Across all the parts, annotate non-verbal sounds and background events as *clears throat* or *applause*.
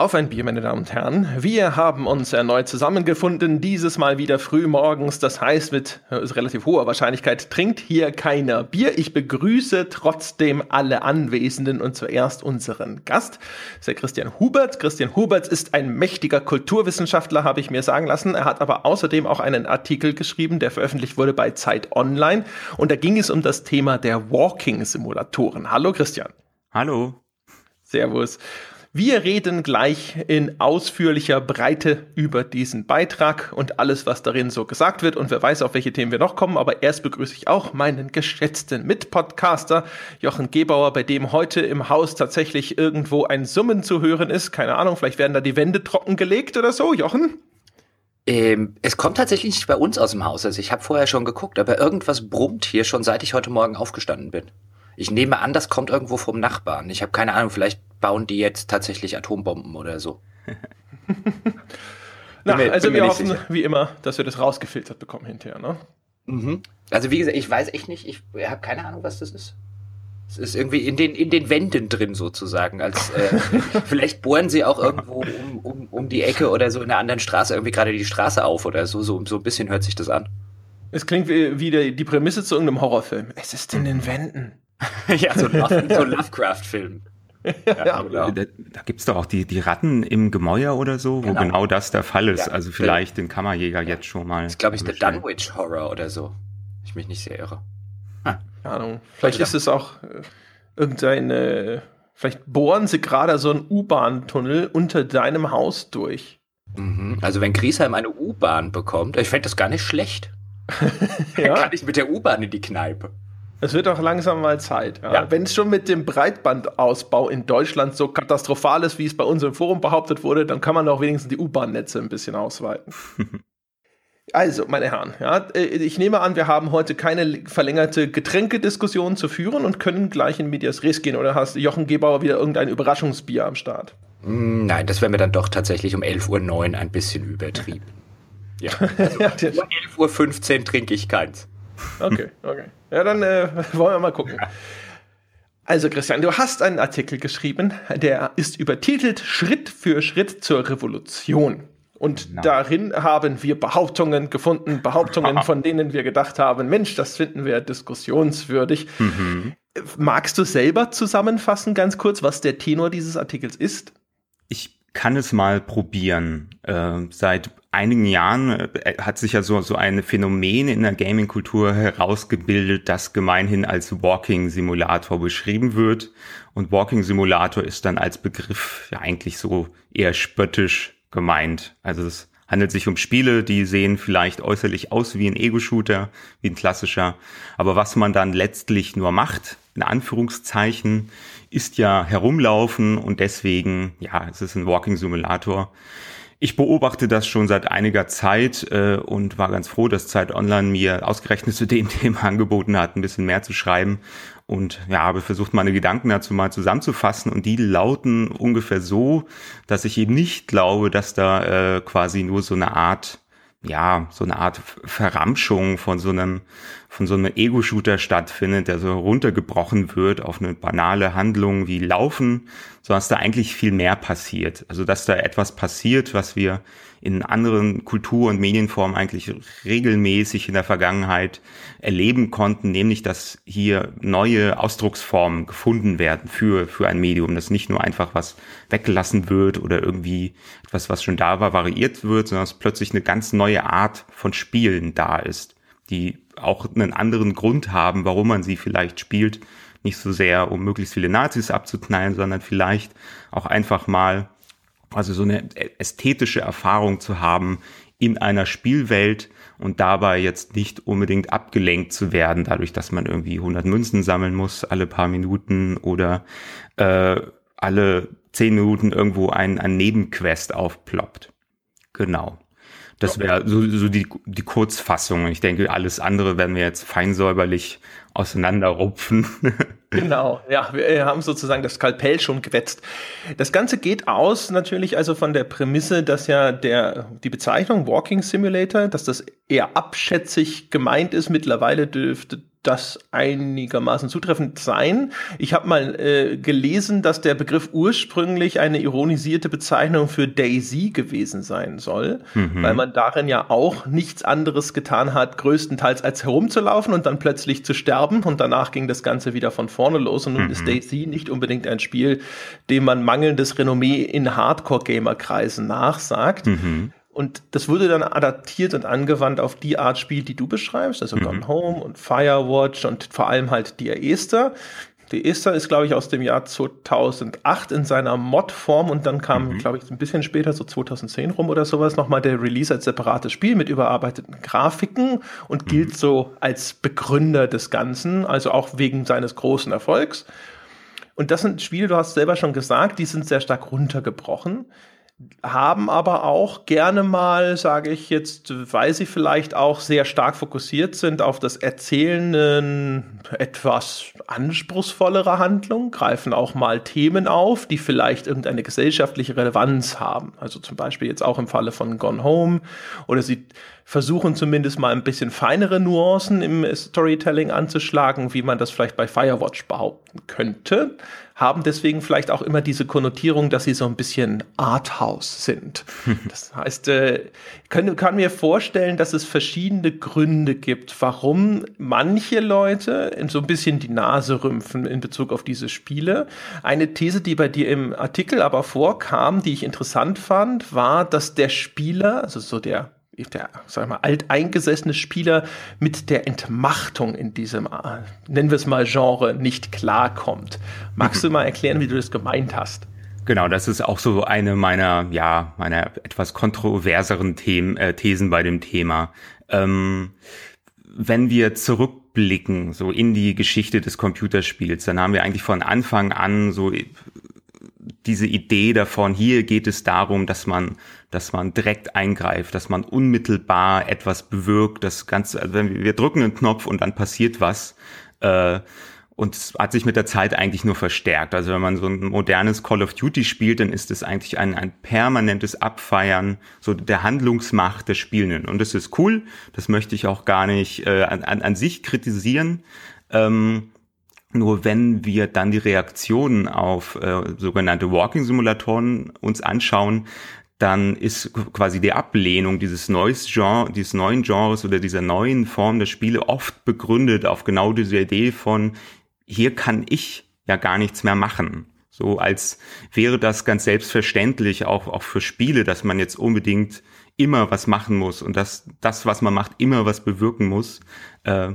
Auf ein Bier, meine Damen und Herren. Wir haben uns erneut zusammengefunden, dieses Mal wieder früh morgens. Das heißt, mit äh, relativ hoher Wahrscheinlichkeit trinkt hier keiner Bier. Ich begrüße trotzdem alle Anwesenden und zuerst unseren Gast, das ist der Christian Hubert. Christian Hubert ist ein mächtiger Kulturwissenschaftler, habe ich mir sagen lassen. Er hat aber außerdem auch einen Artikel geschrieben, der veröffentlicht wurde bei Zeit Online. Und da ging es um das Thema der Walking-Simulatoren. Hallo Christian. Hallo. Servus. Wir reden gleich in ausführlicher Breite über diesen Beitrag und alles, was darin so gesagt wird. Und wer weiß, auf welche Themen wir noch kommen. Aber erst begrüße ich auch meinen geschätzten Mitpodcaster Jochen Gebauer, bei dem heute im Haus tatsächlich irgendwo ein Summen zu hören ist. Keine Ahnung, vielleicht werden da die Wände trockengelegt oder so. Jochen? Ähm, es kommt tatsächlich nicht bei uns aus dem Haus. Also ich habe vorher schon geguckt, aber irgendwas brummt hier schon, seit ich heute Morgen aufgestanden bin. Ich nehme an, das kommt irgendwo vom Nachbarn. Ich habe keine Ahnung, vielleicht bauen die jetzt tatsächlich Atombomben oder so. *laughs* Na, mir, also wir hoffen, sicher. wie immer, dass wir das rausgefiltert bekommen hinterher, ne? Mhm. Also wie gesagt, ich weiß echt nicht, ich habe keine Ahnung, was das ist. Es ist irgendwie in den, in den Wänden drin sozusagen. Als, äh, *laughs* vielleicht bohren sie auch irgendwo um, um, um die Ecke oder so in einer anderen Straße irgendwie gerade die Straße auf oder so. So, so ein bisschen hört sich das an. Es klingt wie, wie die, die Prämisse zu irgendeinem Horrorfilm. Es ist in den Wänden. *laughs* ja, so, Love, so Lovecraft-Film. *laughs* Ja, ja, genau. Da, da gibt es doch auch die, die Ratten im Gemäuer oder so, wo genau, genau das der Fall ist. Ja, also vielleicht den Kammerjäger jetzt schon mal. Das ist, glaube ich, der Dunwich Horror oder so. Ich mich nicht sehr irre. Ah. Keine Ahnung. Vielleicht ist es auch äh, irgendeine. Vielleicht bohren sie gerade so einen U-Bahn-Tunnel unter deinem Haus durch. Mhm. Also wenn Griesheim eine U-Bahn bekommt, ich fände das gar nicht schlecht. *laughs* ja? Dann kann ich mit der U-Bahn in die Kneipe. Es wird auch langsam mal Zeit. Ja. Ja. Wenn es schon mit dem Breitbandausbau in Deutschland so katastrophal ist, wie es bei uns im Forum behauptet wurde, dann kann man auch wenigstens die U-Bahn-Netze ein bisschen ausweiten. *laughs* also, meine Herren, ja, äh, ich nehme an, wir haben heute keine verlängerte Getränkediskussion zu führen und können gleich in Medias Res gehen. Oder hast Jochen Gebauer wieder irgendein Überraschungsbier am Start? Mm, nein, das wäre mir dann doch tatsächlich um 11.09 Uhr ein bisschen übertrieben. *laughs* ja, also um 11.15 Uhr trinke ich keins. Okay, okay. Ja, dann äh, *laughs* wollen wir mal gucken. Also Christian, du hast einen Artikel geschrieben, der ist übertitelt Schritt für Schritt zur Revolution. Und genau. darin haben wir Behauptungen gefunden, Behauptungen, *laughs* von denen wir gedacht haben, Mensch, das finden wir diskussionswürdig. Mhm. Magst du selber zusammenfassen, ganz kurz, was der Tenor dieses Artikels ist? Ich kann es mal probieren. Äh, seit einigen Jahren äh, hat sich ja so, so ein Phänomen in der Gaming-Kultur herausgebildet, das gemeinhin als Walking-Simulator beschrieben wird. Und Walking-Simulator ist dann als Begriff ja eigentlich so eher spöttisch gemeint. Also es handelt sich um Spiele, die sehen vielleicht äußerlich aus wie ein Ego-Shooter, wie ein klassischer. Aber was man dann letztlich nur macht, in Anführungszeichen, ist ja herumlaufen und deswegen, ja, es ist ein Walking-Simulator. Ich beobachte das schon seit einiger Zeit äh, und war ganz froh, dass Zeit Online mir ausgerechnet zu dem *laughs* Thema angeboten hat, ein bisschen mehr zu schreiben. Und ja, habe versucht, meine Gedanken dazu mal zusammenzufassen. Und die lauten ungefähr so, dass ich eben nicht glaube, dass da äh, quasi nur so eine Art ja, so eine Art Verramschung von so einem, von so einem Ego-Shooter stattfindet, der so runtergebrochen wird auf eine banale Handlung wie Laufen, sondern dass da eigentlich viel mehr passiert. Also, dass da etwas passiert, was wir in anderen Kultur- und Medienformen eigentlich regelmäßig in der Vergangenheit erleben konnten, nämlich dass hier neue Ausdrucksformen gefunden werden für, für ein Medium, dass nicht nur einfach was weggelassen wird oder irgendwie etwas, was schon da war, variiert wird, sondern dass plötzlich eine ganz neue Art von Spielen da ist, die auch einen anderen Grund haben, warum man sie vielleicht spielt. Nicht so sehr, um möglichst viele Nazis abzuknallen, sondern vielleicht auch einfach mal also so eine ästhetische Erfahrung zu haben in einer Spielwelt und dabei jetzt nicht unbedingt abgelenkt zu werden, dadurch, dass man irgendwie 100 Münzen sammeln muss alle paar Minuten oder äh, alle 10 Minuten irgendwo ein, ein Nebenquest aufploppt. Genau. Das wäre so, so die, die Kurzfassung. Ich denke, alles andere werden wir jetzt feinsäuberlich auseinanderrupfen. *laughs* genau, ja, wir haben sozusagen das Skalpell schon gewetzt. Das Ganze geht aus natürlich also von der Prämisse, dass ja der, die Bezeichnung Walking Simulator, dass das eher abschätzig gemeint ist. Mittlerweile dürfte das einigermaßen zutreffend sein. Ich habe mal äh, gelesen, dass der Begriff ursprünglich eine ironisierte Bezeichnung für Daisy gewesen sein soll, mhm. weil man darin ja auch nichts anderes getan hat, größtenteils als herumzulaufen und dann plötzlich zu sterben und danach ging das Ganze wieder von vorne los und nun mhm. ist Daisy nicht unbedingt ein Spiel, dem man mangelndes Renommee in Hardcore-Gamer-Kreisen nachsagt. Mhm. Und das wurde dann adaptiert und angewandt auf die Art Spiel, die du beschreibst, also mhm. Gone Home und Firewatch und vor allem halt die Esther. Die Esther ist, glaube ich, aus dem Jahr 2008 in seiner Mod-Form und dann kam, mhm. glaube ich, ein bisschen später, so 2010 rum oder sowas, nochmal der Release als separates Spiel mit überarbeiteten Grafiken und mhm. gilt so als Begründer des Ganzen, also auch wegen seines großen Erfolgs. Und das sind Spiele, du hast selber schon gesagt, die sind sehr stark runtergebrochen haben aber auch gerne mal, sage ich jetzt, weil sie vielleicht auch sehr stark fokussiert sind auf das Erzählen etwas anspruchsvollere Handlung, greifen auch mal Themen auf, die vielleicht irgendeine gesellschaftliche Relevanz haben. Also zum Beispiel jetzt auch im Falle von Gone Home oder sie versuchen zumindest mal ein bisschen feinere Nuancen im Storytelling anzuschlagen, wie man das vielleicht bei Firewatch behaupten könnte, haben deswegen vielleicht auch immer diese Konnotierung, dass sie so ein bisschen Arthouse sind. *laughs* Das heißt, äh, können, kann mir vorstellen, dass es verschiedene Gründe gibt, warum manche Leute so ein bisschen die Nase rümpfen in Bezug auf diese Spiele. Eine These, die bei dir im Artikel aber vorkam, die ich interessant fand, war, dass der Spieler, also so der der, sag mal, alteingesessene Spieler mit der Entmachtung in diesem, äh, nennen wir es mal Genre, nicht klarkommt. Magst du mal erklären, wie du das gemeint hast? Genau, das ist auch so eine meiner, ja, meiner etwas kontroverseren Themen, äh, Thesen bei dem Thema. Ähm, wenn wir zurückblicken, so in die Geschichte des Computerspiels, dann haben wir eigentlich von Anfang an so diese Idee davon, hier geht es darum, dass man, dass man direkt eingreift, dass man unmittelbar etwas bewirkt, das Ganze, also wir, drücken einen Knopf und dann passiert was, äh, und es hat sich mit der Zeit eigentlich nur verstärkt. Also wenn man so ein modernes Call of Duty spielt, dann ist es eigentlich ein, ein permanentes Abfeiern so der Handlungsmacht der Spielenden. Und das ist cool. Das möchte ich auch gar nicht äh, an, an sich kritisieren. Ähm, nur wenn wir dann die Reaktionen auf äh, sogenannte Walking-Simulatoren uns anschauen, dann ist quasi die Ablehnung dieses neues Genre, dieses neuen Genres oder dieser neuen Form der Spiele oft begründet auf genau diese Idee von, hier kann ich ja gar nichts mehr machen. So als wäre das ganz selbstverständlich auch, auch für Spiele, dass man jetzt unbedingt immer was machen muss und dass das, was man macht, immer was bewirken muss. Äh,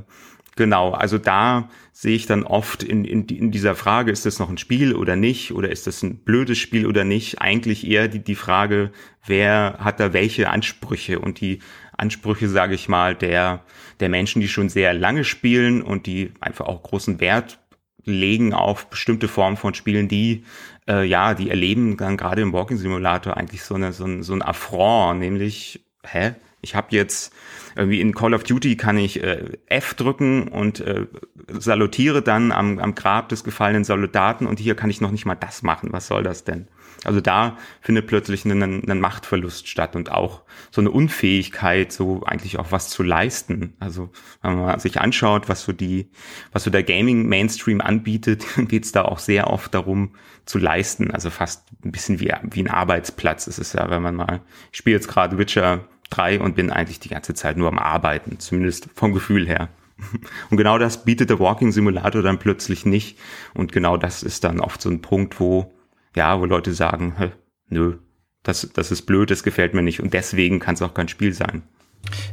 Genau, also da sehe ich dann oft in, in, in dieser Frage, ist das noch ein Spiel oder nicht, oder ist das ein blödes Spiel oder nicht, eigentlich eher die, die Frage, wer hat da welche Ansprüche? Und die Ansprüche, sage ich mal, der, der Menschen, die schon sehr lange spielen und die einfach auch großen Wert legen auf bestimmte Formen von Spielen, die äh, ja, die erleben dann gerade im Walking Simulator eigentlich so, eine, so, ein, so ein Affront, nämlich, hä, ich habe jetzt irgendwie in Call of Duty kann ich äh, F drücken und äh, salutiere dann am, am Grab des gefallenen Soldaten und hier kann ich noch nicht mal das machen. Was soll das denn? Also da findet plötzlich ein, ein Machtverlust statt und auch so eine Unfähigkeit, so eigentlich auch was zu leisten. Also wenn man sich anschaut, was so die, was so der Gaming Mainstream anbietet, *laughs* geht es da auch sehr oft darum zu leisten. Also fast ein bisschen wie, wie ein Arbeitsplatz ist es ja, wenn man mal, ich spiele jetzt gerade Witcher drei und bin eigentlich die ganze Zeit nur am Arbeiten, zumindest vom Gefühl her. *laughs* Und genau das bietet der Walking Simulator dann plötzlich nicht. Und genau das ist dann oft so ein Punkt, wo, ja, wo Leute sagen, nö, das, das ist blöd, das gefällt mir nicht. Und deswegen kann es auch kein Spiel sein.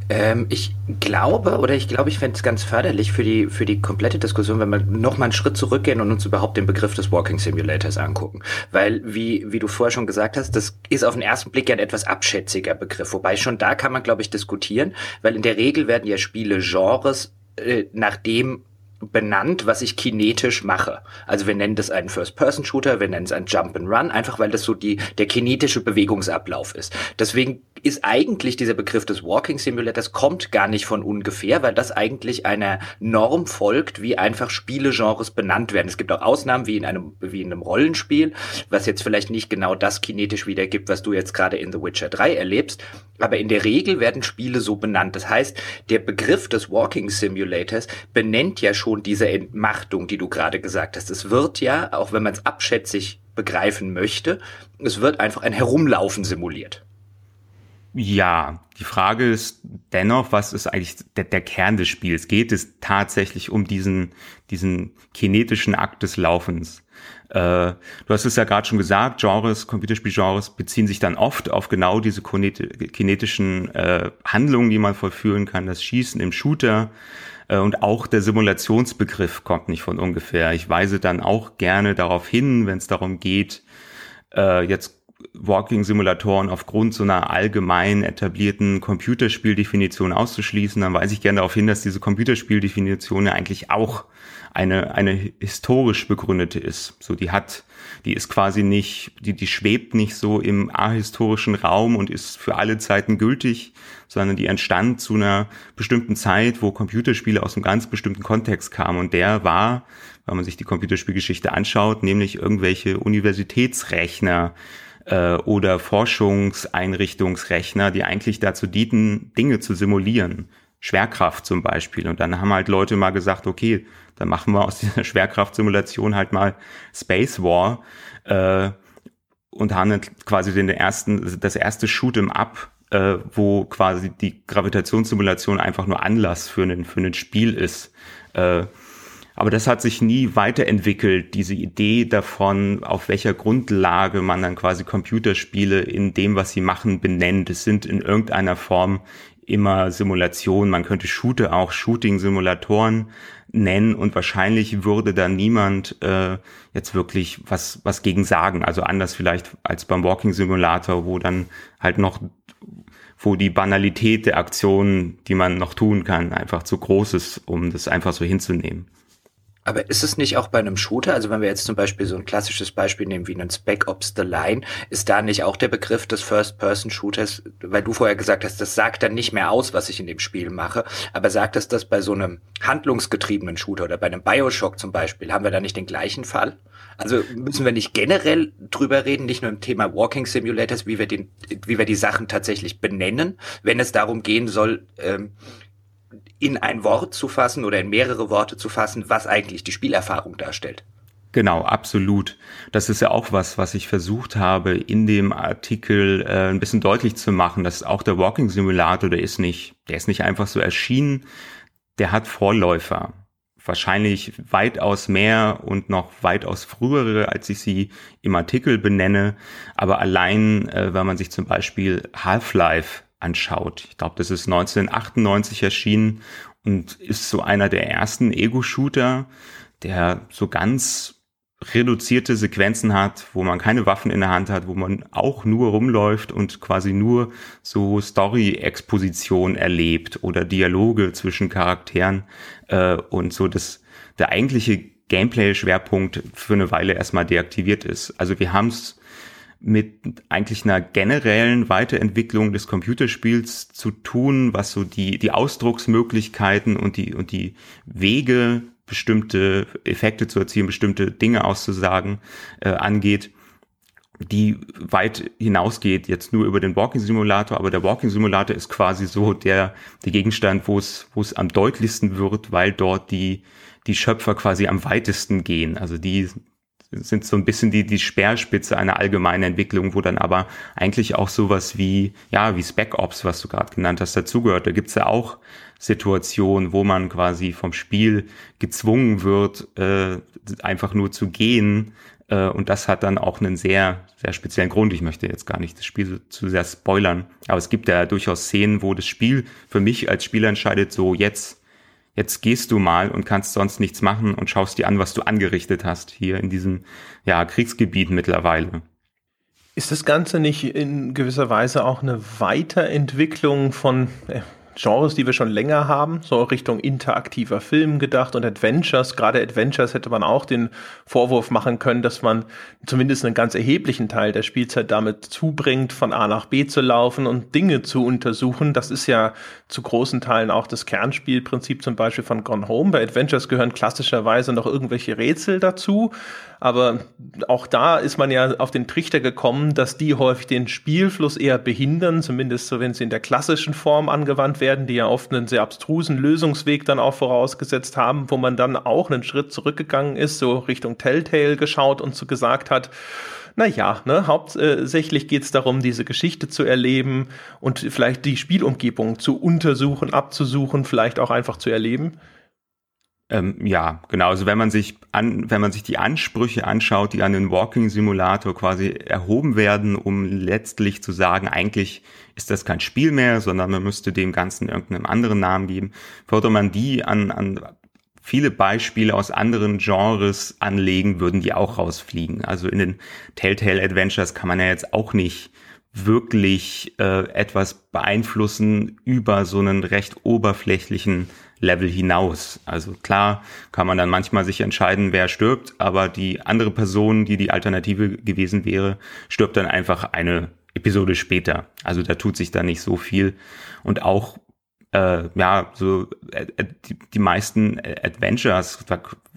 Ähm, ich glaube, oder ich glaube, ich fände es ganz förderlich für die, für die komplette Diskussion, wenn wir noch mal einen Schritt zurückgehen und uns überhaupt den Begriff des Walking Simulators angucken. Weil, wie, wie du vorher schon gesagt hast, das ist auf den ersten Blick ja ein etwas abschätziger Begriff. Wobei schon da kann man, glaube ich, diskutieren, weil in der Regel werden ja Spiele Genres, äh, nachdem benannt, was ich kinetisch mache. Also wir nennen das einen First-Person-Shooter, wir nennen es einen Jump-and-Run, einfach weil das so die, der kinetische Bewegungsablauf ist. Deswegen ist eigentlich dieser Begriff des Walking Simulators kommt gar nicht von ungefähr, weil das eigentlich einer Norm folgt, wie einfach Spielegenres benannt werden. Es gibt auch Ausnahmen, wie in einem, wie in einem Rollenspiel, was jetzt vielleicht nicht genau das kinetisch wiedergibt, was du jetzt gerade in The Witcher 3 erlebst. Aber in der Regel werden Spiele so benannt. Das heißt, der Begriff des Walking Simulators benennt ja schon diese Entmachtung, die du gerade gesagt hast. Es wird ja, auch wenn man es abschätzig begreifen möchte, es wird einfach ein Herumlaufen simuliert. Ja, die Frage ist dennoch, was ist eigentlich der, der, Kern des Spiels? Geht es tatsächlich um diesen, diesen kinetischen Akt des Laufens? Äh, du hast es ja gerade schon gesagt, Genres, Computerspielgenres beziehen sich dann oft auf genau diese kinetischen äh, Handlungen, die man vollführen kann, das Schießen im Shooter. Äh, und auch der Simulationsbegriff kommt nicht von ungefähr. Ich weise dann auch gerne darauf hin, wenn es darum geht, äh, jetzt Walking-Simulatoren aufgrund so einer allgemein etablierten Computerspieldefinition auszuschließen, dann weise ich gerne darauf hin, dass diese Computerspieldefinition ja eigentlich auch eine, eine historisch begründete ist. So, die hat, die ist quasi nicht, die, die schwebt nicht so im ahistorischen Raum und ist für alle Zeiten gültig, sondern die entstand zu einer bestimmten Zeit, wo Computerspiele aus einem ganz bestimmten Kontext kamen und der war, wenn man sich die Computerspielgeschichte anschaut, nämlich irgendwelche Universitätsrechner, äh, oder Forschungseinrichtungsrechner, die eigentlich dazu dienten, Dinge zu simulieren. Schwerkraft zum Beispiel. Und dann haben halt Leute mal gesagt, okay, dann machen wir aus dieser *laughs* Schwerkraftsimulation halt mal Space War äh, und haben dann quasi den ersten, das erste Shoot'em Up, äh, wo quasi die Gravitationssimulation einfach nur Anlass für ein für ein Spiel ist. Äh, aber das hat sich nie weiterentwickelt, diese Idee davon, auf welcher Grundlage man dann quasi Computerspiele in dem, was sie machen, benennt. Es sind in irgendeiner Form immer Simulationen. Man könnte Shooter auch Shooting-Simulatoren nennen und wahrscheinlich würde da niemand äh, jetzt wirklich was, was gegen sagen. Also anders vielleicht als beim Walking Simulator, wo dann halt noch wo die Banalität der Aktionen, die man noch tun kann, einfach zu groß ist, um das einfach so hinzunehmen. Aber ist es nicht auch bei einem Shooter, also wenn wir jetzt zum Beispiel so ein klassisches Beispiel nehmen wie einen Spec Ops The Line, ist da nicht auch der Begriff des First-Person-Shooters, weil du vorher gesagt hast, das sagt dann nicht mehr aus, was ich in dem Spiel mache, aber sagt es das bei so einem handlungsgetriebenen Shooter oder bei einem Bioshock zum Beispiel, haben wir da nicht den gleichen Fall? Also müssen wir nicht generell drüber reden, nicht nur im Thema Walking Simulators, wie wir den, wie wir die Sachen tatsächlich benennen, wenn es darum gehen soll, ähm, in ein Wort zu fassen oder in mehrere Worte zu fassen, was eigentlich die Spielerfahrung darstellt. Genau, absolut. Das ist ja auch was, was ich versucht habe, in dem Artikel äh, ein bisschen deutlich zu machen, dass auch der Walking Simulator, der ist nicht, der ist nicht einfach so erschienen, der hat Vorläufer. Wahrscheinlich weitaus mehr und noch weitaus frühere, als ich sie im Artikel benenne. Aber allein, äh, wenn man sich zum Beispiel Half-Life anschaut. Ich glaube, das ist 1998 erschienen und ist so einer der ersten Ego-Shooter, der so ganz reduzierte Sequenzen hat, wo man keine Waffen in der Hand hat, wo man auch nur rumläuft und quasi nur so Story-Exposition erlebt oder Dialoge zwischen Charakteren äh, und so das der eigentliche Gameplay-Schwerpunkt für eine Weile erstmal deaktiviert ist. Also wir haben es mit eigentlich einer generellen Weiterentwicklung des Computerspiels zu tun, was so die, die Ausdrucksmöglichkeiten und die, und die Wege, bestimmte Effekte zu erzielen, bestimmte Dinge auszusagen, äh, angeht, die weit hinausgeht, jetzt nur über den Walking Simulator, aber der Walking Simulator ist quasi so der, der Gegenstand, wo es, wo es am deutlichsten wird, weil dort die, die Schöpfer quasi am weitesten gehen. Also die sind so ein bisschen die, die Speerspitze einer allgemeinen Entwicklung, wo dann aber eigentlich auch sowas wie, ja, wie Spec Ops, was du gerade genannt hast, dazugehört. Da gibt's ja auch Situationen, wo man quasi vom Spiel gezwungen wird, äh, einfach nur zu gehen. Äh, und das hat dann auch einen sehr, sehr speziellen Grund. Ich möchte jetzt gar nicht das Spiel zu sehr spoilern. Aber es gibt ja durchaus Szenen, wo das Spiel für mich als Spieler entscheidet, so jetzt jetzt gehst du mal und kannst sonst nichts machen und schaust dir an, was du angerichtet hast hier in diesem ja, Kriegsgebiet mittlerweile. Ist das Ganze nicht in gewisser Weise auch eine Weiterentwicklung von, äh, Genres, die wir schon länger haben, so Richtung interaktiver Film gedacht und Adventures. Gerade Adventures hätte man auch den Vorwurf machen können, dass man zumindest einen ganz erheblichen Teil der Spielzeit damit zubringt, von A nach B zu laufen und Dinge zu untersuchen. Das ist ja zu großen Teilen auch das Kernspielprinzip zum Beispiel von Gone Home. Bei Adventures gehören klassischerweise noch irgendwelche Rätsel dazu. Aber auch da ist man ja auf den Trichter gekommen, dass die häufig den Spielfluss eher behindern, zumindest so, wenn sie in der klassischen Form angewandt werden, die ja oft einen sehr abstrusen Lösungsweg dann auch vorausgesetzt haben, wo man dann auch einen Schritt zurückgegangen ist, so Richtung Telltale geschaut und so gesagt hat, na ja, ne, hauptsächlich geht es darum, diese Geschichte zu erleben und vielleicht die Spielumgebung zu untersuchen, abzusuchen, vielleicht auch einfach zu erleben. Ähm, ja, genau. Also wenn man sich an, wenn man sich die Ansprüche anschaut, die an den Walking Simulator quasi erhoben werden, um letztlich zu sagen, eigentlich ist das kein Spiel mehr, sondern man müsste dem Ganzen irgendeinen anderen Namen geben, würde man die an, an viele Beispiele aus anderen Genres anlegen, würden die auch rausfliegen. Also in den Telltale Adventures kann man ja jetzt auch nicht wirklich äh, etwas beeinflussen über so einen recht oberflächlichen Level hinaus. Also klar kann man dann manchmal sich entscheiden, wer stirbt, aber die andere Person, die die Alternative gewesen wäre, stirbt dann einfach eine Episode später. Also da tut sich da nicht so viel. Und auch äh, ja, so äh, äh die, die meisten Adventures,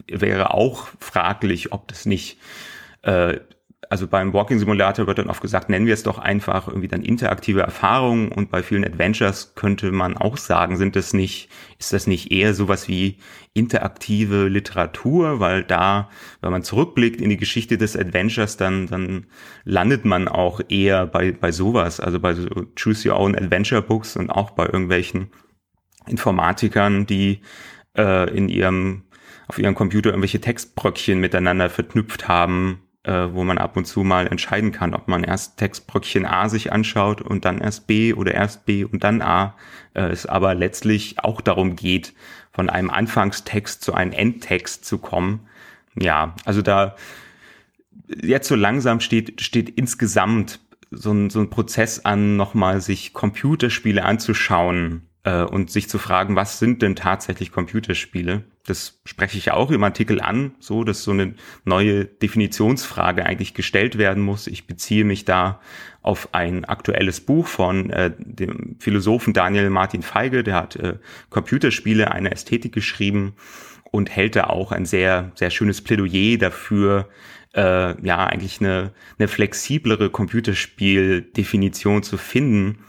wäre auch fraglich, ob das nicht äh, also beim Walking Simulator wird dann oft gesagt, nennen wir es doch einfach irgendwie dann interaktive Erfahrungen und bei vielen Adventures könnte man auch sagen, sind das nicht, ist das nicht eher sowas wie interaktive Literatur, weil da, wenn man zurückblickt in die Geschichte des Adventures, dann, dann landet man auch eher bei, bei sowas, also bei so Choose Your Own Adventure Books und auch bei irgendwelchen Informatikern, die äh, in ihrem auf ihrem Computer irgendwelche Textbröckchen miteinander verknüpft haben äh, wo man ab und zu mal entscheiden kann, ob man erst Textbröckchen A sich anschaut und dann erst B oder erst B und dann A. Äh, es aber letztlich auch darum geht, von einem Anfangstext zu einem Endtext zu kommen. Ja, also da jetzt so langsam steht, steht insgesamt so ein, so ein Prozess an, nochmal sich Computerspiele anzuschauen, äh, und sich zu fragen, was sind denn tatsächlich Computerspiele? Das spreche ich auch im Artikel an, so dass so eine neue Definitionsfrage eigentlich gestellt werden muss. Ich beziehe mich da auf ein aktuelles Buch von äh, dem Philosophen Daniel Martin Feige, der hat äh, Computerspiele, eine Ästhetik geschrieben und hält da auch ein sehr, sehr schönes Plädoyer dafür, äh, ja, eigentlich eine, eine flexiblere Computerspieldefinition zu finden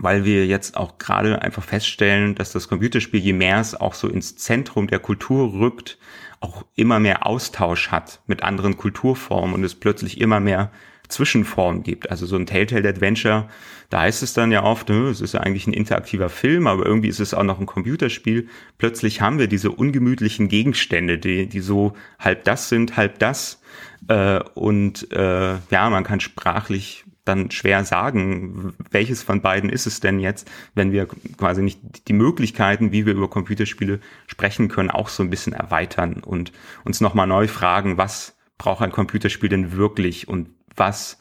weil wir jetzt auch gerade einfach feststellen, dass das Computerspiel, je mehr es auch so ins Zentrum der Kultur rückt, auch immer mehr Austausch hat mit anderen Kulturformen und es plötzlich immer mehr Zwischenformen gibt. Also so ein Telltale Adventure, da heißt es dann ja oft, es ist ja eigentlich ein interaktiver Film, aber irgendwie ist es auch noch ein Computerspiel. Plötzlich haben wir diese ungemütlichen Gegenstände, die, die so halb das sind, halb das. Äh, und äh, ja, man kann sprachlich dann schwer sagen, welches von beiden ist es denn jetzt, wenn wir quasi nicht die Möglichkeiten, wie wir über Computerspiele sprechen können, auch so ein bisschen erweitern und uns nochmal neu fragen, was braucht ein Computerspiel denn wirklich und was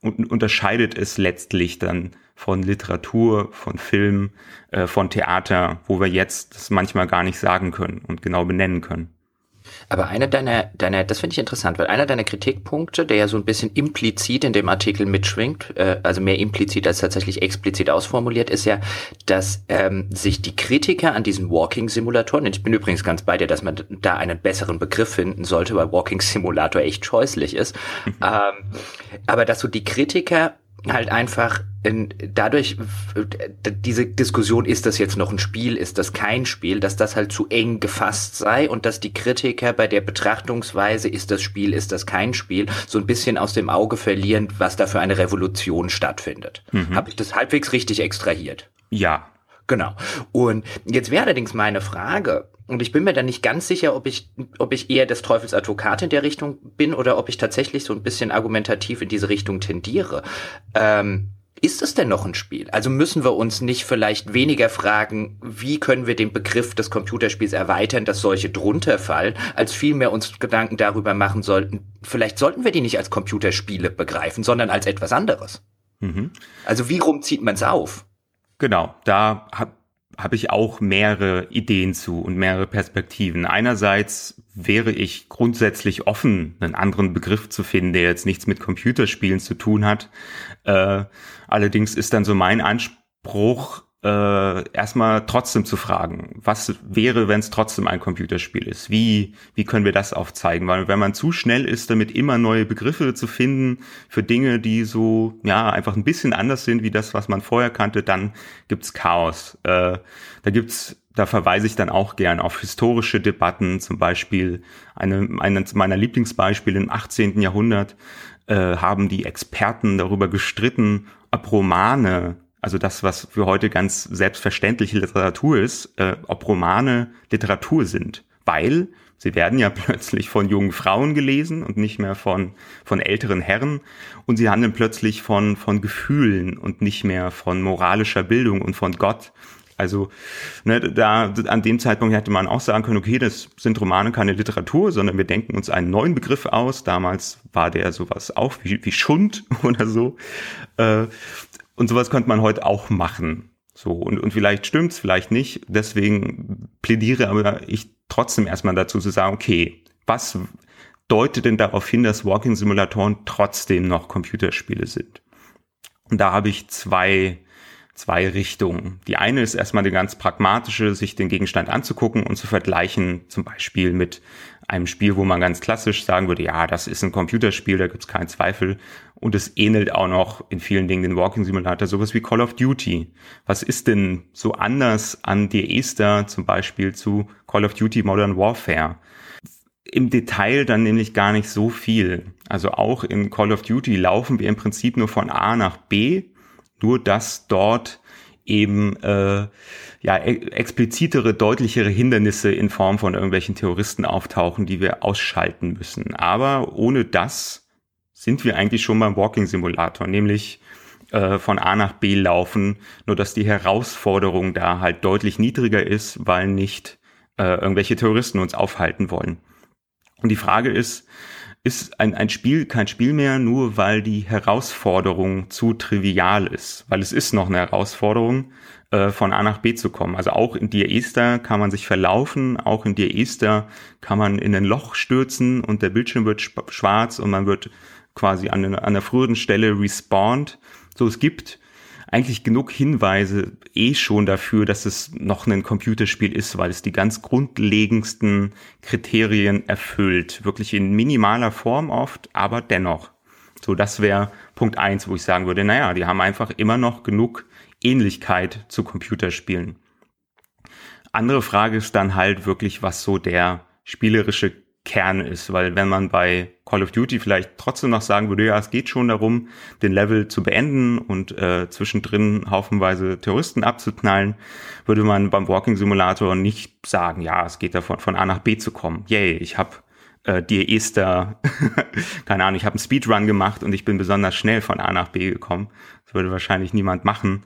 unterscheidet es letztlich dann von Literatur, von Film, äh, von Theater, wo wir jetzt das manchmal gar nicht sagen können und genau benennen können. Aber einer deiner, deiner, das finde ich interessant, weil einer deiner Kritikpunkte, der ja so ein bisschen implizit in dem Artikel mitschwingt, äh, also mehr implizit als tatsächlich explizit ausformuliert, ist ja, dass ähm, sich die Kritiker an diesen Walking-Simulatoren, ich bin übrigens ganz bei dir, dass man da einen besseren Begriff finden sollte, weil Walking-Simulator echt scheußlich ist, *laughs* ähm, aber dass so die Kritiker halt einfach in, dadurch diese Diskussion, ist das jetzt noch ein Spiel, ist das kein Spiel, dass das halt zu eng gefasst sei und dass die Kritiker bei der Betrachtungsweise, ist das Spiel, ist das kein Spiel, so ein bisschen aus dem Auge verlieren, was da für eine Revolution stattfindet. Mhm. Habe ich das halbwegs richtig extrahiert? Ja. Genau. Und jetzt wäre allerdings meine Frage, und ich bin mir dann nicht ganz sicher, ob ich, ob ich eher des Teufels Advokat in der Richtung bin oder ob ich tatsächlich so ein bisschen argumentativ in diese Richtung tendiere. Ähm, ist es denn noch ein Spiel? Also müssen wir uns nicht vielleicht weniger fragen, wie können wir den Begriff des Computerspiels erweitern, dass solche drunter fallen, als vielmehr uns Gedanken darüber machen sollten, vielleicht sollten wir die nicht als Computerspiele begreifen, sondern als etwas anderes. Mhm. Also wie rum zieht man es auf? Genau, da habe ich auch mehrere Ideen zu und mehrere Perspektiven. Einerseits wäre ich grundsätzlich offen, einen anderen Begriff zu finden, der jetzt nichts mit Computerspielen zu tun hat. Äh, allerdings ist dann so mein Anspruch, äh, erstmal trotzdem zu fragen, was wäre, wenn es trotzdem ein Computerspiel ist? Wie, wie können wir das aufzeigen? Weil wenn man zu schnell ist, damit immer neue Begriffe zu finden für Dinge, die so, ja, einfach ein bisschen anders sind wie das, was man vorher kannte, dann gibt's Chaos. Äh, da gibt's da verweise ich dann auch gern auf historische Debatten, zum Beispiel eine, eines meiner Lieblingsbeispiele im 18. Jahrhundert äh, haben die Experten darüber gestritten, ob Romane also das, was für heute ganz selbstverständliche Literatur ist, äh, ob Romane Literatur sind. Weil sie werden ja *laughs* plötzlich von jungen Frauen gelesen und nicht mehr von, von älteren Herren. Und sie handeln plötzlich von, von Gefühlen und nicht mehr von moralischer Bildung und von Gott. Also ne, da an dem Zeitpunkt hätte man auch sagen können, okay, das sind Romane keine Literatur, sondern wir denken uns einen neuen Begriff aus. Damals war der sowas auch wie, wie Schund *laughs* oder so. Äh, und sowas könnte man heute auch machen. So, und, und vielleicht stimmt's, vielleicht nicht. Deswegen plädiere aber ich trotzdem erstmal dazu zu sagen, okay, was deutet denn darauf hin, dass Walking-Simulatoren trotzdem noch Computerspiele sind? Und da habe ich zwei, zwei Richtungen. Die eine ist erstmal eine ganz pragmatische, sich den Gegenstand anzugucken und zu vergleichen, zum Beispiel mit einem Spiel, wo man ganz klassisch sagen würde, ja, das ist ein Computerspiel, da gibt's keinen Zweifel. Und es ähnelt auch noch in vielen Dingen den Walking Simulator, sowas wie Call of Duty. Was ist denn so anders an The Esther zum Beispiel zu Call of Duty Modern Warfare? Im Detail dann nämlich gar nicht so viel. Also auch in Call of Duty laufen wir im Prinzip nur von A nach B, nur dass dort eben äh, ja e-, explizitere, deutlichere Hindernisse in Form von irgendwelchen Terroristen auftauchen, die wir ausschalten müssen. Aber ohne das sind wir eigentlich schon beim Walking Simulator, nämlich äh, von A nach B laufen, nur dass die Herausforderung da halt deutlich niedriger ist, weil nicht äh, irgendwelche Terroristen uns aufhalten wollen. Und die Frage ist, ist ein, ein Spiel kein Spiel mehr, nur weil die Herausforderung zu trivial ist. Weil es ist noch eine Herausforderung, äh, von A nach B zu kommen. Also auch in Dear Esther kann man sich verlaufen, auch in Dear Esther kann man in ein Loch stürzen und der Bildschirm wird schwarz und man wird quasi an, an einer früheren Stelle respawned. So, es gibt eigentlich genug Hinweise eh schon dafür, dass es noch ein Computerspiel ist, weil es die ganz grundlegendsten Kriterien erfüllt. Wirklich in minimaler Form oft, aber dennoch. So, das wäre Punkt eins, wo ich sagen würde, naja, die haben einfach immer noch genug Ähnlichkeit zu Computerspielen. Andere Frage ist dann halt wirklich, was so der spielerische Kern ist, weil wenn man bei Call of Duty vielleicht trotzdem noch sagen würde, ja, es geht schon darum, den Level zu beenden und äh, zwischendrin haufenweise Terroristen abzuknallen, würde man beim Walking Simulator nicht sagen, ja, es geht davon von A nach B zu kommen. Yay, ich habe äh, die Esther, *laughs* keine Ahnung, ich habe einen Speedrun gemacht und ich bin besonders schnell von A nach B gekommen. Das würde wahrscheinlich niemand machen,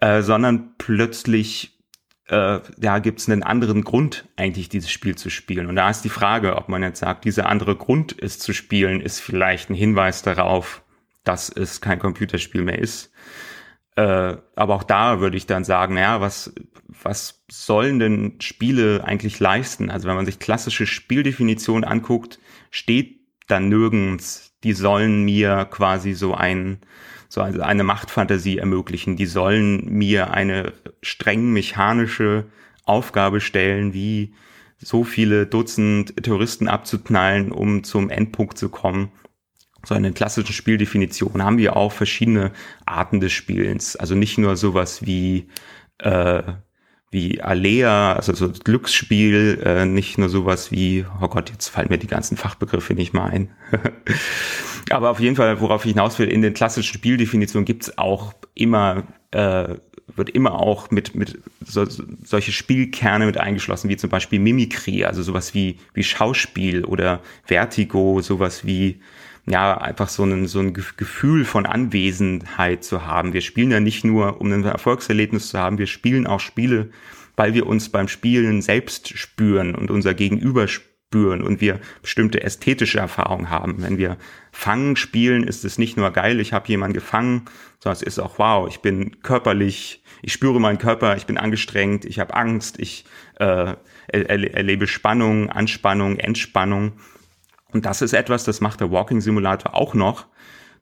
äh, sondern plötzlich äh, ja, gibt es einen anderen Grund, eigentlich dieses Spiel zu spielen. Und da ist die Frage, ob man jetzt sagt, dieser andere Grund, es zu spielen, ist vielleicht ein Hinweis darauf, dass es kein Computerspiel mehr ist. Äh, aber auch da würde ich dann sagen, ja, was, was sollen denn Spiele eigentlich leisten? Also wenn man sich klassische Spieldefinitionen anguckt, steht dann nirgends, die sollen mir quasi so ein so also eine Machtfantasie ermöglichen. Die sollen mir eine streng mechanische Aufgabe stellen, wie so viele Dutzend Terroristen abzuknallen, um zum Endpunkt zu kommen. So eine klassische Spieldefinition haben wir auch verschiedene Arten des Spielens. Also nicht nur sowas wie äh, wie Alea, also so Glücksspiel, äh, nicht nur sowas wie, oh Gott, jetzt fallen mir die ganzen Fachbegriffe nicht mal ein. *laughs* Aber auf jeden Fall, worauf ich hinaus will, in den klassischen Spieldefinitionen gibt's auch immer, äh, wird immer auch mit, mit so, solche Spielkerne mit eingeschlossen, wie zum Beispiel Mimikry, also sowas wie, wie Schauspiel oder Vertigo, sowas wie ja, einfach so ein, so ein Gefühl von Anwesenheit zu haben. Wir spielen ja nicht nur, um ein Erfolgserlebnis zu haben, wir spielen auch Spiele, weil wir uns beim Spielen selbst spüren und unser Gegenüber spüren und wir bestimmte ästhetische Erfahrungen haben. Wenn wir Fangen spielen, ist es nicht nur geil, ich habe jemanden gefangen, sondern es ist auch wow, ich bin körperlich, ich spüre meinen Körper, ich bin angestrengt, ich habe Angst, ich äh, er, erlebe Spannung, Anspannung, Entspannung. Und das ist etwas, das macht der Walking Simulator auch noch,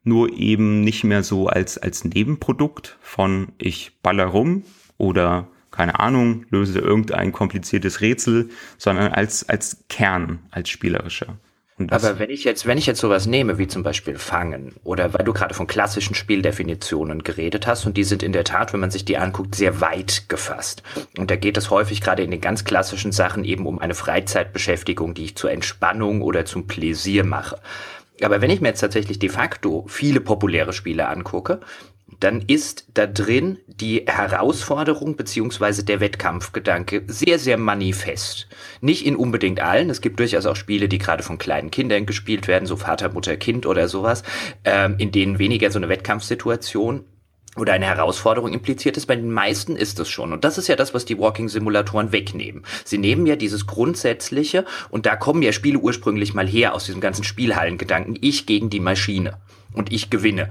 nur eben nicht mehr so als, als Nebenprodukt von ich baller rum oder keine Ahnung, löse irgendein kompliziertes Rätsel, sondern als, als Kern, als spielerischer. Aber wenn ich jetzt, wenn ich jetzt sowas nehme, wie zum Beispiel Fangen, oder weil du gerade von klassischen Spieldefinitionen geredet hast, und die sind in der Tat, wenn man sich die anguckt, sehr weit gefasst. Und da geht es häufig gerade in den ganz klassischen Sachen eben um eine Freizeitbeschäftigung, die ich zur Entspannung oder zum Pläsier mache. Aber wenn ich mir jetzt tatsächlich de facto viele populäre Spiele angucke, dann ist da drin die Herausforderung beziehungsweise der Wettkampfgedanke sehr, sehr manifest. Nicht in unbedingt allen. Es gibt durchaus auch Spiele, die gerade von kleinen Kindern gespielt werden, so Vater, Mutter, Kind oder sowas, ähm, in denen weniger so eine Wettkampfsituation oder eine Herausforderung impliziert ist, bei den meisten ist es schon. Und das ist ja das, was die Walking-Simulatoren wegnehmen. Sie nehmen ja dieses Grundsätzliche, und da kommen ja Spiele ursprünglich mal her aus diesem ganzen Spielhallengedanken, ich gegen die Maschine und ich gewinne.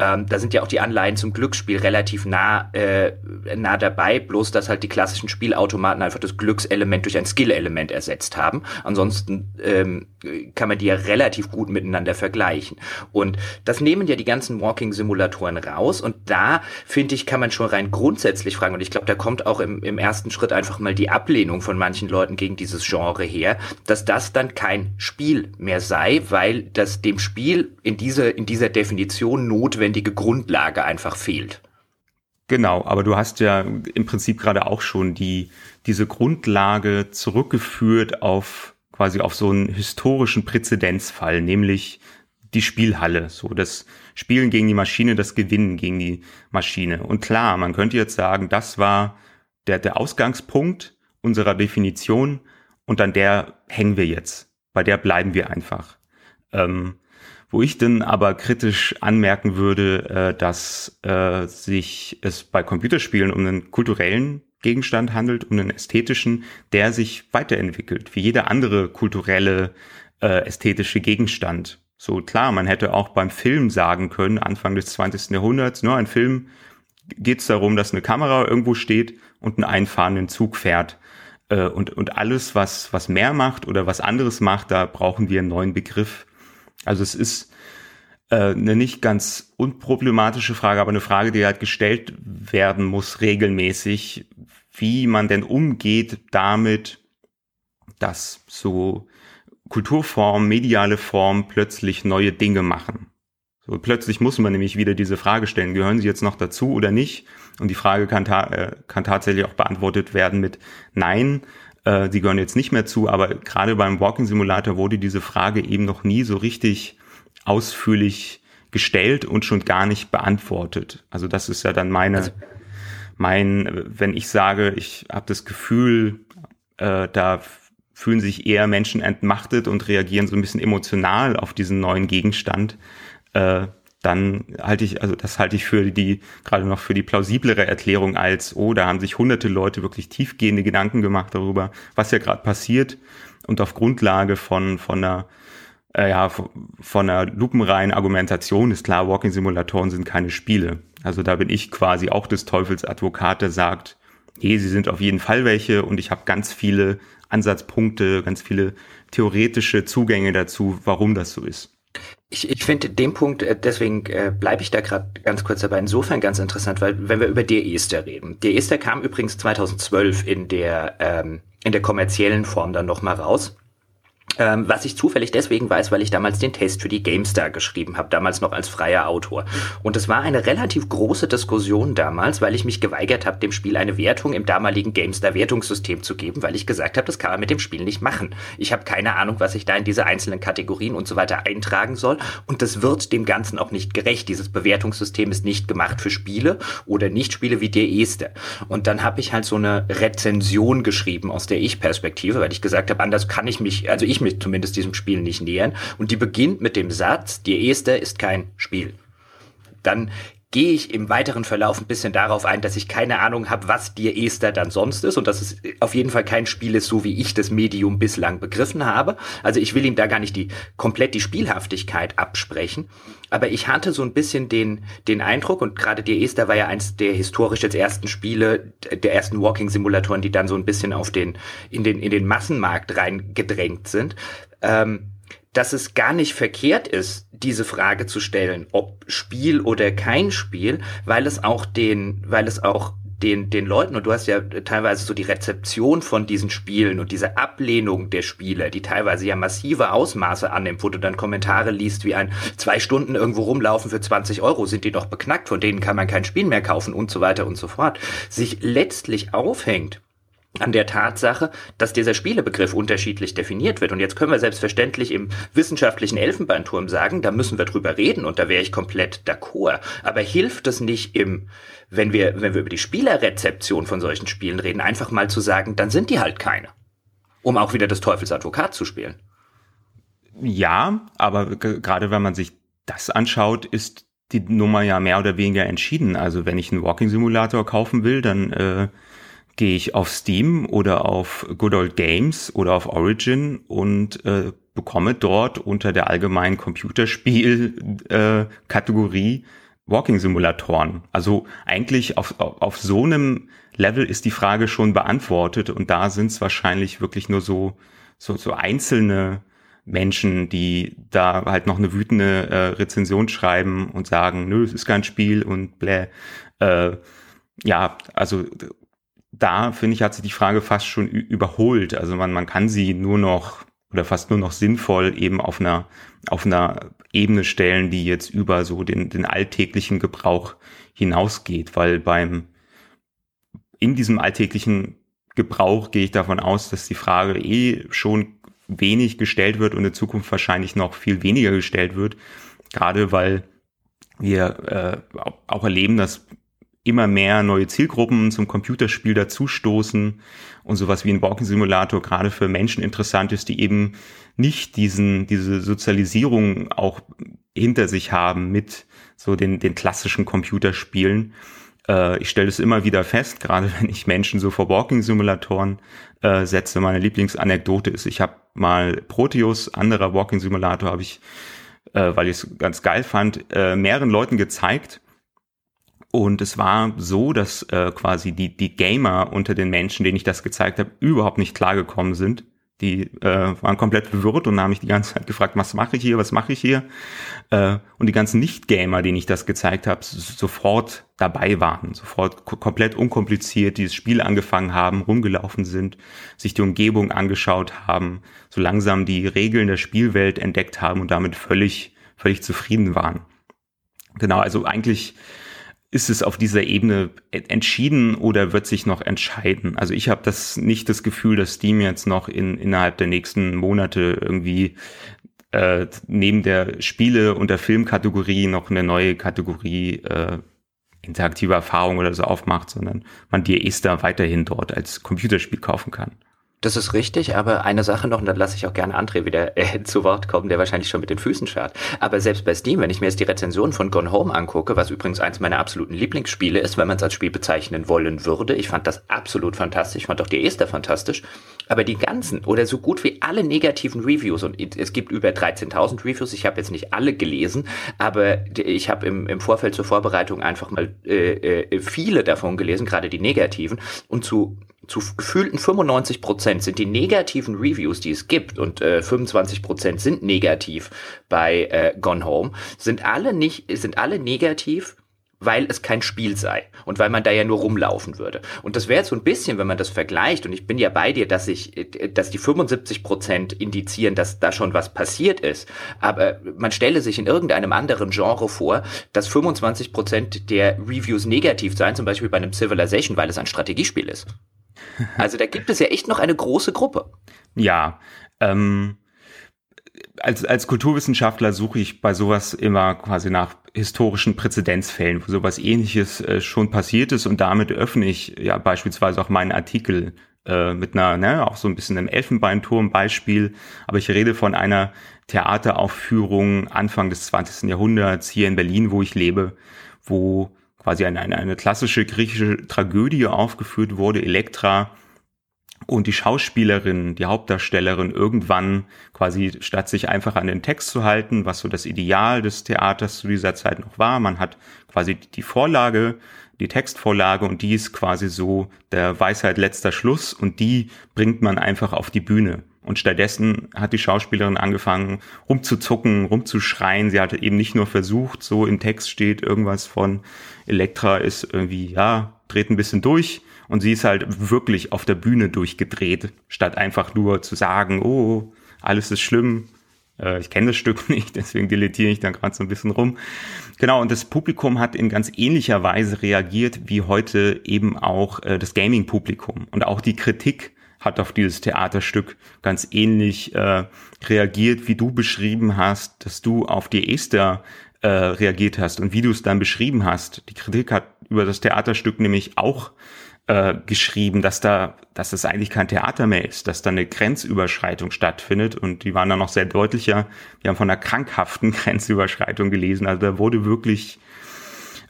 Ähm, da sind ja auch die Anleihen zum Glücksspiel relativ nah, äh, nah dabei, bloß dass halt die klassischen Spielautomaten einfach das Glückselement durch ein Skill-Element ersetzt haben. Ansonsten ähm, kann man die ja relativ gut miteinander vergleichen. Und das nehmen ja die ganzen Walking-Simulatoren raus und da, finde ich, kann man schon rein grundsätzlich fragen, und ich glaube, da kommt auch im, im ersten Schritt einfach mal die Ablehnung von manchen Leuten gegen dieses Genre her, dass das dann kein Spiel mehr sei, weil das dem Spiel in diese, in diese dieser Definition notwendige Grundlage einfach fehlt. Genau, aber du hast ja im Prinzip gerade auch schon die, diese Grundlage zurückgeführt auf quasi auf so einen historischen Präzedenzfall, nämlich die Spielhalle, so das Spielen gegen die Maschine, das Gewinnen gegen die Maschine. Und klar, man könnte jetzt sagen, das war der, der Ausgangspunkt unserer Definition und an der hängen wir jetzt. Bei der bleiben wir einfach. Ähm, wo ich dann aber kritisch anmerken würde, äh, dass äh, sich es bei Computerspielen um einen kulturellen Gegenstand handelt, um einen ästhetischen, der sich weiterentwickelt, wie jeder andere kulturelle, äh, ästhetische Gegenstand. So klar, man hätte auch beim Film sagen können, Anfang des 20. Jahrhunderts, nur ein Film geht es darum, dass eine Kamera irgendwo steht und einen einfahrenden Zug fährt. Äh, und, und alles, was, was mehr macht oder was anderes macht, da brauchen wir einen neuen Begriff. Also es ist äh, eine nicht ganz unproblematische Frage, aber eine Frage, die halt gestellt werden muss regelmäßig, wie man denn umgeht damit, dass so Kulturformen, mediale Formen plötzlich neue Dinge machen. So plötzlich muss man nämlich wieder diese Frage stellen, gehören sie jetzt noch dazu oder nicht? Und die Frage kann, ta äh, kann tatsächlich auch beantwortet werden mit Nein, äh, sie gehören jetzt nicht mehr zu, aber gerade beim Walking Simulator wurde diese Frage eben noch nie so richtig ausführlich gestellt und schon gar nicht beantwortet. Also das ist ja dann meine, also, mein, wenn ich sage, ich habe das Gefühl, äh, da fühlen sich eher Menschen entmachtet und reagieren so ein bisschen emotional auf diesen neuen Gegenstand, äh, dann halte ich, also das halte ich für die, gerade noch für die plausiblere Erklärung als, oh, da haben sich hunderte Leute wirklich tiefgehende Gedanken gemacht darüber, was ja gerade passiert und auf Grundlage von, von einer, äh, ja, von einer lupenreinen Argumentation ist klar, Walking-Simulatoren sind keine Spiele. Also da bin ich quasi auch des Teufels Advokat, der sagt, hey, sie sind auf jeden Fall welche und ich habe ganz viele Ansatzpunkte, ganz viele theoretische Zugänge dazu, warum das so ist. Ich, ich finde den Punkt, äh, deswegen äh, bleibe ich da gerade ganz kurz dabei, insofern ganz interessant, weil wenn wir über Der Ester reden. Der Ester kam übrigens 2012 in der, ähm, in der kommerziellen Form dann nochmal raus. Ähm, was ich zufällig deswegen weiß, weil ich damals den Test für die GameStar geschrieben habe, damals noch als freier Autor. Und es war eine relativ große Diskussion damals, weil ich mich geweigert habe, dem Spiel eine Wertung im damaligen GameStar-Wertungssystem zu geben, weil ich gesagt habe, das kann man mit dem Spiel nicht machen. Ich habe keine Ahnung, was ich da in diese einzelnen Kategorien und so weiter eintragen soll. Und das wird dem Ganzen auch nicht gerecht. Dieses Bewertungssystem ist nicht gemacht für Spiele oder Nicht-Spiele wie der Este. Und dann habe ich halt so eine Rezension geschrieben aus der Ich-Perspektive, weil ich gesagt habe, anders kann ich mich, also ich mich zumindest diesem Spiel nicht nähern. Und die beginnt mit dem Satz, die Este ist kein Spiel. Dann gehe ich im weiteren Verlauf ein bisschen darauf ein, dass ich keine Ahnung habe, was dir Esther dann sonst ist und dass es auf jeden Fall kein Spiel ist, so wie ich das Medium bislang begriffen habe. Also ich will ihm da gar nicht die komplett die Spielhaftigkeit absprechen, aber ich hatte so ein bisschen den den Eindruck und gerade dir Esther war ja eins der historisch jetzt ersten Spiele, der ersten Walking Simulatoren, die dann so ein bisschen auf den in den in den Massenmarkt reingedrängt sind. Ähm, dass es gar nicht verkehrt ist, diese Frage zu stellen, ob Spiel oder kein Spiel, weil es auch den, weil es auch den, den Leuten, und du hast ja teilweise so die Rezeption von diesen Spielen und diese Ablehnung der Spiele, die teilweise ja massive Ausmaße annimmt, wo du dann Kommentare liest wie ein zwei Stunden irgendwo rumlaufen für 20 Euro, sind die doch beknackt, von denen kann man kein Spiel mehr kaufen und so weiter und so fort, sich letztlich aufhängt an der Tatsache, dass dieser Spielebegriff unterschiedlich definiert wird. Und jetzt können wir selbstverständlich im wissenschaftlichen Elfenbeinturm sagen, da müssen wir drüber reden und da wäre ich komplett d'accord. Aber hilft es nicht im, wenn wir, wenn wir über die Spielerrezeption von solchen Spielen reden, einfach mal zu sagen, dann sind die halt keine. Um auch wieder das Teufelsadvokat zu spielen. Ja, aber gerade wenn man sich das anschaut, ist die Nummer ja mehr oder weniger entschieden. Also wenn ich einen Walking Simulator kaufen will, dann äh, gehe ich auf Steam oder auf Good Old Games oder auf Origin und äh, bekomme dort unter der allgemeinen Computerspiel-Kategorie äh, Walking Simulatoren. Also eigentlich auf, auf, auf so einem Level ist die Frage schon beantwortet und da sind es wahrscheinlich wirklich nur so, so, so einzelne Menschen, die da halt noch eine wütende äh, Rezension schreiben und sagen, nö, es ist kein Spiel und bläh. Äh, ja, also da finde ich, hat sich die Frage fast schon überholt. Also man, man kann sie nur noch oder fast nur noch sinnvoll eben auf einer, auf einer Ebene stellen, die jetzt über so den, den alltäglichen Gebrauch hinausgeht, weil beim, in diesem alltäglichen Gebrauch gehe ich davon aus, dass die Frage eh schon wenig gestellt wird und in Zukunft wahrscheinlich noch viel weniger gestellt wird, gerade weil wir äh, auch erleben, dass immer mehr neue Zielgruppen zum Computerspiel dazustoßen und sowas wie ein Walking Simulator gerade für Menschen interessant ist, die eben nicht diesen, diese Sozialisierung auch hinter sich haben mit so den, den klassischen Computerspielen. Äh, ich stelle es immer wieder fest, gerade wenn ich Menschen so vor Walking Simulatoren äh, setze. Meine Lieblingsanekdote ist, ich habe mal Proteus, anderer Walking Simulator, habe ich, äh, weil ich es ganz geil fand, äh, mehreren Leuten gezeigt und es war so, dass äh, quasi die, die Gamer unter den Menschen, denen ich das gezeigt habe, überhaupt nicht klargekommen sind. Die äh, waren komplett verwirrt und haben mich die ganze Zeit gefragt, was mache ich hier, was mache ich hier? Äh, und die ganzen Nicht-Gamer, denen ich das gezeigt habe, sofort dabei waren, sofort komplett unkompliziert dieses Spiel angefangen haben, rumgelaufen sind, sich die Umgebung angeschaut haben, so langsam die Regeln der Spielwelt entdeckt haben und damit völlig, völlig zufrieden waren. Genau, also eigentlich ist es auf dieser Ebene entschieden oder wird sich noch entscheiden? Also ich habe das nicht das Gefühl, dass Steam jetzt noch in, innerhalb der nächsten Monate irgendwie äh, neben der Spiele- und der Filmkategorie noch eine neue Kategorie äh, interaktive Erfahrung oder so aufmacht, sondern man die Esther weiterhin dort als Computerspiel kaufen kann. Das ist richtig, aber eine Sache noch, und dann lasse ich auch gerne André wieder äh, *laughs* zu Wort kommen, der wahrscheinlich schon mit den Füßen schart. Aber selbst bei Steam, wenn ich mir jetzt die Rezension von Gone Home angucke, was übrigens eins meiner absoluten Lieblingsspiele ist, wenn man es als Spiel bezeichnen wollen würde, ich fand das absolut fantastisch, fand auch die Esther fantastisch, aber die ganzen oder so gut wie alle negativen Reviews, und es gibt über 13.000 Reviews, ich habe jetzt nicht alle gelesen, aber ich habe im, im Vorfeld zur Vorbereitung einfach mal äh, äh, viele davon gelesen, gerade die negativen, und zu zu gefühlten 95 Prozent sind die negativen Reviews, die es gibt, und äh, 25 Prozent sind negativ bei äh, Gone Home, sind alle nicht, sind alle negativ, weil es kein Spiel sei und weil man da ja nur rumlaufen würde. Und das wäre so ein bisschen, wenn man das vergleicht, und ich bin ja bei dir, dass ich, dass die 75 Prozent indizieren, dass da schon was passiert ist. Aber man stelle sich in irgendeinem anderen Genre vor, dass 25 Prozent der Reviews negativ seien, zum Beispiel bei einem Civilization, weil es ein Strategiespiel ist. Also da gibt es ja echt noch eine große Gruppe. Ja, ähm, als, als Kulturwissenschaftler suche ich bei sowas immer quasi nach historischen Präzedenzfällen, wo sowas ähnliches äh, schon passiert ist und damit öffne ich ja beispielsweise auch meinen Artikel äh, mit einer, ne, auch so ein bisschen einem Elfenbeinturm-Beispiel, aber ich rede von einer Theateraufführung Anfang des 20. Jahrhunderts hier in Berlin, wo ich lebe, wo quasi eine, eine, eine klassische griechische Tragödie aufgeführt wurde, Elektra, und die Schauspielerin, die Hauptdarstellerin irgendwann quasi statt sich einfach an den Text zu halten, was so das Ideal des Theaters zu dieser Zeit noch war, man hat quasi die Vorlage, die Textvorlage und die ist quasi so der Weisheit letzter Schluss und die bringt man einfach auf die Bühne. Und stattdessen hat die Schauspielerin angefangen rumzuzucken, rumzuschreien. Sie hatte eben nicht nur versucht, so im Text steht irgendwas von Elektra ist irgendwie, ja, dreht ein bisschen durch. Und sie ist halt wirklich auf der Bühne durchgedreht, statt einfach nur zu sagen, oh, alles ist schlimm. Äh, ich kenne das Stück *laughs* nicht, deswegen deletiere ich da gerade so ein bisschen rum. Genau, und das Publikum hat in ganz ähnlicher Weise reagiert wie heute eben auch äh, das Gaming-Publikum. Und auch die Kritik hat auf dieses Theaterstück ganz ähnlich äh, reagiert, wie du beschrieben hast, dass du auf die Esther äh, reagiert hast und wie du es dann beschrieben hast. Die Kritik hat über das Theaterstück nämlich auch äh, geschrieben, dass da, dass es eigentlich kein Theater mehr ist, dass da eine Grenzüberschreitung stattfindet und die waren dann noch sehr deutlicher. Wir haben von einer krankhaften *laughs* Grenzüberschreitung gelesen. Also da wurde wirklich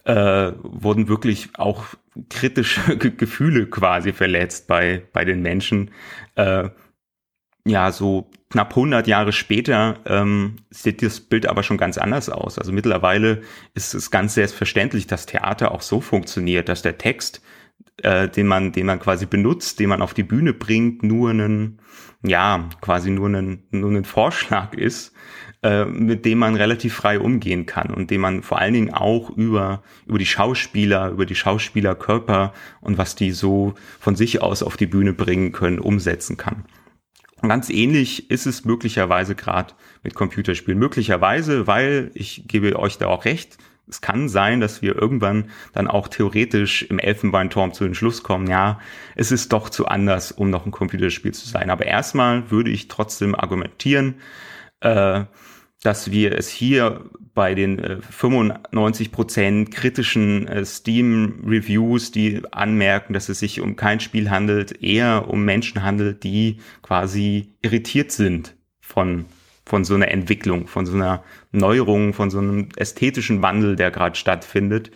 äh, wurden wirklich auch kritische *laughs* Gefühle quasi verletzt bei, bei den Menschen. Äh, ja, so knapp 100 Jahre später ähm, sieht das Bild aber schon ganz anders aus. Also mittlerweile ist es ganz selbstverständlich, dass Theater auch so funktioniert, dass der Text, äh, den man, den man quasi benutzt, den man auf die Bühne bringt, nur einen, ja, quasi nur einen, nur einen Vorschlag ist, äh, mit dem man relativ frei umgehen kann und dem man vor allen Dingen auch über, über die Schauspieler, über die Schauspielerkörper und was die so von sich aus auf die Bühne bringen können, umsetzen kann. Und ganz ähnlich ist es möglicherweise gerade mit Computerspielen. Möglicherweise, weil ich gebe euch da auch recht, es kann sein, dass wir irgendwann dann auch theoretisch im Elfenbeinturm zu den Schluss kommen, ja, es ist doch zu anders, um noch ein Computerspiel zu sein. Aber erstmal würde ich trotzdem argumentieren, äh, dass wir es hier bei den äh, 95% kritischen äh, Steam-Reviews, die anmerken, dass es sich um kein Spiel handelt, eher um Menschen handelt, die quasi irritiert sind von, von so einer Entwicklung, von so einer Neuerung, von so einem ästhetischen Wandel, der gerade stattfindet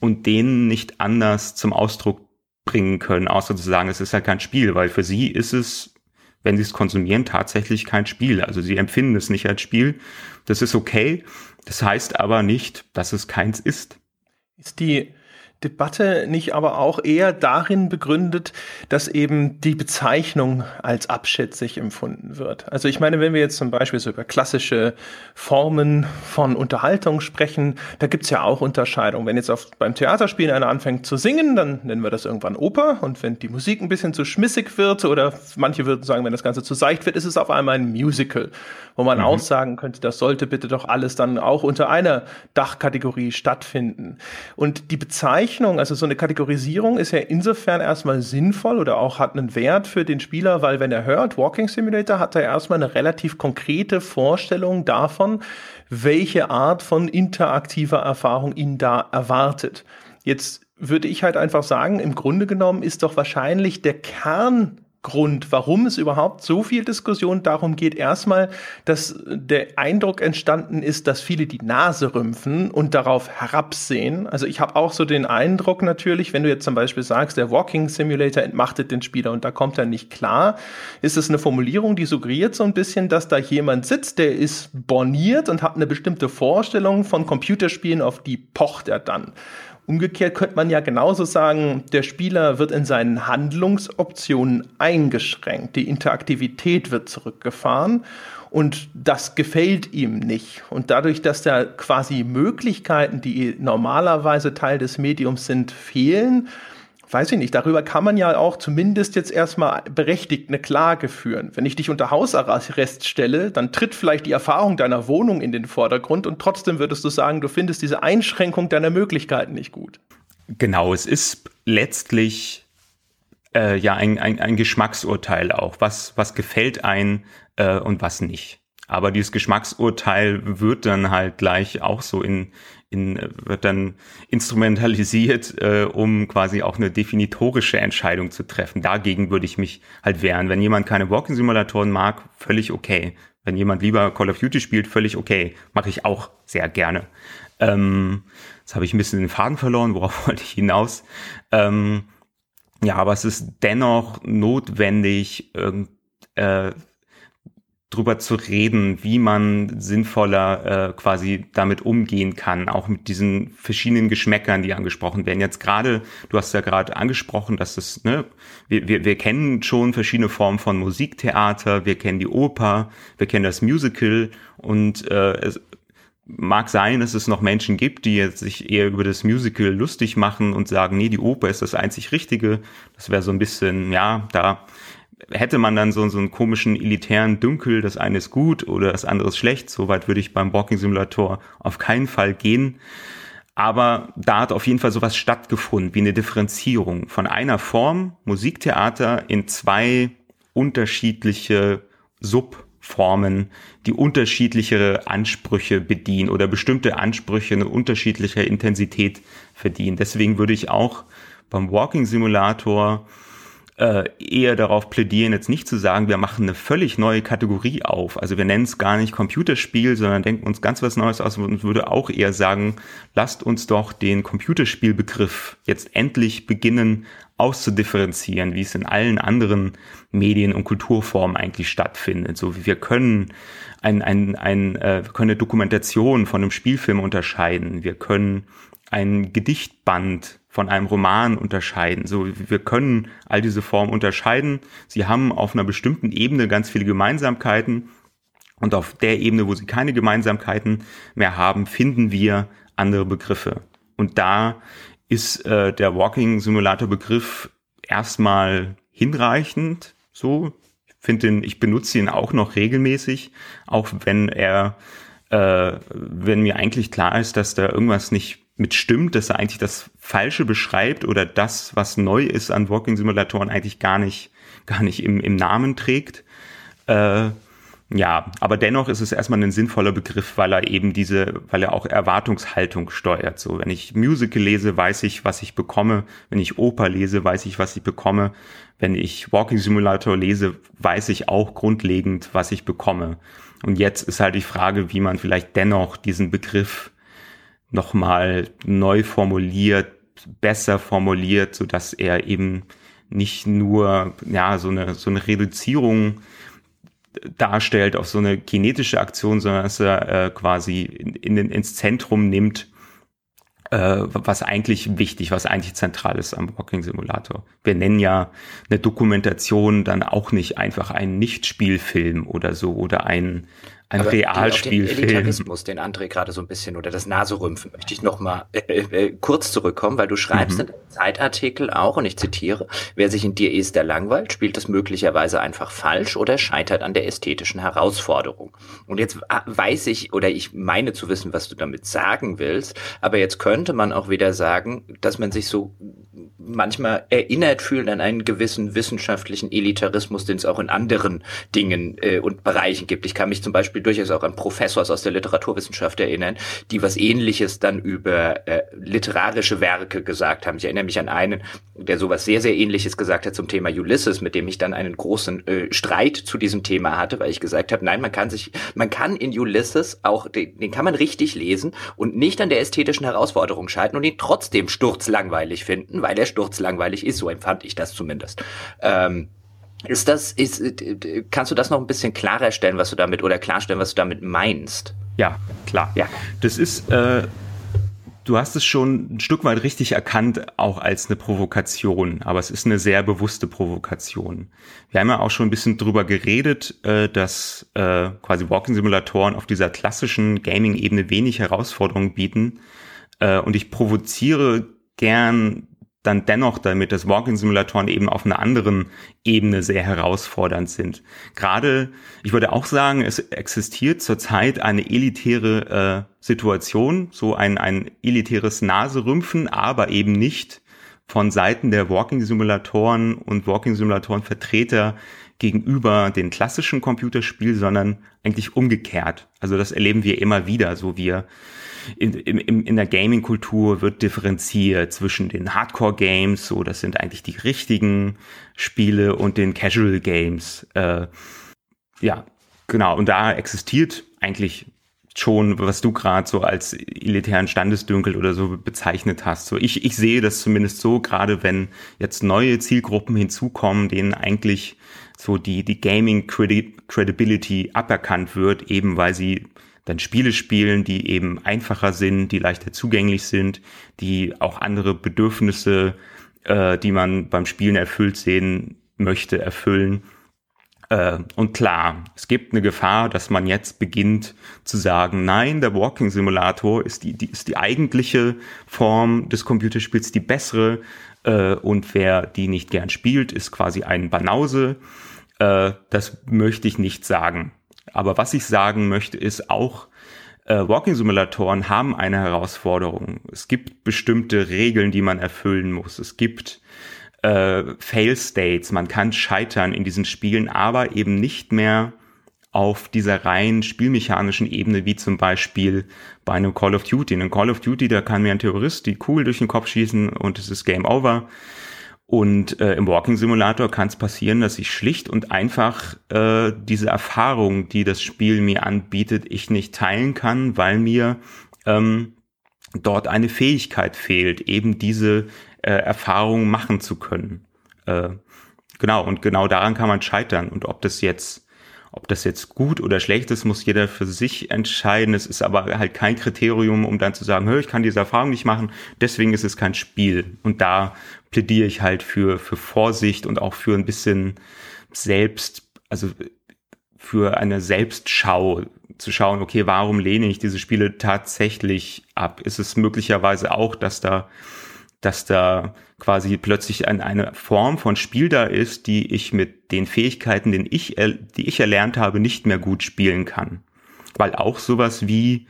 und denen nicht anders zum Ausdruck bringen können, außer zu sagen, es ist halt kein Spiel, weil für sie ist es wenn sie es konsumieren, tatsächlich kein Spiel. Also sie empfinden es nicht als Spiel. Das ist okay. Das heißt aber nicht, dass es keins ist. Ist die Debatte nicht aber auch eher darin begründet, dass eben die Bezeichnung als abschätzig empfunden wird. Also ich meine, wenn wir jetzt zum Beispiel so über klassische Formen von Unterhaltung sprechen, da gibt's ja auch Unterscheidungen. Wenn jetzt auf, beim Theaterspielen einer anfängt zu singen, dann nennen wir das irgendwann Oper. Und wenn die Musik ein bisschen zu schmissig wird oder manche würden sagen, wenn das Ganze zu seicht wird, ist es auf einmal ein Musical, wo man mhm. auch sagen könnte, das sollte bitte doch alles dann auch unter einer Dachkategorie stattfinden. Und die Bezeichnung Bezeichnung, also so eine Kategorisierung ist ja insofern erstmal sinnvoll oder auch hat einen Wert für den Spieler, weil wenn er hört Walking Simulator, hat er erstmal eine relativ konkrete Vorstellung davon, welche Art von interaktiver Erfahrung ihn da erwartet. Jetzt würde ich halt einfach sagen, im Grunde genommen ist doch wahrscheinlich der Kern Grund, warum es überhaupt so viel Diskussion darum geht. Erstmal, dass der Eindruck entstanden ist, dass viele die Nase rümpfen und darauf herabsehen. Also ich habe auch so den Eindruck natürlich, wenn du jetzt zum Beispiel sagst, der Walking Simulator entmachtet den Spieler und da kommt er nicht klar, ist es eine Formulierung, die suggeriert so ein bisschen, dass da jemand sitzt, der ist borniert und hat eine bestimmte Vorstellung von Computerspielen, auf die pocht er dann. Umgekehrt könnte man ja genauso sagen, der Spieler wird in seinen Handlungsoptionen eingeschränkt, die Interaktivität wird zurückgefahren und das gefällt ihm nicht. Und dadurch, dass da quasi Möglichkeiten, die normalerweise Teil des Mediums sind, fehlen, weiß ich nicht, darüber kann man ja auch zumindest jetzt erstmal berechtigt eine Klage führen. Wenn ich dich unter Hausarrest stelle, dann tritt vielleicht die Erfahrung deiner Wohnung in den Vordergrund und trotzdem würdest du sagen, du findest diese Einschränkung deiner Möglichkeiten nicht gut. Genau, es ist letztlich äh, ja ein, ein, ein Geschmacksurteil auch. Was, was gefällt ein äh, und was nicht. Aber dieses Geschmacksurteil wird dann halt gleich auch so in, in, wird dann instrumentalisiert, äh, um quasi auch eine definitorische Entscheidung zu treffen. Dagegen würde ich mich halt wehren. Wenn jemand keine Walking-Simulatoren mag, völlig okay. Wenn jemand lieber Call of Duty spielt, völlig okay. Mache ich auch sehr gerne. Ähm, jetzt habe ich ein bisschen den Faden verloren, worauf *laughs* wollte ich hinaus? Ähm, ja, aber es ist dennoch notwendig, äh, drüber zu reden, wie man sinnvoller äh, quasi damit umgehen kann, auch mit diesen verschiedenen Geschmäckern, die angesprochen werden. Jetzt gerade, du hast ja gerade angesprochen, dass es, ne, wir, wir, wir kennen schon verschiedene Formen von Musiktheater, wir kennen die Oper, wir kennen das Musical und äh, es mag sein, dass es noch Menschen gibt, die jetzt sich eher über das Musical lustig machen und sagen, nee, die Oper ist das einzig Richtige. Das wäre so ein bisschen, ja, da hätte man dann so, so einen komischen elitären Dünkel, das eine ist gut oder das andere ist schlecht. So weit würde ich beim Walking Simulator auf keinen Fall gehen. Aber da hat auf jeden Fall sowas stattgefunden, wie eine Differenzierung von einer Form Musiktheater in zwei unterschiedliche Subformen, die unterschiedlichere Ansprüche bedienen oder bestimmte Ansprüche eine unterschiedliche Intensität verdienen. Deswegen würde ich auch beim Walking Simulator äh, eher darauf plädieren, jetzt nicht zu sagen, wir machen eine völlig neue Kategorie auf. Also wir nennen es gar nicht Computerspiel, sondern denken uns ganz was Neues aus und würde auch eher sagen, lasst uns doch den Computerspielbegriff jetzt endlich beginnen auszudifferenzieren, wie es in allen anderen Medien und Kulturformen eigentlich stattfindet. So wie wir können ein, ein, ein, äh, wir können eine Dokumentation von einem Spielfilm unterscheiden. Wir können ein Gedichtband von einem Roman unterscheiden. So, wir können all diese Formen unterscheiden. Sie haben auf einer bestimmten Ebene ganz viele Gemeinsamkeiten. Und auf der Ebene, wo sie keine Gemeinsamkeiten mehr haben, finden wir andere Begriffe. Und da ist äh, der Walking Simulator Begriff erstmal hinreichend. So, ich finde ihn, ich benutze ihn auch noch regelmäßig, auch wenn er, äh, wenn mir eigentlich klar ist, dass da irgendwas nicht mit stimmt, dass er eigentlich das Falsche beschreibt oder das, was neu ist an Walking-Simulatoren, eigentlich gar nicht, gar nicht im, im Namen trägt. Äh, ja, aber dennoch ist es erstmal ein sinnvoller Begriff, weil er eben diese, weil er auch Erwartungshaltung steuert. So, wenn ich Musical lese, weiß ich, was ich bekomme. Wenn ich Oper lese, weiß ich, was ich bekomme. Wenn ich Walking Simulator lese, weiß ich auch grundlegend, was ich bekomme. Und jetzt ist halt die Frage, wie man vielleicht dennoch diesen Begriff nochmal neu formuliert, besser formuliert, so dass er eben nicht nur ja so eine so eine Reduzierung darstellt auf so eine kinetische Aktion, sondern dass er äh, quasi in, in, ins Zentrum nimmt, äh, was eigentlich wichtig, was eigentlich zentral ist am Walking Simulator. Wir nennen ja eine Dokumentation dann auch nicht einfach einen Nicht-Spielfilm oder so oder ein ein Aber Realspielfilm. Den Elitarismus, den André gerade so ein bisschen oder das Naserümpfen möchte ich noch mal äh, äh, kurz zurückkommen, weil du schreibst mhm. in einem Zeitartikel auch und ich zitiere: Wer sich in dir ist, der langweilt, spielt das möglicherweise einfach falsch oder scheitert an der ästhetischen Herausforderung. Und jetzt weiß ich oder ich meine zu wissen, was du damit sagen willst, aber jetzt könnte man auch wieder sagen, dass man sich so manchmal erinnert fühlt an einen gewissen wissenschaftlichen Elitarismus, den es auch in anderen Dingen äh, und Bereichen gibt. Ich kann mich zum Beispiel durchaus auch an Professors aus der Literaturwissenschaft erinnern, die was Ähnliches dann über äh, literarische Werke gesagt haben. Ich erinnere mich an einen, der sowas sehr, sehr Ähnliches gesagt hat zum Thema Ulysses, mit dem ich dann einen großen äh, Streit zu diesem Thema hatte, weil ich gesagt habe, nein, man kann sich, man kann in Ulysses auch, den, den kann man richtig lesen und nicht an der ästhetischen Herausforderung scheitern und ihn trotzdem sturzlangweilig finden, weil er sturzlangweilig ist, so empfand ich das zumindest. Ähm, ist das, ist, kannst du das noch ein bisschen klarer stellen, was du damit, oder klarstellen, was du damit meinst? Ja, klar. Ja. Das ist, äh, du hast es schon ein Stück weit richtig erkannt, auch als eine Provokation, aber es ist eine sehr bewusste Provokation. Wir haben ja auch schon ein bisschen drüber geredet, äh, dass äh, quasi Walking-Simulatoren auf dieser klassischen Gaming-Ebene wenig Herausforderungen bieten. Äh, und ich provoziere gern dann dennoch damit, dass Walking-Simulatoren eben auf einer anderen Ebene sehr herausfordernd sind. Gerade, ich würde auch sagen, es existiert zurzeit eine elitäre äh, Situation, so ein, ein elitäres Naserümpfen, aber eben nicht von Seiten der Walking-Simulatoren und Walking-Simulatoren-Vertreter gegenüber den klassischen Computerspielen, sondern eigentlich umgekehrt. Also das erleben wir immer wieder, so wir in, in, in der Gaming-Kultur wird differenziert zwischen den Hardcore-Games, so das sind eigentlich die richtigen Spiele, und den Casual-Games. Äh, ja, genau. Und da existiert eigentlich schon, was du gerade so als elitären Standesdünkel oder so bezeichnet hast. So ich, ich sehe das zumindest so, gerade wenn jetzt neue Zielgruppen hinzukommen, denen eigentlich so die, die Gaming Credibility aberkannt wird, eben weil sie dann Spiele spielen, die eben einfacher sind, die leichter zugänglich sind, die auch andere Bedürfnisse, äh, die man beim Spielen erfüllt sehen möchte, erfüllen. Äh, und klar, es gibt eine Gefahr, dass man jetzt beginnt zu sagen, nein, der Walking Simulator ist die, die, ist die eigentliche Form des Computerspiels, die bessere. Äh, und wer die nicht gern spielt, ist quasi ein Banause. Äh, das möchte ich nicht sagen. Aber was ich sagen möchte, ist auch, äh, Walking-Simulatoren haben eine Herausforderung. Es gibt bestimmte Regeln, die man erfüllen muss. Es gibt äh, Fail-States, man kann scheitern in diesen Spielen, aber eben nicht mehr auf dieser rein spielmechanischen Ebene, wie zum Beispiel bei einem Call of Duty. In einem Call of Duty, da kann mir ein Terrorist die Kugel durch den Kopf schießen und es ist Game Over. Und äh, im Walking Simulator kann es passieren, dass ich schlicht und einfach äh, diese Erfahrung, die das Spiel mir anbietet, ich nicht teilen kann, weil mir ähm, dort eine Fähigkeit fehlt, eben diese äh, Erfahrung machen zu können. Äh, genau, und genau daran kann man scheitern. Und ob das jetzt ob das jetzt gut oder schlecht ist, muss jeder für sich entscheiden. Es ist aber halt kein Kriterium, um dann zu sagen, ich kann diese Erfahrung nicht machen, deswegen ist es kein Spiel. Und da plädiere ich halt für, für Vorsicht und auch für ein bisschen selbst, also für eine Selbstschau zu schauen, okay, warum lehne ich diese Spiele tatsächlich ab? Ist es möglicherweise auch, dass da dass da quasi plötzlich ein, eine Form von Spiel da ist, die ich mit den Fähigkeiten, den ich, die ich erlernt habe, nicht mehr gut spielen kann. Weil auch sowas wie,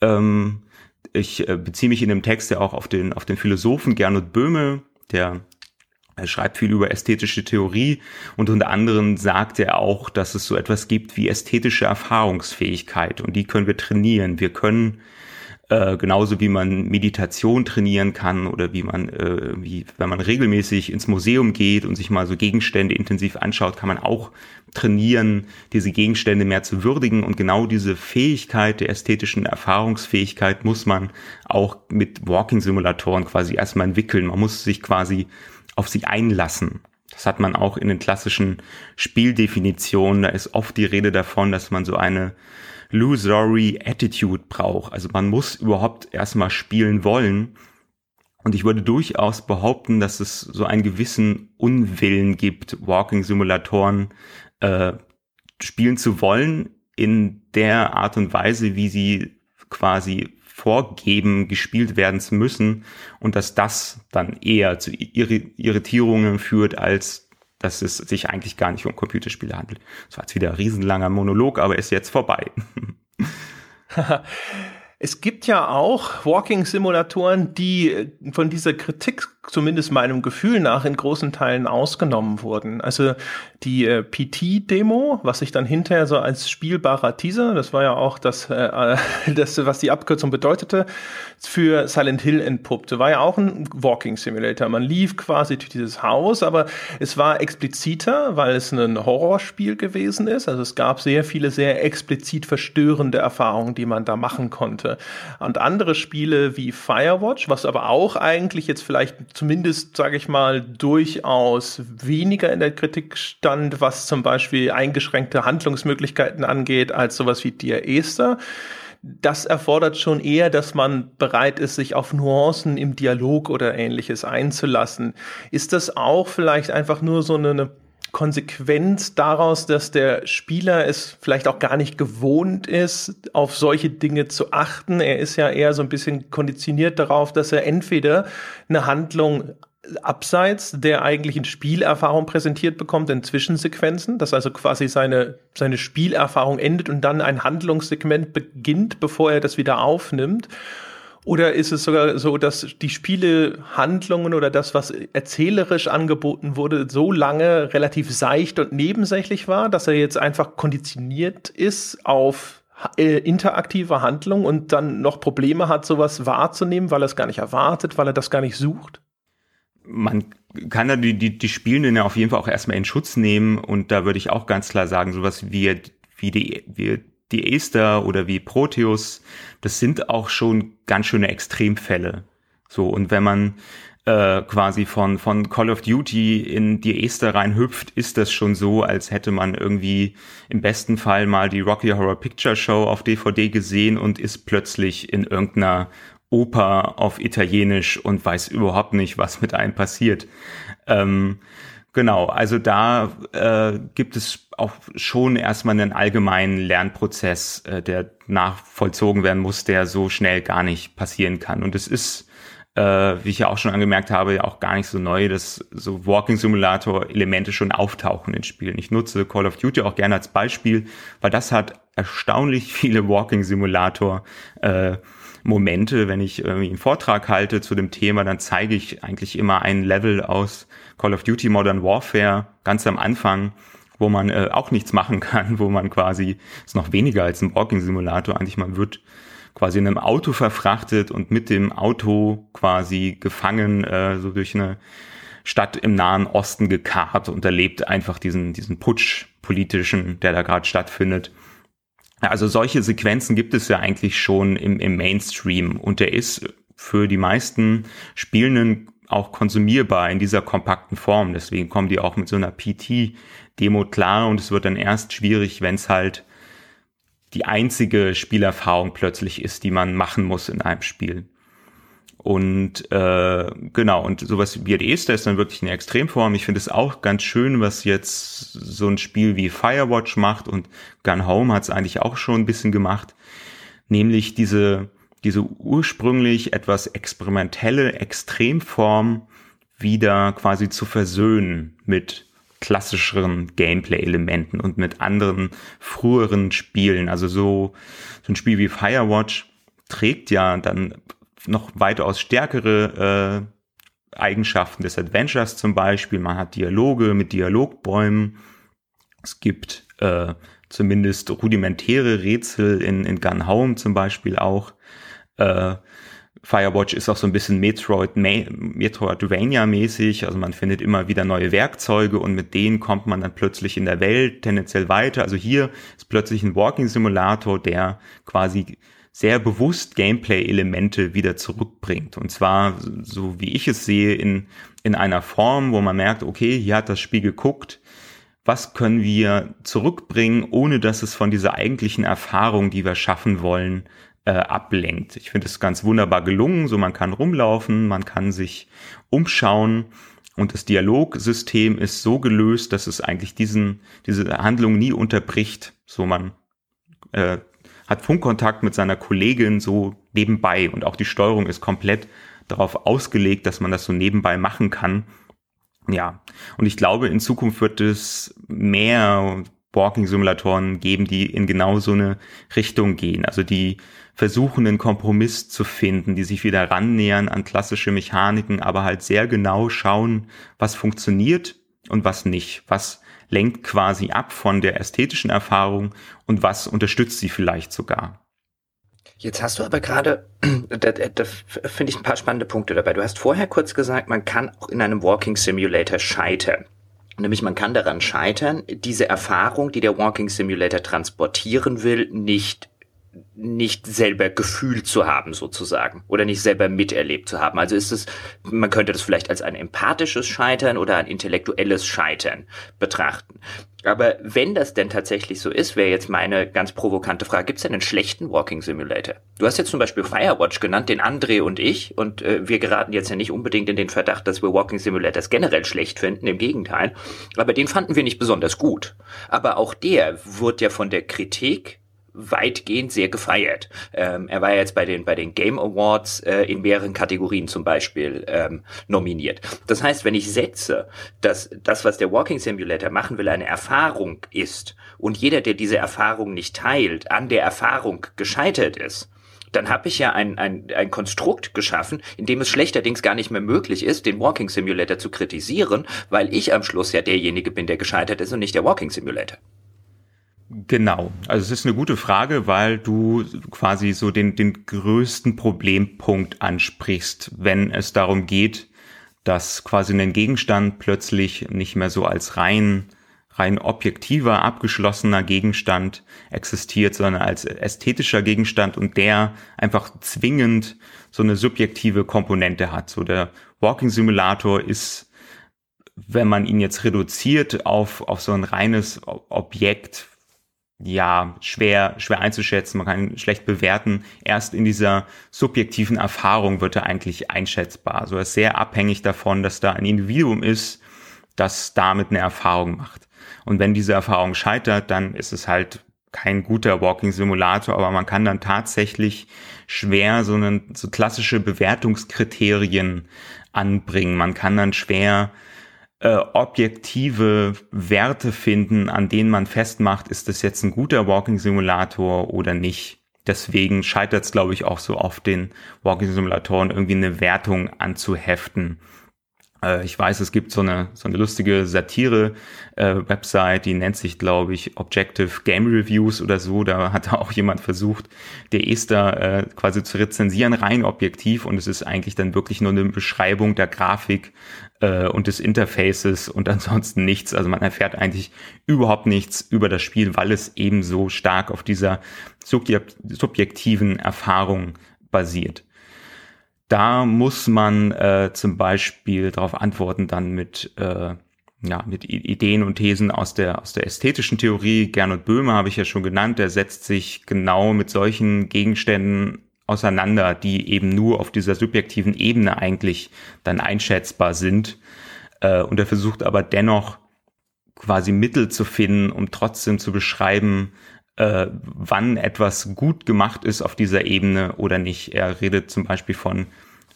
ähm, ich äh, beziehe mich in dem Text ja auch auf den, auf den Philosophen Gernot Böhme, der er schreibt viel über ästhetische Theorie und unter anderem sagt er auch, dass es so etwas gibt wie ästhetische Erfahrungsfähigkeit und die können wir trainieren. Wir können äh, genauso wie man Meditation trainieren kann oder wie man, äh, wie, wenn man regelmäßig ins Museum geht und sich mal so Gegenstände intensiv anschaut, kann man auch trainieren, diese Gegenstände mehr zu würdigen. Und genau diese Fähigkeit der ästhetischen Erfahrungsfähigkeit muss man auch mit Walking-Simulatoren quasi erstmal entwickeln. Man muss sich quasi auf sie einlassen. Das hat man auch in den klassischen Spieldefinitionen. Da ist oft die Rede davon, dass man so eine Illusory Attitude braucht. Also man muss überhaupt erstmal spielen wollen. Und ich würde durchaus behaupten, dass es so einen gewissen Unwillen gibt, Walking-Simulatoren äh, spielen zu wollen in der Art und Weise, wie sie quasi vorgeben, gespielt werden zu müssen und dass das dann eher zu Irritierungen führt, als dass es sich eigentlich gar nicht um Computerspiele handelt. Das war jetzt wieder ein riesenlanger Monolog, aber ist jetzt vorbei. *laughs* Es gibt ja auch Walking-Simulatoren, die äh, von dieser Kritik, zumindest meinem Gefühl nach, in großen Teilen ausgenommen wurden. Also die äh, PT-Demo, was sich dann hinterher so als spielbarer Teaser, das war ja auch das, äh, *laughs* das was die Abkürzung bedeutete, für Silent Hill entpuppte, war ja auch ein Walking Simulator. Man lief quasi durch dieses Haus, aber es war expliziter, weil es ein Horrorspiel gewesen ist. Also es gab sehr viele sehr explizit verstörende Erfahrungen, die man da machen konnte. Und andere Spiele wie Firewatch, was aber auch eigentlich jetzt vielleicht zumindest, sage ich mal, durchaus weniger in der Kritik stand, was zum Beispiel eingeschränkte Handlungsmöglichkeiten angeht, als sowas wie Dear Esther das erfordert schon eher, dass man bereit ist, sich auf Nuancen im Dialog oder ähnliches einzulassen. Ist das auch vielleicht einfach nur so eine Konsequenz daraus, dass der Spieler es vielleicht auch gar nicht gewohnt ist, auf solche Dinge zu achten? Er ist ja eher so ein bisschen konditioniert darauf, dass er entweder eine Handlung abseits der eigentlichen Spielerfahrung präsentiert bekommt in Zwischensequenzen, dass also quasi seine, seine Spielerfahrung endet und dann ein Handlungssegment beginnt, bevor er das wieder aufnimmt. Oder ist es sogar so, dass die Spielehandlungen oder das, was erzählerisch angeboten wurde, so lange relativ seicht und nebensächlich war, dass er jetzt einfach konditioniert ist auf äh, interaktive Handlung und dann noch Probleme hat, sowas wahrzunehmen, weil er es gar nicht erwartet, weil er das gar nicht sucht? man kann da die, die, die Spielenden ja auf jeden Fall auch erstmal in Schutz nehmen und da würde ich auch ganz klar sagen, sowas wie, wie, die, wie die Aster oder wie Proteus, das sind auch schon ganz schöne Extremfälle. So, und wenn man äh, quasi von, von Call of Duty in die Aster reinhüpft, ist das schon so, als hätte man irgendwie im besten Fall mal die Rocky Horror Picture Show auf DVD gesehen und ist plötzlich in irgendeiner Oper auf Italienisch und weiß überhaupt nicht, was mit einem passiert. Ähm, genau, also da äh, gibt es auch schon erstmal einen allgemeinen Lernprozess, äh, der nachvollzogen werden muss, der so schnell gar nicht passieren kann. Und es ist äh, wie ich ja auch schon angemerkt habe, ja auch gar nicht so neu, dass so Walking Simulator Elemente schon auftauchen in Spielen. Ich nutze Call of Duty auch gerne als Beispiel, weil das hat erstaunlich *laughs* viele Walking Simulator äh, Momente, wenn ich irgendwie einen Vortrag halte zu dem Thema, dann zeige ich eigentlich immer ein Level aus Call of Duty Modern Warfare ganz am Anfang, wo man äh, auch nichts machen kann, wo man quasi, ist noch weniger als ein Walking Simulator, eigentlich man wird quasi in einem Auto verfrachtet und mit dem Auto quasi gefangen äh, so durch eine Stadt im Nahen Osten gekarrt und erlebt einfach diesen, diesen Putsch politischen, der da gerade stattfindet. Also solche Sequenzen gibt es ja eigentlich schon im, im Mainstream und der ist für die meisten Spielenden auch konsumierbar in dieser kompakten Form. Deswegen kommen die auch mit so einer PT-Demo klar und es wird dann erst schwierig, wenn es halt die einzige Spielerfahrung plötzlich ist, die man machen muss in einem Spiel. Und äh, genau, und sowas wie Esther ist dann wirklich eine Extremform. Ich finde es auch ganz schön, was jetzt so ein Spiel wie Firewatch macht und Gun Home hat es eigentlich auch schon ein bisschen gemacht. Nämlich diese, diese ursprünglich etwas experimentelle Extremform wieder quasi zu versöhnen mit klassischeren Gameplay-Elementen und mit anderen früheren Spielen. Also so, so ein Spiel wie Firewatch trägt ja dann noch weitaus stärkere äh, Eigenschaften des Adventures zum Beispiel. Man hat Dialoge mit Dialogbäumen. Es gibt äh, zumindest rudimentäre Rätsel in, in Gun Home zum Beispiel auch. Äh, Firewatch ist auch so ein bisschen Metroid, Metroidvania-mäßig, also man findet immer wieder neue Werkzeuge und mit denen kommt man dann plötzlich in der Welt tendenziell weiter. Also hier ist plötzlich ein Walking-Simulator, der quasi sehr bewusst Gameplay-Elemente wieder zurückbringt. Und zwar, so wie ich es sehe, in, in einer Form, wo man merkt, okay, hier hat das Spiel geguckt, was können wir zurückbringen, ohne dass es von dieser eigentlichen Erfahrung, die wir schaffen wollen, äh, ablenkt. Ich finde es ganz wunderbar gelungen. So, man kann rumlaufen, man kann sich umschauen und das Dialogsystem ist so gelöst, dass es eigentlich diesen, diese Handlung nie unterbricht. So, man äh, hat Funkkontakt mit seiner Kollegin so nebenbei und auch die Steuerung ist komplett darauf ausgelegt, dass man das so nebenbei machen kann. Ja, und ich glaube, in Zukunft wird es mehr Walking-Simulatoren geben, die in genau so eine Richtung gehen. Also die versuchen, einen Kompromiss zu finden, die sich wieder rannähern an klassische Mechaniken, aber halt sehr genau schauen, was funktioniert und was nicht. Was lenkt quasi ab von der ästhetischen Erfahrung und was unterstützt sie vielleicht sogar. Jetzt hast du aber gerade, *clears throat* da, da finde ich ein paar spannende Punkte dabei. Du hast vorher kurz gesagt, man kann auch in einem Walking Simulator scheitern. Nämlich man kann daran scheitern, diese Erfahrung, die der Walking Simulator transportieren will, nicht nicht selber gefühlt zu haben sozusagen oder nicht selber miterlebt zu haben. Also ist es, man könnte das vielleicht als ein empathisches Scheitern oder ein intellektuelles Scheitern betrachten. Aber wenn das denn tatsächlich so ist, wäre jetzt meine ganz provokante Frage, gibt es denn einen schlechten Walking Simulator? Du hast jetzt zum Beispiel Firewatch genannt, den André und ich, und äh, wir geraten jetzt ja nicht unbedingt in den Verdacht, dass wir Walking Simulators generell schlecht finden, im Gegenteil, aber den fanden wir nicht besonders gut. Aber auch der wurde ja von der Kritik weitgehend sehr gefeiert. Ähm, er war ja jetzt bei den, bei den Game Awards äh, in mehreren Kategorien zum Beispiel ähm, nominiert. Das heißt, wenn ich setze, dass das, was der Walking Simulator machen will, eine Erfahrung ist und jeder, der diese Erfahrung nicht teilt, an der Erfahrung gescheitert ist, dann habe ich ja ein, ein, ein Konstrukt geschaffen, in dem es schlechterdings gar nicht mehr möglich ist, den Walking Simulator zu kritisieren, weil ich am Schluss ja derjenige bin, der gescheitert ist und nicht der Walking Simulator. Genau. Also es ist eine gute Frage, weil du quasi so den, den größten Problempunkt ansprichst, wenn es darum geht, dass quasi ein Gegenstand plötzlich nicht mehr so als rein rein objektiver, abgeschlossener Gegenstand existiert, sondern als ästhetischer Gegenstand und der einfach zwingend so eine subjektive Komponente hat. So der Walking Simulator ist, wenn man ihn jetzt reduziert auf, auf so ein reines Objekt, ja, schwer, schwer einzuschätzen, man kann ihn schlecht bewerten. Erst in dieser subjektiven Erfahrung wird er eigentlich einschätzbar. Also ist sehr abhängig davon, dass da ein Individuum ist, das damit eine Erfahrung macht. Und wenn diese Erfahrung scheitert, dann ist es halt kein guter Walking Simulator, aber man kann dann tatsächlich schwer so, einen, so klassische Bewertungskriterien anbringen. Man kann dann schwer äh, objektive Werte finden, an denen man festmacht, ist das jetzt ein guter Walking Simulator oder nicht. Deswegen scheitert es, glaube ich, auch so oft den Walking Simulatoren irgendwie eine Wertung anzuheften. Äh, ich weiß, es gibt so eine, so eine lustige Satire-Website, äh, die nennt sich, glaube ich, Objective Game Reviews oder so. Da hat *laughs* auch jemand versucht, der Esther äh, quasi zu rezensieren, rein objektiv. Und es ist eigentlich dann wirklich nur eine Beschreibung der Grafik äh, und des Interfaces und *laughs* ansonsten nichts. Also man erfährt eigentlich überhaupt nichts über das Spiel, weil es eben so stark auf dieser subjektiven Erfahrung basiert. Da muss man äh, zum Beispiel darauf antworten dann mit, äh, ja, mit Ideen und Thesen aus der, aus der ästhetischen Theorie. Gernot Böhme habe ich ja schon genannt, der setzt sich genau mit solchen Gegenständen auseinander, die eben nur auf dieser subjektiven Ebene eigentlich dann einschätzbar sind. Äh, und er versucht aber dennoch quasi Mittel zu finden, um trotzdem zu beschreiben, äh, wann etwas gut gemacht ist auf dieser Ebene oder nicht. Er redet zum Beispiel von,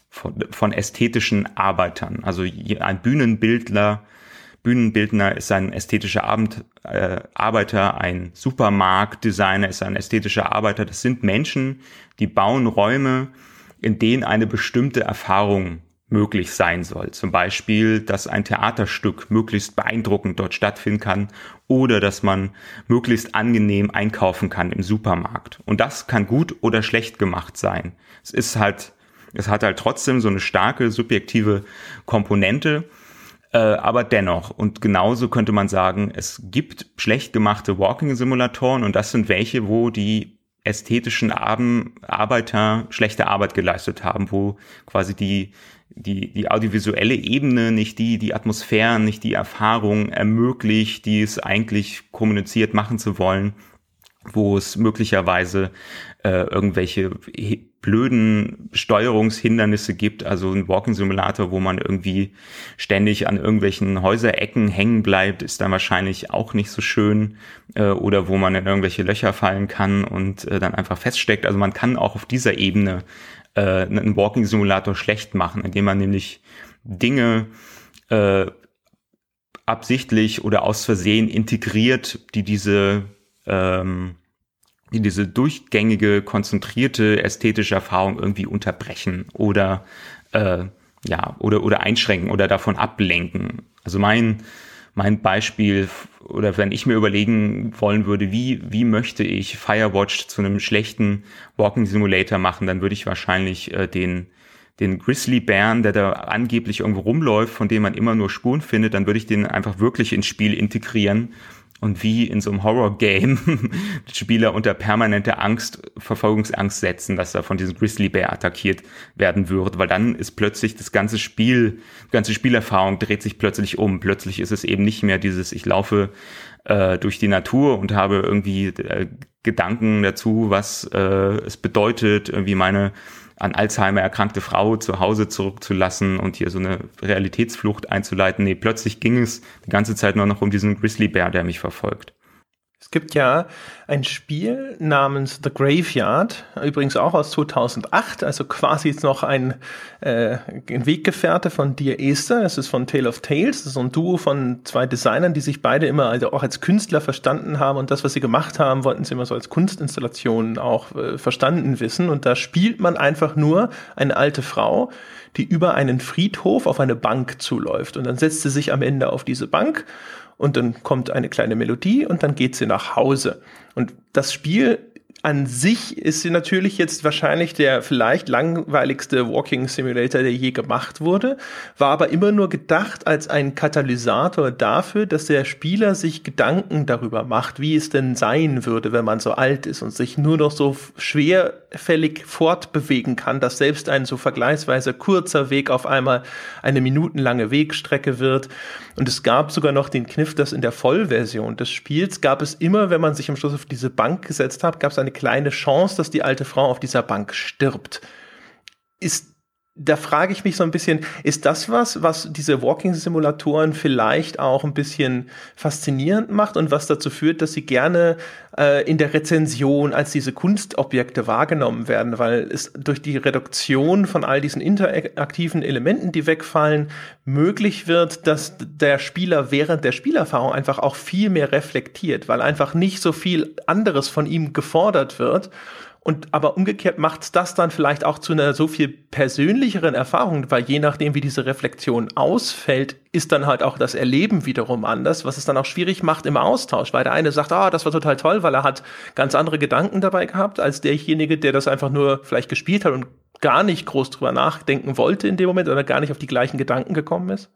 von, von ästhetischen Arbeitern. Also ein Bühnenbildler, Bühnenbildner ist ein ästhetischer Abend, äh, Arbeiter, ein Supermarktdesigner ist ein ästhetischer Arbeiter. Das sind Menschen, die bauen Räume, in denen eine bestimmte Erfahrung möglich sein soll. Zum Beispiel, dass ein Theaterstück möglichst beeindruckend dort stattfinden kann oder dass man möglichst angenehm einkaufen kann im Supermarkt. Und das kann gut oder schlecht gemacht sein. Es ist halt, es hat halt trotzdem so eine starke subjektive Komponente, äh, aber dennoch. Und genauso könnte man sagen, es gibt schlecht gemachte Walking-Simulatoren und das sind welche, wo die ästhetischen Arbeiter schlechte Arbeit geleistet haben, wo quasi die die, die audiovisuelle Ebene, nicht die, die Atmosphären, nicht die Erfahrung ermöglicht, die es eigentlich kommuniziert machen zu wollen, wo es möglicherweise äh, irgendwelche blöden Steuerungshindernisse gibt, also ein Walking Simulator, wo man irgendwie ständig an irgendwelchen Häuserecken hängen bleibt, ist dann wahrscheinlich auch nicht so schön äh, oder wo man in irgendwelche Löcher fallen kann und äh, dann einfach feststeckt. Also man kann auch auf dieser Ebene äh, einen Walking Simulator schlecht machen, indem man nämlich Dinge äh, absichtlich oder aus Versehen integriert, die diese ähm, die diese durchgängige, konzentrierte ästhetische Erfahrung irgendwie unterbrechen oder äh, ja oder oder einschränken oder davon ablenken. Also mein mein Beispiel oder wenn ich mir überlegen wollen würde, wie, wie möchte ich Firewatch zu einem schlechten Walking Simulator machen, dann würde ich wahrscheinlich äh, den, den Grizzly Bären, der da angeblich irgendwo rumläuft, von dem man immer nur Spuren findet, dann würde ich den einfach wirklich ins Spiel integrieren und wie in so einem Horror-Game *laughs* Spieler unter permanente Angst, Verfolgungsangst setzen, dass er von diesem Grizzly Bear attackiert werden wird, weil dann ist plötzlich das ganze Spiel, ganze Spielerfahrung dreht sich plötzlich um. Plötzlich ist es eben nicht mehr dieses, ich laufe äh, durch die Natur und habe irgendwie äh, Gedanken dazu, was äh, es bedeutet, irgendwie meine an Alzheimer erkrankte Frau zu Hause zurückzulassen und hier so eine Realitätsflucht einzuleiten. Nee, plötzlich ging es die ganze Zeit nur noch um diesen Grizzlybär, der mich verfolgt. Es gibt ja ein Spiel namens The Graveyard, übrigens auch aus 2008, also quasi jetzt noch ein, äh, ein Weggefährte von Dear Esther. Es ist von Tale of Tales, das ist so ein Duo von zwei Designern, die sich beide immer also auch als Künstler verstanden haben und das, was sie gemacht haben, wollten sie immer so als Kunstinstallationen auch äh, verstanden wissen. Und da spielt man einfach nur eine alte Frau, die über einen Friedhof auf eine Bank zuläuft. Und dann setzt sie sich am Ende auf diese Bank und dann kommt eine kleine Melodie und dann geht sie nach Hause. Und das Spiel an sich ist sie natürlich jetzt wahrscheinlich der vielleicht langweiligste Walking Simulator, der je gemacht wurde, war aber immer nur gedacht als ein Katalysator dafür, dass der Spieler sich Gedanken darüber macht, wie es denn sein würde, wenn man so alt ist und sich nur noch so schwerfällig fortbewegen kann, dass selbst ein so vergleichsweise kurzer Weg auf einmal eine minutenlange Wegstrecke wird. Und es gab sogar noch den Kniff, dass in der Vollversion des Spiels gab es immer, wenn man sich am Schluss auf diese Bank gesetzt hat, gab es eine kleine Chance, dass die alte Frau auf dieser Bank stirbt. Ist da frage ich mich so ein bisschen, ist das was, was diese Walking-Simulatoren vielleicht auch ein bisschen faszinierend macht und was dazu führt, dass sie gerne äh, in der Rezension als diese Kunstobjekte wahrgenommen werden, weil es durch die Reduktion von all diesen interaktiven Elementen, die wegfallen, möglich wird, dass der Spieler während der Spielerfahrung einfach auch viel mehr reflektiert, weil einfach nicht so viel anderes von ihm gefordert wird und aber umgekehrt macht das dann vielleicht auch zu einer so viel persönlicheren Erfahrung, weil je nachdem, wie diese Reflexion ausfällt, ist dann halt auch das Erleben wiederum anders, was es dann auch schwierig macht im Austausch, weil der eine sagt, ah, das war total toll, weil er hat ganz andere Gedanken dabei gehabt, als derjenige, der das einfach nur vielleicht gespielt hat und gar nicht groß drüber nachdenken wollte in dem Moment oder gar nicht auf die gleichen Gedanken gekommen ist.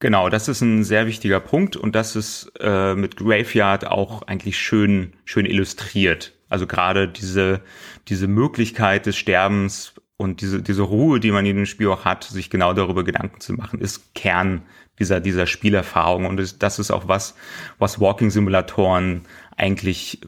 Genau, das ist ein sehr wichtiger Punkt und das ist äh, mit Graveyard auch eigentlich schön, schön illustriert. Also gerade diese, diese Möglichkeit des Sterbens und diese, diese Ruhe, die man in dem Spiel auch hat, sich genau darüber Gedanken zu machen, ist Kern dieser, dieser Spielerfahrung. Und das ist auch was, was Walking-Simulatoren eigentlich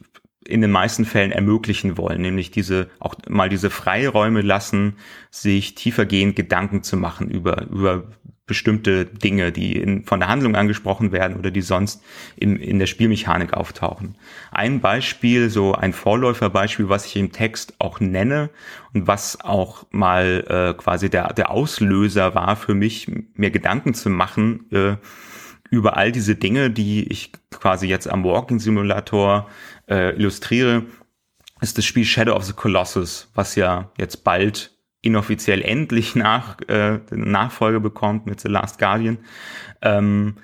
in den meisten Fällen ermöglichen wollen, nämlich diese, auch mal diese Freiräume lassen, sich tiefergehend Gedanken zu machen über, über bestimmte Dinge, die in, von der Handlung angesprochen werden oder die sonst in, in der Spielmechanik auftauchen. Ein Beispiel, so ein Vorläuferbeispiel, was ich im Text auch nenne und was auch mal äh, quasi der, der Auslöser war für mich, mir Gedanken zu machen äh, über all diese Dinge, die ich quasi jetzt am Walking Simulator äh, illustriere, ist das Spiel Shadow of the Colossus, was ja jetzt bald inoffiziell endlich nach, äh, Nachfolge bekommt mit The Last Guardian. Ähm,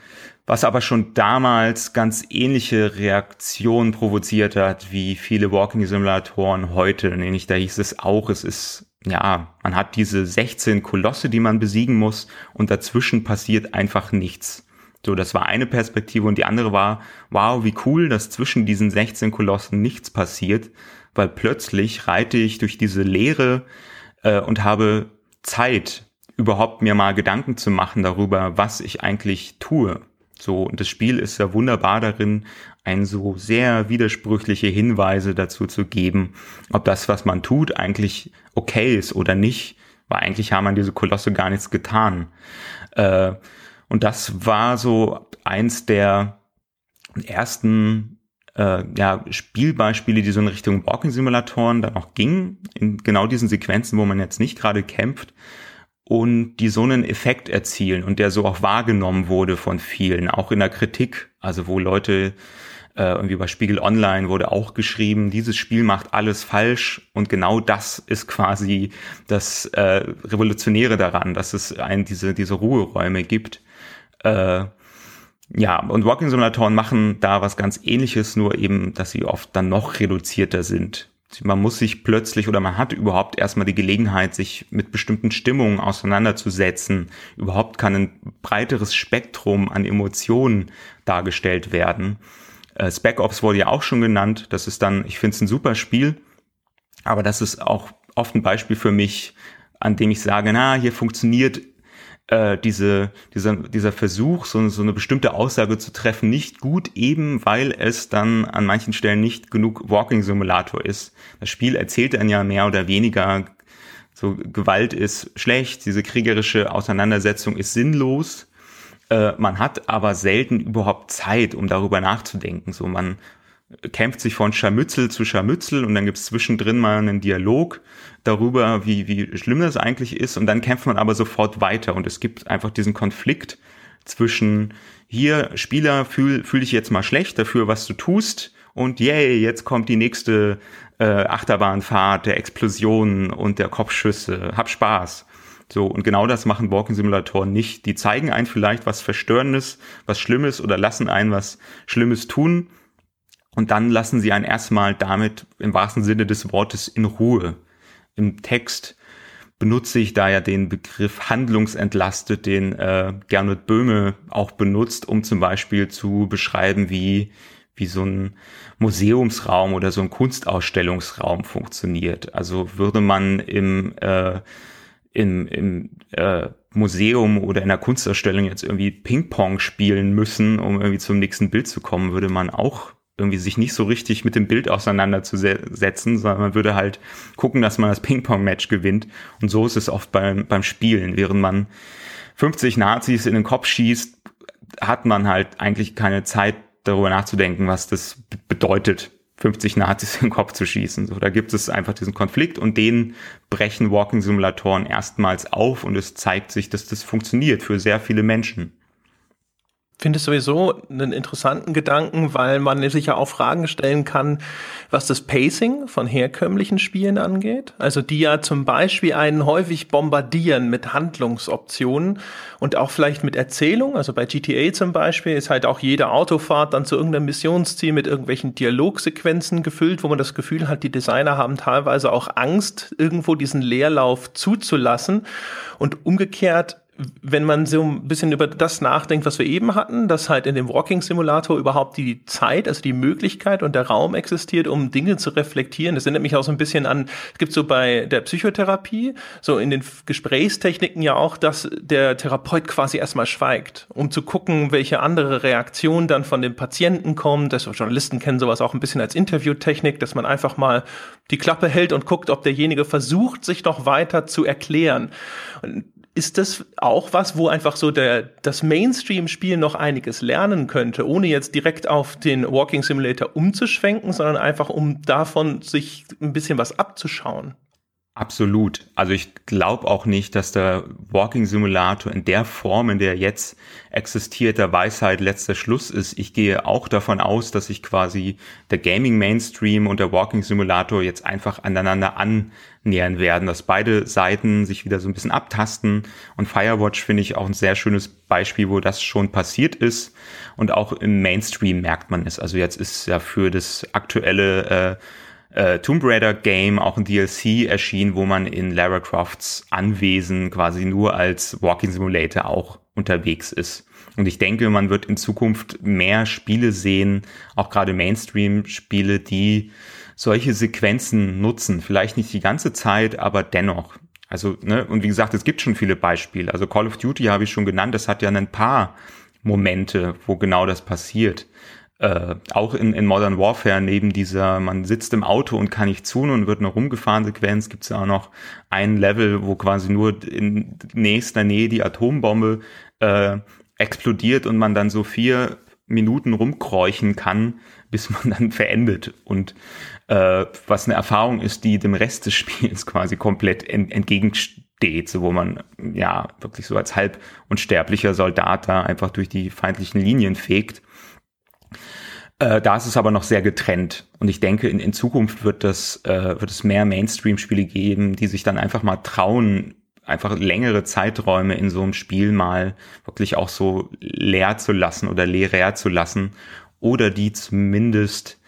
was aber schon damals ganz ähnliche Reaktionen provoziert hat, wie viele Walking-Simulatoren heute. Nämlich da hieß es auch, es ist, ja, man hat diese 16 Kolosse, die man besiegen muss und dazwischen passiert einfach nichts. So, das war eine Perspektive und die andere war, wow, wie cool, dass zwischen diesen 16 Kolossen nichts passiert, weil plötzlich reite ich durch diese Leere äh, und habe Zeit, überhaupt mir mal Gedanken zu machen darüber, was ich eigentlich tue. So, und das Spiel ist ja wunderbar darin, ein so sehr widersprüchliche Hinweise dazu zu geben, ob das, was man tut, eigentlich okay ist oder nicht, weil eigentlich haben man diese Kolosse gar nichts getan. Äh, und das war so eins der ersten äh, ja, Spielbeispiele, die so in Richtung Walking-Simulatoren dann auch gingen, in genau diesen Sequenzen, wo man jetzt nicht gerade kämpft und die so einen Effekt erzielen und der so auch wahrgenommen wurde von vielen, auch in der Kritik, also wo Leute äh, irgendwie bei Spiegel Online wurde auch geschrieben, dieses Spiel macht alles falsch und genau das ist quasi das äh, Revolutionäre daran, dass es ein, diese, diese Ruheräume gibt. Äh, ja, und Walking-Simulatoren machen da was ganz ähnliches, nur eben, dass sie oft dann noch reduzierter sind. Man muss sich plötzlich oder man hat überhaupt erstmal die Gelegenheit, sich mit bestimmten Stimmungen auseinanderzusetzen. Überhaupt kann ein breiteres Spektrum an Emotionen dargestellt werden. Äh, Spec Ops wurde ja auch schon genannt. Das ist dann, ich finde es ein super Spiel, aber das ist auch oft ein Beispiel für mich, an dem ich sage, na, hier funktioniert äh, diese, dieser, dieser Versuch, so, so eine bestimmte Aussage zu treffen, nicht gut, eben weil es dann an manchen Stellen nicht genug Walking Simulator ist. Das Spiel erzählt dann ja mehr oder weniger, so Gewalt ist schlecht, diese kriegerische Auseinandersetzung ist sinnlos. Äh, man hat aber selten überhaupt Zeit, um darüber nachzudenken. So man kämpft sich von Scharmützel zu Scharmützel und dann gibt's zwischendrin mal einen Dialog darüber, wie, wie schlimm das eigentlich ist und dann kämpft man aber sofort weiter und es gibt einfach diesen Konflikt zwischen hier, Spieler, fühl, fühl dich jetzt mal schlecht dafür, was du tust und yay, jetzt kommt die nächste äh, Achterbahnfahrt der Explosionen und der Kopfschüsse, hab Spaß. So, und genau das machen Walking-Simulatoren nicht. Die zeigen einen vielleicht was Verstörendes, was Schlimmes oder lassen einen was Schlimmes tun, und dann lassen sie einen erstmal damit im wahrsten Sinne des Wortes in Ruhe. Im Text benutze ich da ja den Begriff handlungsentlastet, den äh, Gernot Böhme auch benutzt, um zum Beispiel zu beschreiben, wie, wie so ein Museumsraum oder so ein Kunstausstellungsraum funktioniert. Also würde man im, äh, im, im äh, Museum oder in der Kunstausstellung jetzt irgendwie Ping-Pong spielen müssen, um irgendwie zum nächsten Bild zu kommen, würde man auch irgendwie sich nicht so richtig mit dem Bild auseinanderzusetzen, sondern man würde halt gucken, dass man das Ping-Pong-Match gewinnt. Und so ist es oft beim, beim Spielen. Während man 50 Nazis in den Kopf schießt, hat man halt eigentlich keine Zeit darüber nachzudenken, was das bedeutet, 50 Nazis *laughs* in den Kopf zu schießen. So, da gibt es einfach diesen Konflikt und den brechen Walking-Simulatoren erstmals auf und es zeigt sich, dass das funktioniert für sehr viele Menschen finde es sowieso einen interessanten Gedanken, weil man sich ja auch Fragen stellen kann, was das Pacing von herkömmlichen Spielen angeht. Also die ja zum Beispiel einen häufig bombardieren mit Handlungsoptionen und auch vielleicht mit Erzählung. Also bei GTA zum Beispiel ist halt auch jede Autofahrt dann zu irgendeinem Missionsziel mit irgendwelchen Dialogsequenzen gefüllt, wo man das Gefühl hat, die Designer haben teilweise auch Angst, irgendwo diesen Leerlauf zuzulassen. Und umgekehrt wenn man so ein bisschen über das nachdenkt, was wir eben hatten, dass halt in dem Walking Simulator überhaupt die Zeit, also die Möglichkeit und der Raum existiert, um Dinge zu reflektieren. Das erinnert mich auch so ein bisschen an, es gibt so bei der Psychotherapie, so in den Gesprächstechniken ja auch, dass der Therapeut quasi erstmal schweigt, um zu gucken, welche andere Reaktion dann von dem Patienten kommt. Das Journalisten kennen sowas auch ein bisschen als Interviewtechnik, dass man einfach mal die Klappe hält und guckt, ob derjenige versucht, sich noch weiter zu erklären. Und ist das auch was, wo einfach so der, das Mainstream-Spiel noch einiges lernen könnte, ohne jetzt direkt auf den Walking Simulator umzuschwenken, sondern einfach um davon sich ein bisschen was abzuschauen? Absolut. Also ich glaube auch nicht, dass der Walking Simulator in der Form, in der er jetzt existiert, der Weisheit letzter Schluss ist. Ich gehe auch davon aus, dass sich quasi der Gaming Mainstream und der Walking Simulator jetzt einfach aneinander annähern werden, dass beide Seiten sich wieder so ein bisschen abtasten. Und Firewatch finde ich auch ein sehr schönes Beispiel, wo das schon passiert ist. Und auch im Mainstream merkt man es. Also jetzt ist ja für das aktuelle äh, äh, Tomb Raider Game auch ein DLC erschien, wo man in Lara Crofts Anwesen quasi nur als Walking Simulator auch unterwegs ist. Und ich denke, man wird in Zukunft mehr Spiele sehen, auch gerade Mainstream-Spiele, die solche Sequenzen nutzen. Vielleicht nicht die ganze Zeit, aber dennoch. Also, ne, und wie gesagt, es gibt schon viele Beispiele. Also Call of Duty habe ich schon genannt, das hat ja ein paar Momente, wo genau das passiert äh, auch in, in Modern Warfare neben dieser, man sitzt im Auto und kann nicht tun und wird noch rumgefahren Sequenz, gibt es ja auch noch ein Level, wo quasi nur in nächster Nähe die Atombombe äh, explodiert und man dann so vier Minuten rumkräuchen kann, bis man dann *laughs* verendet. Und äh, was eine Erfahrung ist, die dem Rest des *laughs* Spiels quasi komplett ent entgegensteht, so wo man ja wirklich so als halb unsterblicher Soldat da einfach durch die feindlichen Linien fegt äh, da ist es aber noch sehr getrennt. Und ich denke, in, in Zukunft wird, das, äh, wird es mehr Mainstream-Spiele geben, die sich dann einfach mal trauen, einfach längere Zeiträume in so einem Spiel mal wirklich auch so leer zu lassen oder leer zu lassen oder die zumindest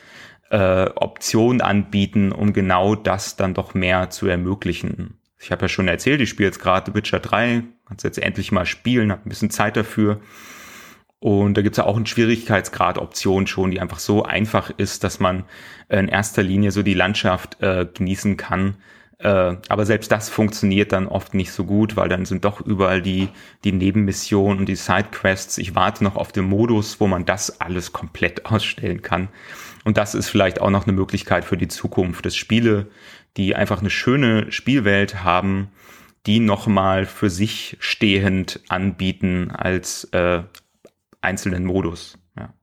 äh, Optionen anbieten, um genau das dann doch mehr zu ermöglichen. Ich habe ja schon erzählt, ich spiele jetzt gerade Witcher 3, kannst jetzt endlich mal spielen, habe ein bisschen Zeit dafür. Und da gibt's ja auch eine Schwierigkeitsgrad-Option schon, die einfach so einfach ist, dass man in erster Linie so die Landschaft äh, genießen kann. Äh, aber selbst das funktioniert dann oft nicht so gut, weil dann sind doch überall die, die Nebenmissionen und die Sidequests. Ich warte noch auf den Modus, wo man das alles komplett *laughs* ausstellen kann. Und das ist vielleicht auch noch eine Möglichkeit für die Zukunft, dass Spiele, die einfach eine schöne Spielwelt haben, die nochmal für sich stehend anbieten als, äh, einzelnen Modus. Ja.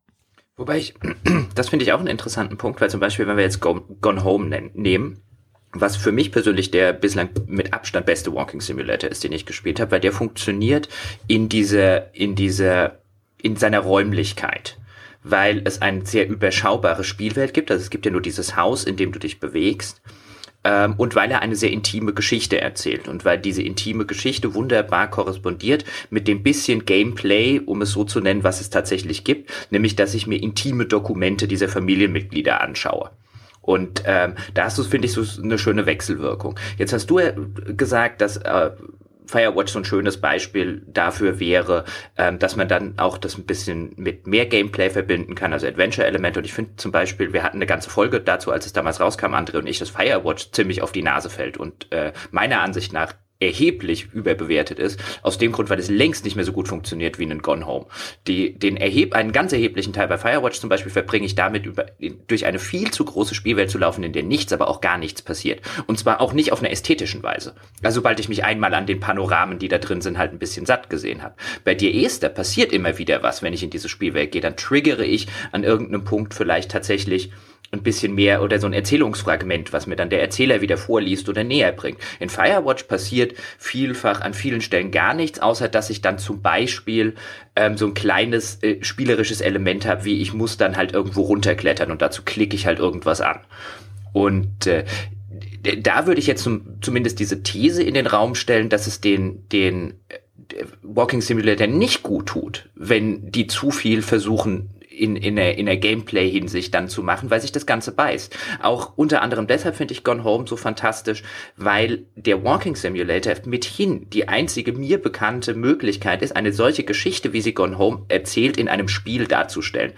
Wobei ich, *clears throat* das finde ich auch einen interessanten Punkt, weil zum Beispiel, wenn wir jetzt Go, Gone Home nehmen, was für mich persönlich der bislang mit Abstand beste Walking Simulator ist, den ich gespielt habe, weil der funktioniert in dieser, in dieser, in seiner Räumlichkeit. Weil es eine sehr überschaubare Spielwelt gibt. Also es gibt ja nur dieses Haus, in dem du dich bewegst. Ähm, und weil er eine sehr intime Geschichte erzählt und weil diese intime Geschichte wunderbar korrespondiert mit dem bisschen Gameplay, um es so zu nennen, was es tatsächlich gibt, nämlich dass ich mir intime Dokumente dieser Familienmitglieder anschaue. Und ähm, da hast du, finde ich, so eine schöne Wechselwirkung. Jetzt hast du gesagt, dass äh, Firewatch so ein schönes Beispiel dafür wäre, ähm, dass man dann auch das ein bisschen mit mehr Gameplay verbinden kann, also Adventure-Elemente. Und ich finde zum Beispiel, wir hatten eine ganze Folge dazu, als es damals rauskam, André und ich, dass Firewatch ziemlich auf die Nase fällt und äh, meiner Ansicht nach erheblich überbewertet ist, aus dem Grund, weil es längst nicht mehr so gut funktioniert wie in Gone Home. Die, den erheb, einen ganz erheblichen Teil bei Firewatch zum Beispiel verbringe ich damit, über, durch eine viel zu große Spielwelt zu laufen, in der nichts, aber auch gar nichts passiert. Und zwar auch nicht auf einer ästhetischen Weise. Also sobald ich mich einmal an den Panoramen, die da drin sind, halt ein bisschen satt gesehen habe. Bei dir Esther passiert immer wieder was, wenn ich in diese Spielwelt gehe. Dann triggere ich an irgendeinem Punkt vielleicht tatsächlich ein bisschen mehr oder so ein Erzählungsfragment, was mir dann der Erzähler wieder vorliest oder näher bringt. In Firewatch passiert vielfach an vielen Stellen gar nichts, außer dass ich dann zum Beispiel ähm, so ein kleines äh, spielerisches Element habe, wie ich muss dann halt irgendwo runterklettern und dazu klicke ich halt irgendwas an. Und äh, da würde ich jetzt zum, zumindest diese These in den Raum stellen, dass es den, den äh, Walking Simulator nicht gut tut, wenn die zu viel versuchen, in, in der, in der Gameplay-Hinsicht dann zu machen, weil sich das Ganze beißt. Auch unter anderem deshalb finde ich Gone Home so fantastisch, weil der Walking Simulator mithin die einzige mir bekannte Möglichkeit ist, eine solche Geschichte, wie sie Gone Home erzählt, in einem Spiel darzustellen.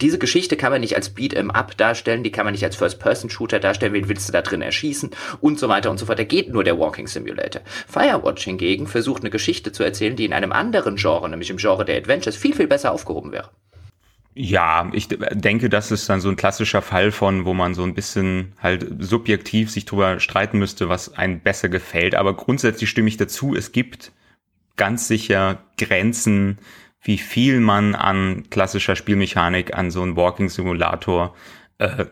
Diese Geschichte kann man nicht als Beat'em Up darstellen, die kann man nicht als First-Person-Shooter darstellen, wen willst du da drin erschießen und so weiter und so fort. Da geht nur der Walking Simulator. Firewatch hingegen versucht eine Geschichte zu erzählen, die in einem anderen Genre, nämlich im Genre der Adventures, viel, viel besser aufgehoben wäre. Ja, ich denke, das ist dann so ein klassischer Fall von, wo man so ein bisschen halt subjektiv sich drüber streiten müsste, was einem besser gefällt. Aber grundsätzlich stimme ich dazu, es gibt ganz sicher Grenzen, wie viel man an klassischer Spielmechanik an so einen Walking Simulator äh,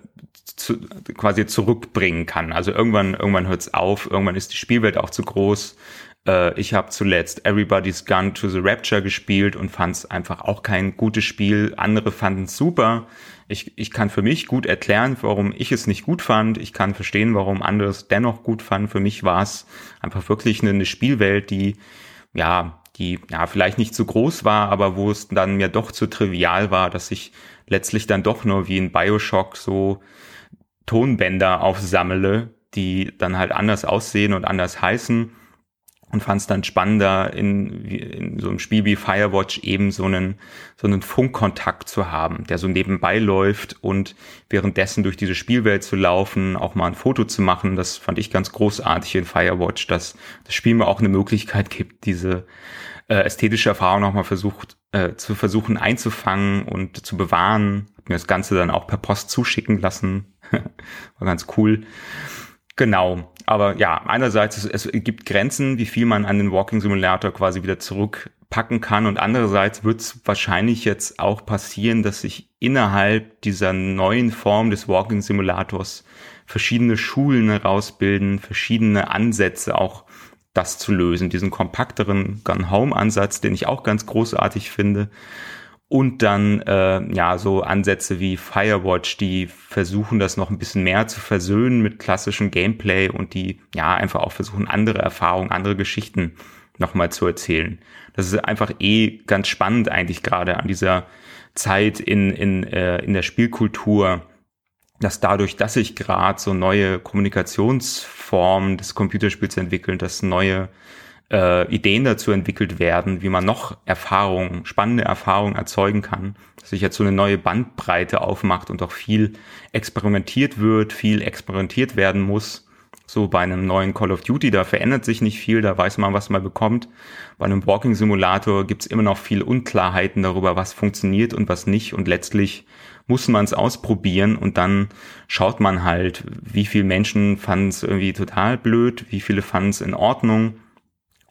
zu, quasi zurückbringen kann. Also irgendwann, irgendwann hört es auf, irgendwann ist die Spielwelt auch zu groß. Äh, ich habe zuletzt Everybody's Gone to the Rapture gespielt und fand es einfach auch kein gutes Spiel. Andere fanden es super. Ich, ich kann für mich gut erklären, warum ich es nicht gut fand. Ich kann verstehen, warum andere es dennoch gut fanden. Für mich war es einfach wirklich eine, eine Spielwelt, die ja, die ja vielleicht nicht zu groß war, aber wo es dann mir doch zu trivial war, dass ich letztlich dann doch nur wie in Bioshock so Tonbänder aufsammle, die dann halt anders aussehen und anders heißen und fand es dann spannender, in, in so einem Spiel wie Firewatch eben so einen, so einen Funkkontakt zu haben, der so nebenbei läuft und währenddessen durch diese Spielwelt zu laufen, auch mal ein Foto zu machen. Das fand ich ganz großartig in Firewatch, dass das Spiel mir auch eine Möglichkeit gibt, diese äh, ästhetische Erfahrung nochmal versucht, äh, zu versuchen einzufangen und zu bewahren. Hab mir das Ganze dann auch per Post zuschicken lassen. *laughs* War ganz cool. Genau. Aber ja, einerseits, es, es gibt Grenzen, wie viel man an den Walking Simulator quasi wieder zurückpacken kann. Und andererseits wird es wahrscheinlich jetzt auch passieren, dass sich innerhalb dieser neuen Form des Walking Simulators verschiedene Schulen herausbilden, verschiedene Ansätze auch das zu lösen. Diesen kompakteren Gun-Home-Ansatz, den ich auch ganz großartig finde und dann äh, ja so Ansätze wie Firewatch, die versuchen das noch ein bisschen mehr zu versöhnen mit klassischem Gameplay und die ja einfach auch versuchen andere Erfahrungen, andere Geschichten nochmal zu erzählen. Das ist einfach eh ganz spannend eigentlich gerade an dieser Zeit in in äh, in der Spielkultur, dass dadurch, dass sich gerade so neue Kommunikationsformen des Computerspiels entwickeln, dass neue äh, Ideen dazu entwickelt werden, wie man noch Erfahrungen, spannende Erfahrungen erzeugen kann, dass sich jetzt so eine neue Bandbreite aufmacht und auch viel experimentiert wird, viel experimentiert werden muss. So bei einem neuen Call of Duty, da verändert sich nicht viel, da weiß man, was man bekommt. Bei einem Walking Simulator gibt's immer noch viel Unklarheiten darüber, was funktioniert und was nicht. Und letztlich muss man es ausprobieren und dann schaut man halt, wie viele Menschen fanden es irgendwie total blöd, wie viele fanden es in Ordnung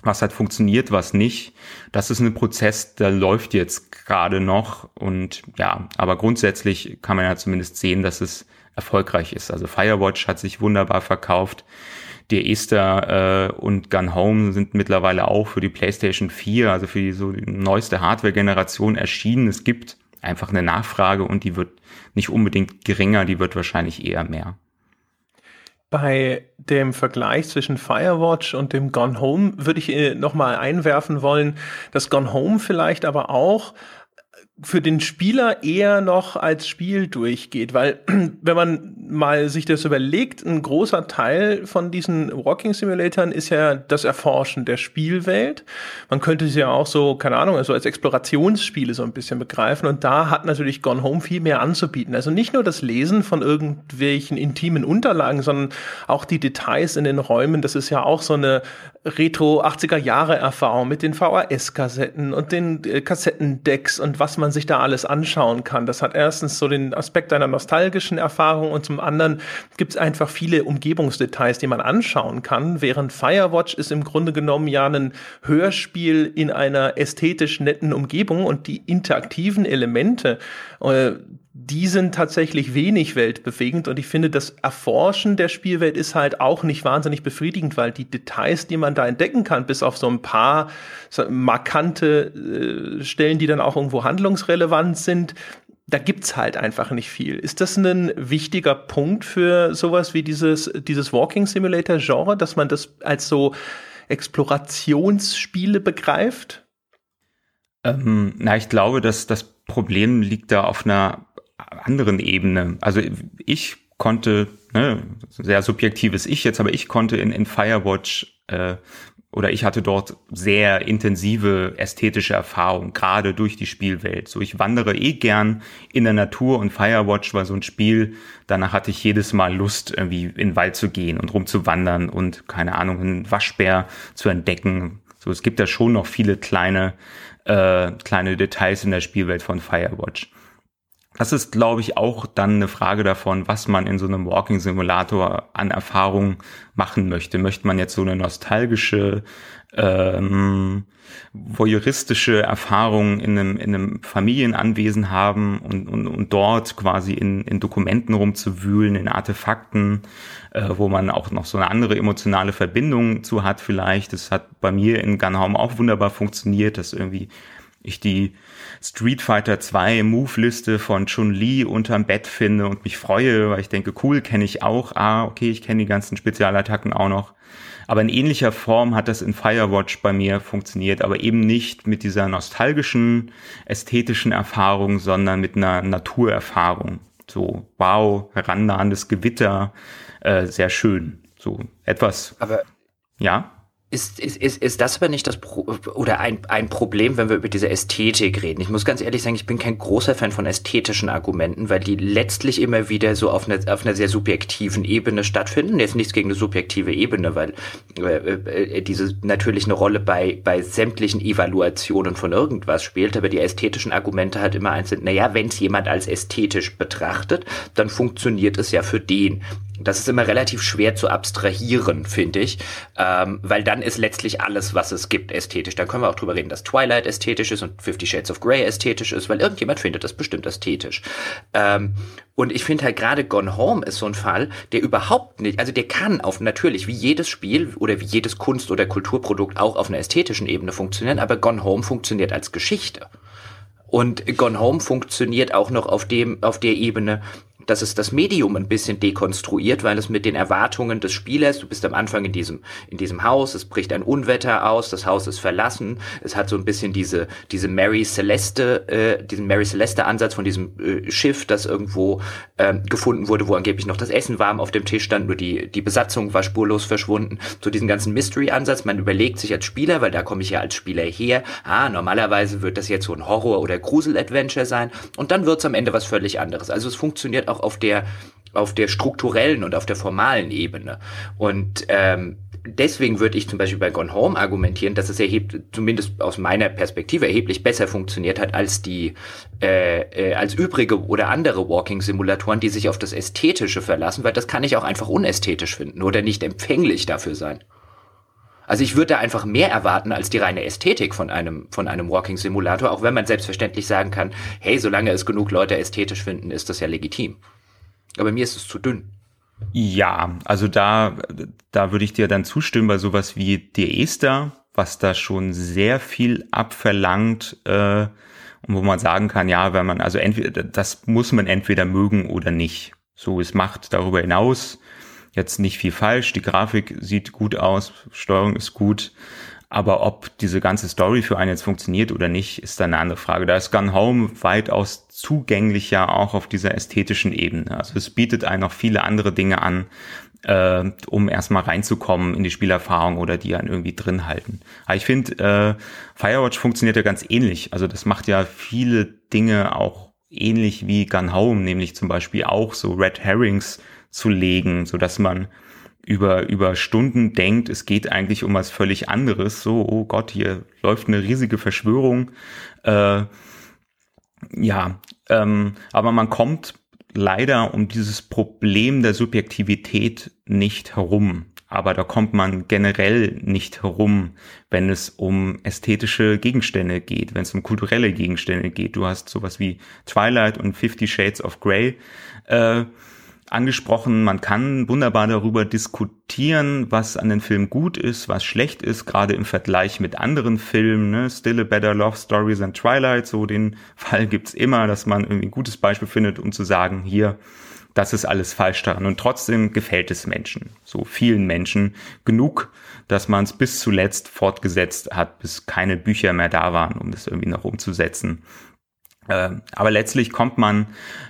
was hat funktioniert, was nicht. Das ist ein Prozess, der läuft jetzt gerade noch und ja, aber grundsätzlich kann man ja zumindest sehen, dass es erfolgreich ist. Also Firewatch hat sich wunderbar verkauft. Die Esther äh, und Gun Home sind mittlerweile auch für die PlayStation 4, also für die so die neueste Hardware-Generation erschienen. Es gibt einfach eine Nachfrage und die wird nicht unbedingt geringer, die wird wahrscheinlich eher mehr. Bei dem Vergleich zwischen Firewatch und dem Gone Home würde ich äh, nochmal einwerfen wollen, dass Gone Home vielleicht aber auch für den Spieler eher noch als Spiel durchgeht, weil *clears throat* wenn man mal sich das überlegt, ein großer Teil von diesen Walking Simulatoren ist ja das Erforschen der Spielwelt. Man könnte sie ja auch so, keine Ahnung, also als Explorationsspiele so ein bisschen begreifen und da hat natürlich Gone Home viel mehr anzubieten. Also nicht nur das Lesen von irgendwelchen intimen Unterlagen, sondern auch die Details in den Räumen. Das ist ja auch so eine Retro 80er Jahre Erfahrung mit den VHS-Kassetten und den äh, Kassettendecks und was man sich da alles anschauen kann. Das hat erstens so den Aspekt einer nostalgischen Erfahrung und zum anderen gibt es einfach viele Umgebungsdetails, die man anschauen kann, während Firewatch ist im Grunde genommen ja ein Hörspiel in einer ästhetisch netten Umgebung und die interaktiven Elemente, äh, die sind tatsächlich wenig weltbewegend und ich finde, das Erforschen der Spielwelt ist halt auch nicht wahnsinnig befriedigend, weil die Details, die man da entdecken kann, bis auf so ein paar markante äh, Stellen, die dann auch irgendwo handlungsrelevant sind, da gibt's halt einfach nicht viel. Ist das ein wichtiger Punkt für sowas wie dieses, dieses Walking Simulator Genre, dass man das als so Explorationsspiele begreift? Ähm, na, ich glaube, dass das Problem liegt da auf einer anderen Ebene. Also ich konnte, ne, sehr subjektives Ich jetzt, aber ich konnte in, in Firewatch äh, oder ich hatte dort sehr intensive ästhetische Erfahrungen, gerade durch die Spielwelt. So, ich wandere eh gern in der Natur und Firewatch war so ein Spiel, danach hatte ich jedes Mal Lust, irgendwie in den Wald zu gehen und rumzuwandern und, keine Ahnung, einen Waschbär zu entdecken. So, es gibt da schon noch viele kleine, äh, kleine Details in der Spielwelt von Firewatch. Das ist, glaube ich, auch dann eine Frage davon, was man in so einem Walking Simulator an Erfahrung machen möchte. Möchte man jetzt so eine nostalgische, ähm, voyeuristische Erfahrung in einem, in einem Familienanwesen haben und, und, und dort quasi in, in Dokumenten rumzuwühlen, in Artefakten, äh, wo man auch noch so eine andere emotionale Verbindung zu hat vielleicht. Das hat bei mir in Gunhaum auch wunderbar funktioniert, dass irgendwie ich die Street Fighter 2 Move-Liste von Chun-Li unterm Bett finde und mich freue, weil ich denke, cool, kenne ich auch. Ah, okay, ich kenne die ganzen Spezialattacken auch noch. Aber in ähnlicher Form hat das in Firewatch bei mir funktioniert, aber eben nicht mit dieser nostalgischen, ästhetischen Erfahrung, sondern mit einer Naturerfahrung. So, wow, herannahendes Gewitter, äh, sehr schön. So, etwas. Aber ja? Ist, ist, ist, ist das aber nicht das Pro oder ein, ein Problem, wenn wir über diese Ästhetik reden? Ich muss ganz ehrlich sagen, ich bin kein großer Fan von ästhetischen Argumenten, weil die letztlich immer wieder so auf einer, auf einer sehr subjektiven Ebene stattfinden. Jetzt nichts gegen eine subjektive Ebene, weil äh, äh, diese natürlich eine Rolle bei, bei sämtlichen Evaluationen von irgendwas spielt, aber die ästhetischen Argumente halt immer eins sind, naja, wenn es jemand als ästhetisch betrachtet, dann funktioniert es ja für den. Das ist immer relativ schwer zu abstrahieren, finde ich, ähm, weil dann ist letztlich alles, was es gibt, ästhetisch. Dann können wir auch drüber reden, dass Twilight ästhetisch ist und Fifty Shades of Grey ästhetisch ist, weil irgendjemand findet das bestimmt ästhetisch. Ähm, und ich finde halt gerade Gone Home ist so ein Fall, der überhaupt nicht, also der kann auf natürlich wie jedes Spiel oder wie jedes Kunst- oder Kulturprodukt auch auf einer ästhetischen Ebene funktionieren, aber Gone Home funktioniert als Geschichte. Und Gone Home funktioniert auch noch auf dem, auf der Ebene, dass es das Medium ein bisschen dekonstruiert, weil es mit den Erwartungen des Spielers, du bist am Anfang in diesem, in diesem Haus, es bricht ein Unwetter aus, das Haus ist verlassen, es hat so ein bisschen diese, diese Mary Celeste, äh, diesen Mary Celeste Ansatz von diesem äh, Schiff, das irgendwo ähm, gefunden wurde, wo angeblich noch das Essen warm auf dem Tisch stand, nur die, die Besatzung war spurlos verschwunden. So diesen ganzen Mystery-Ansatz, man überlegt sich als Spieler, weil da komme ich ja als Spieler her, ah, normalerweise wird das jetzt so ein Horror- oder Grusel-Adventure sein und dann wird's am Ende was völlig anderes. Also es funktioniert auch auf der auf der strukturellen und auf der formalen Ebene. Und ähm, deswegen würde ich zum Beispiel bei Gone Home argumentieren, dass es erheblich, zumindest aus meiner Perspektive erheblich besser funktioniert hat als die äh, äh, als übrige oder andere Walking-Simulatoren, die sich auf das Ästhetische verlassen, weil das kann ich auch einfach unästhetisch finden oder nicht empfänglich dafür sein. Also ich würde da einfach mehr erwarten als die reine Ästhetik von einem, von einem Walking-Simulator, auch wenn man selbstverständlich sagen kann, hey, solange es genug Leute ästhetisch finden, ist das ja legitim. Aber mir ist es zu dünn. Ja, also da, da würde ich dir dann zustimmen bei sowas wie die Esther, was da schon sehr viel abverlangt, äh, und wo man sagen kann, ja, wenn man, also entweder, das muss man entweder mögen oder nicht. So, es macht darüber hinaus jetzt nicht viel falsch. Die Grafik sieht gut aus, Steuerung ist gut. Aber ob diese ganze Story für einen jetzt funktioniert oder nicht, ist dann eine andere Frage. Da ist Gun Home weitaus zugänglicher auch auf dieser ästhetischen Ebene. Also es bietet einen noch viele andere Dinge an, äh, um erstmal reinzukommen in die Spielerfahrung oder die einen irgendwie drin halten. Aber ich finde, äh, Firewatch funktioniert ja ganz ähnlich. Also das macht ja viele Dinge auch ähnlich wie Gun Home, nämlich zum Beispiel auch so Red Herrings zu legen, so dass man über, über Stunden denkt, es geht eigentlich um was völlig anderes. So, oh Gott, hier läuft eine riesige Verschwörung. Äh, ja, ähm, aber man kommt leider um dieses Problem der Subjektivität nicht herum. Aber da kommt man generell nicht herum, wenn es um ästhetische Gegenstände geht, wenn es um kulturelle Gegenstände geht. Du hast sowas wie Twilight und Fifty Shades of Grey. Äh, angesprochen, man kann wunderbar darüber diskutieren, was an den Filmen gut ist, was schlecht ist, gerade im Vergleich mit anderen Filmen, ne? Still a Better Love Story than Twilight, so den *laughs* Fall gibt's immer, dass man irgendwie ein gutes Beispiel findet, um zu sagen, hier, das ist alles falsch daran. Und trotzdem gefällt es Menschen, so vielen Menschen, genug, dass man es bis zuletzt fortgesetzt hat, bis keine Bücher mehr da waren, um das irgendwie noch umzusetzen. Äh, aber letztlich kommt man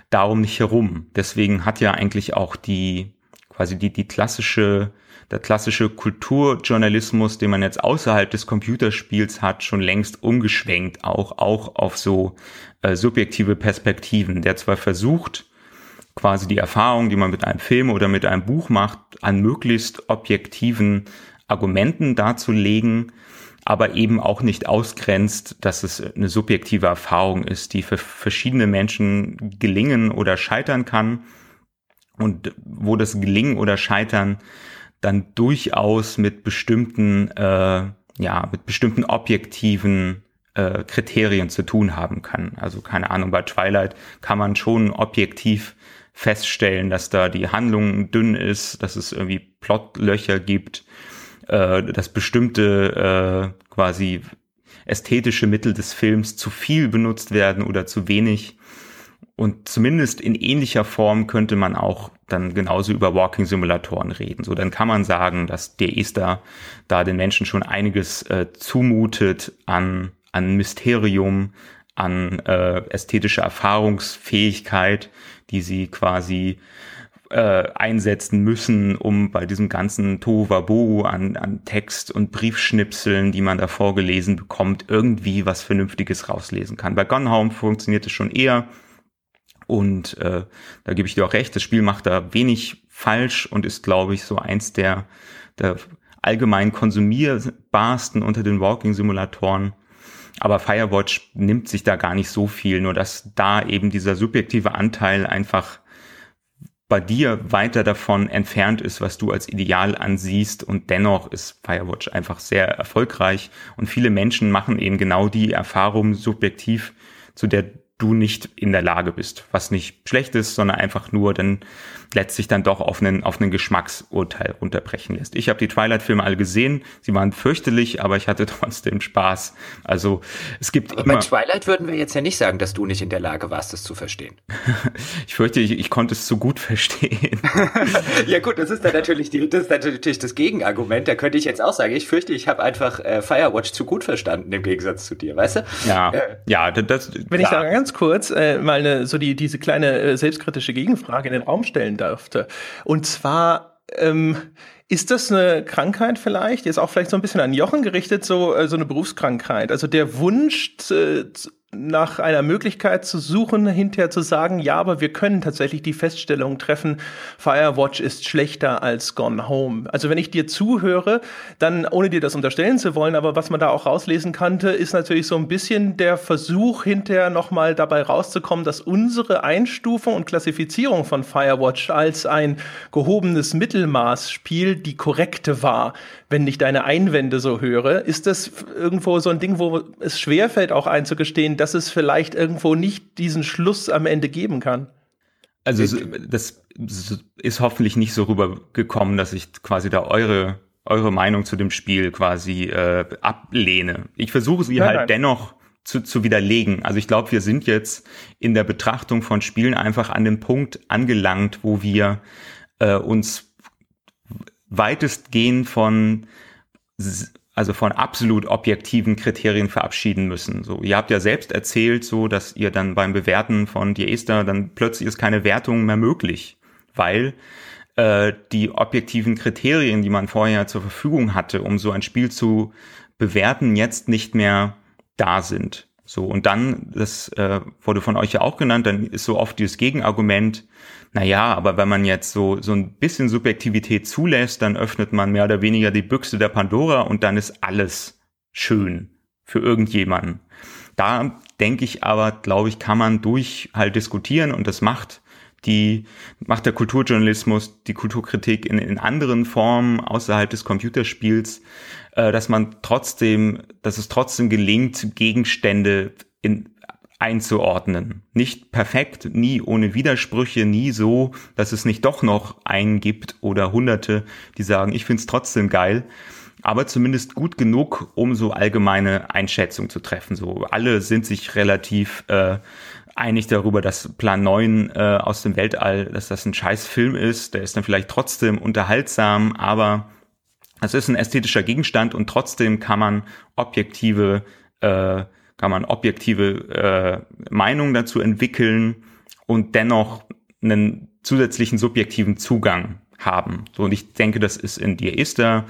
darum nicht herum. Deswegen hat ja eigentlich auch die quasi die, die klassische, der klassische Kulturjournalismus, den man jetzt außerhalb des Computerspiels hat, schon längst umgeschwenkt, auch, auch auf so äh, subjektive Perspektiven, der zwar versucht, quasi die Erfahrung, die man mit einem Film oder mit einem Buch macht, an möglichst objektiven Argumenten darzulegen, aber eben auch nicht ausgrenzt, dass es eine subjektive Erfahrung ist, die für verschiedene Menschen gelingen oder scheitern kann und wo das Gelingen oder Scheitern dann durchaus mit bestimmten, äh, ja, mit bestimmten objektiven äh, Kriterien zu tun haben kann. Also keine Ahnung, bei Twilight kann man schon objektiv feststellen, dass da die Handlung dünn ist, dass es irgendwie Plotlöcher gibt, äh, dass bestimmte äh, quasi ästhetische Mittel des Films zu viel benutzt werden oder zu wenig. Und zumindest in ähnlicher Form könnte man auch dann genauso über Walking-Simulatoren reden. So, dann kann man sagen, dass der Esther da den Menschen schon einiges äh, zumutet an, an Mysterium, an äh, ästhetischer Erfahrungsfähigkeit, die sie quasi äh, einsetzen müssen, um bei diesem ganzen Tohuwabohu an, an Text und Briefschnipseln, die man da vorgelesen bekommt, irgendwie was Vernünftiges rauslesen kann. Bei Gone Home funktioniert es schon eher und äh, da gebe ich dir auch recht, das Spiel macht da wenig falsch und ist, glaube ich, so eins der, der allgemein konsumierbarsten unter den Walking-Simulatoren. Aber Firewatch nimmt sich da gar nicht so viel, nur dass da eben dieser subjektive Anteil einfach bei dir weiter davon entfernt ist, was du als Ideal ansiehst und dennoch ist Firewatch einfach sehr erfolgreich und viele Menschen machen eben genau die Erfahrung subjektiv, zu der du nicht in der Lage bist, was nicht schlecht ist, sondern einfach nur dann letztlich dann doch auf einen, auf einen Geschmacksurteil runterbrechen lässt. Ich habe die Twilight-Filme alle gesehen, sie waren fürchterlich, aber ich hatte *laughs* trotzdem Spaß. Also es gibt aber immer... Bei Twilight würden wir jetzt ja nicht sagen, dass du nicht in der Lage warst, es zu verstehen. *laughs* ich fürchte, ich, ich konnte es zu gut verstehen. *laughs* ja gut, das ist dann natürlich, die, das ist natürlich das Gegenargument. Da könnte ich jetzt auch sagen, ich fürchte, ich habe einfach äh, Firewatch zu gut verstanden, im Gegensatz zu dir, weißt du? Ja, äh, ja, das... Wenn ja. ich da ganz kurz äh, mal eine, so die, diese kleine äh, selbstkritische Gegenfrage in den Raum stellen dürfte. Und zwar, ähm, ist das eine Krankheit vielleicht? Ist auch vielleicht so ein bisschen an Jochen gerichtet, so, äh, so eine Berufskrankheit. Also der Wunsch, äh, nach einer Möglichkeit zu suchen, hinterher zu sagen, ja, aber wir können tatsächlich die Feststellung treffen, Firewatch ist schlechter als Gone Home. Also wenn ich dir zuhöre, dann, ohne dir das unterstellen zu wollen, aber was man da auch rauslesen kannte, ist natürlich so ein bisschen der Versuch, hinterher nochmal dabei rauszukommen, dass unsere Einstufung und Klassifizierung von Firewatch als ein gehobenes Mittelmaßspiel die korrekte war. Wenn ich deine Einwände so höre, ist das irgendwo so ein Ding, wo es schwerfällt, auch einzugestehen, dass es vielleicht irgendwo nicht diesen Schluss am Ende geben kann. Also das ist hoffentlich nicht so rübergekommen, dass ich quasi da eure eure Meinung zu dem Spiel quasi äh, ablehne. Ich versuche sie nein, halt nein. dennoch zu, zu widerlegen. Also ich glaube, wir sind jetzt in der Betrachtung von Spielen einfach an dem Punkt angelangt, wo wir äh, uns weitestgehend von also von absolut objektiven Kriterien verabschieden müssen. So, ihr habt ja selbst erzählt, so, dass ihr dann beim Bewerten von Die Esther dann plötzlich ist keine Wertung mehr möglich, weil äh, die objektiven Kriterien, die man vorher zur Verfügung hatte, um so ein Spiel zu bewerten, jetzt nicht mehr da sind. So, und dann, das äh, wurde von euch ja auch genannt, dann ist so oft dieses Gegenargument, na ja, aber wenn man jetzt so, so ein bisschen Subjektivität zulässt, dann öffnet man mehr oder weniger die Büchse der Pandora und dann ist alles schön für irgendjemanden. Da denke ich aber, glaube ich, kann man durch halt diskutieren und das macht die, macht der Kulturjournalismus, die Kulturkritik in, in anderen Formen außerhalb des Computerspiels, äh, dass man trotzdem, dass es trotzdem gelingt, Gegenstände in, einzuordnen. Nicht perfekt, nie ohne Widersprüche, nie so, dass es nicht doch noch einen gibt oder hunderte, die sagen, ich find's trotzdem geil. Aber zumindest gut genug, um so allgemeine Einschätzungen zu treffen. So alle sind sich relativ äh, einig darüber, dass Plan 9 äh, aus dem Weltall, dass das ein scheiß Film ist. Der ist dann vielleicht trotzdem unterhaltsam, aber es ist ein ästhetischer Gegenstand und trotzdem kann man objektive äh, kann man objektive äh, Meinungen dazu entwickeln und dennoch einen zusätzlichen subjektiven Zugang haben. So, und ich denke, das ist in Dear Esther,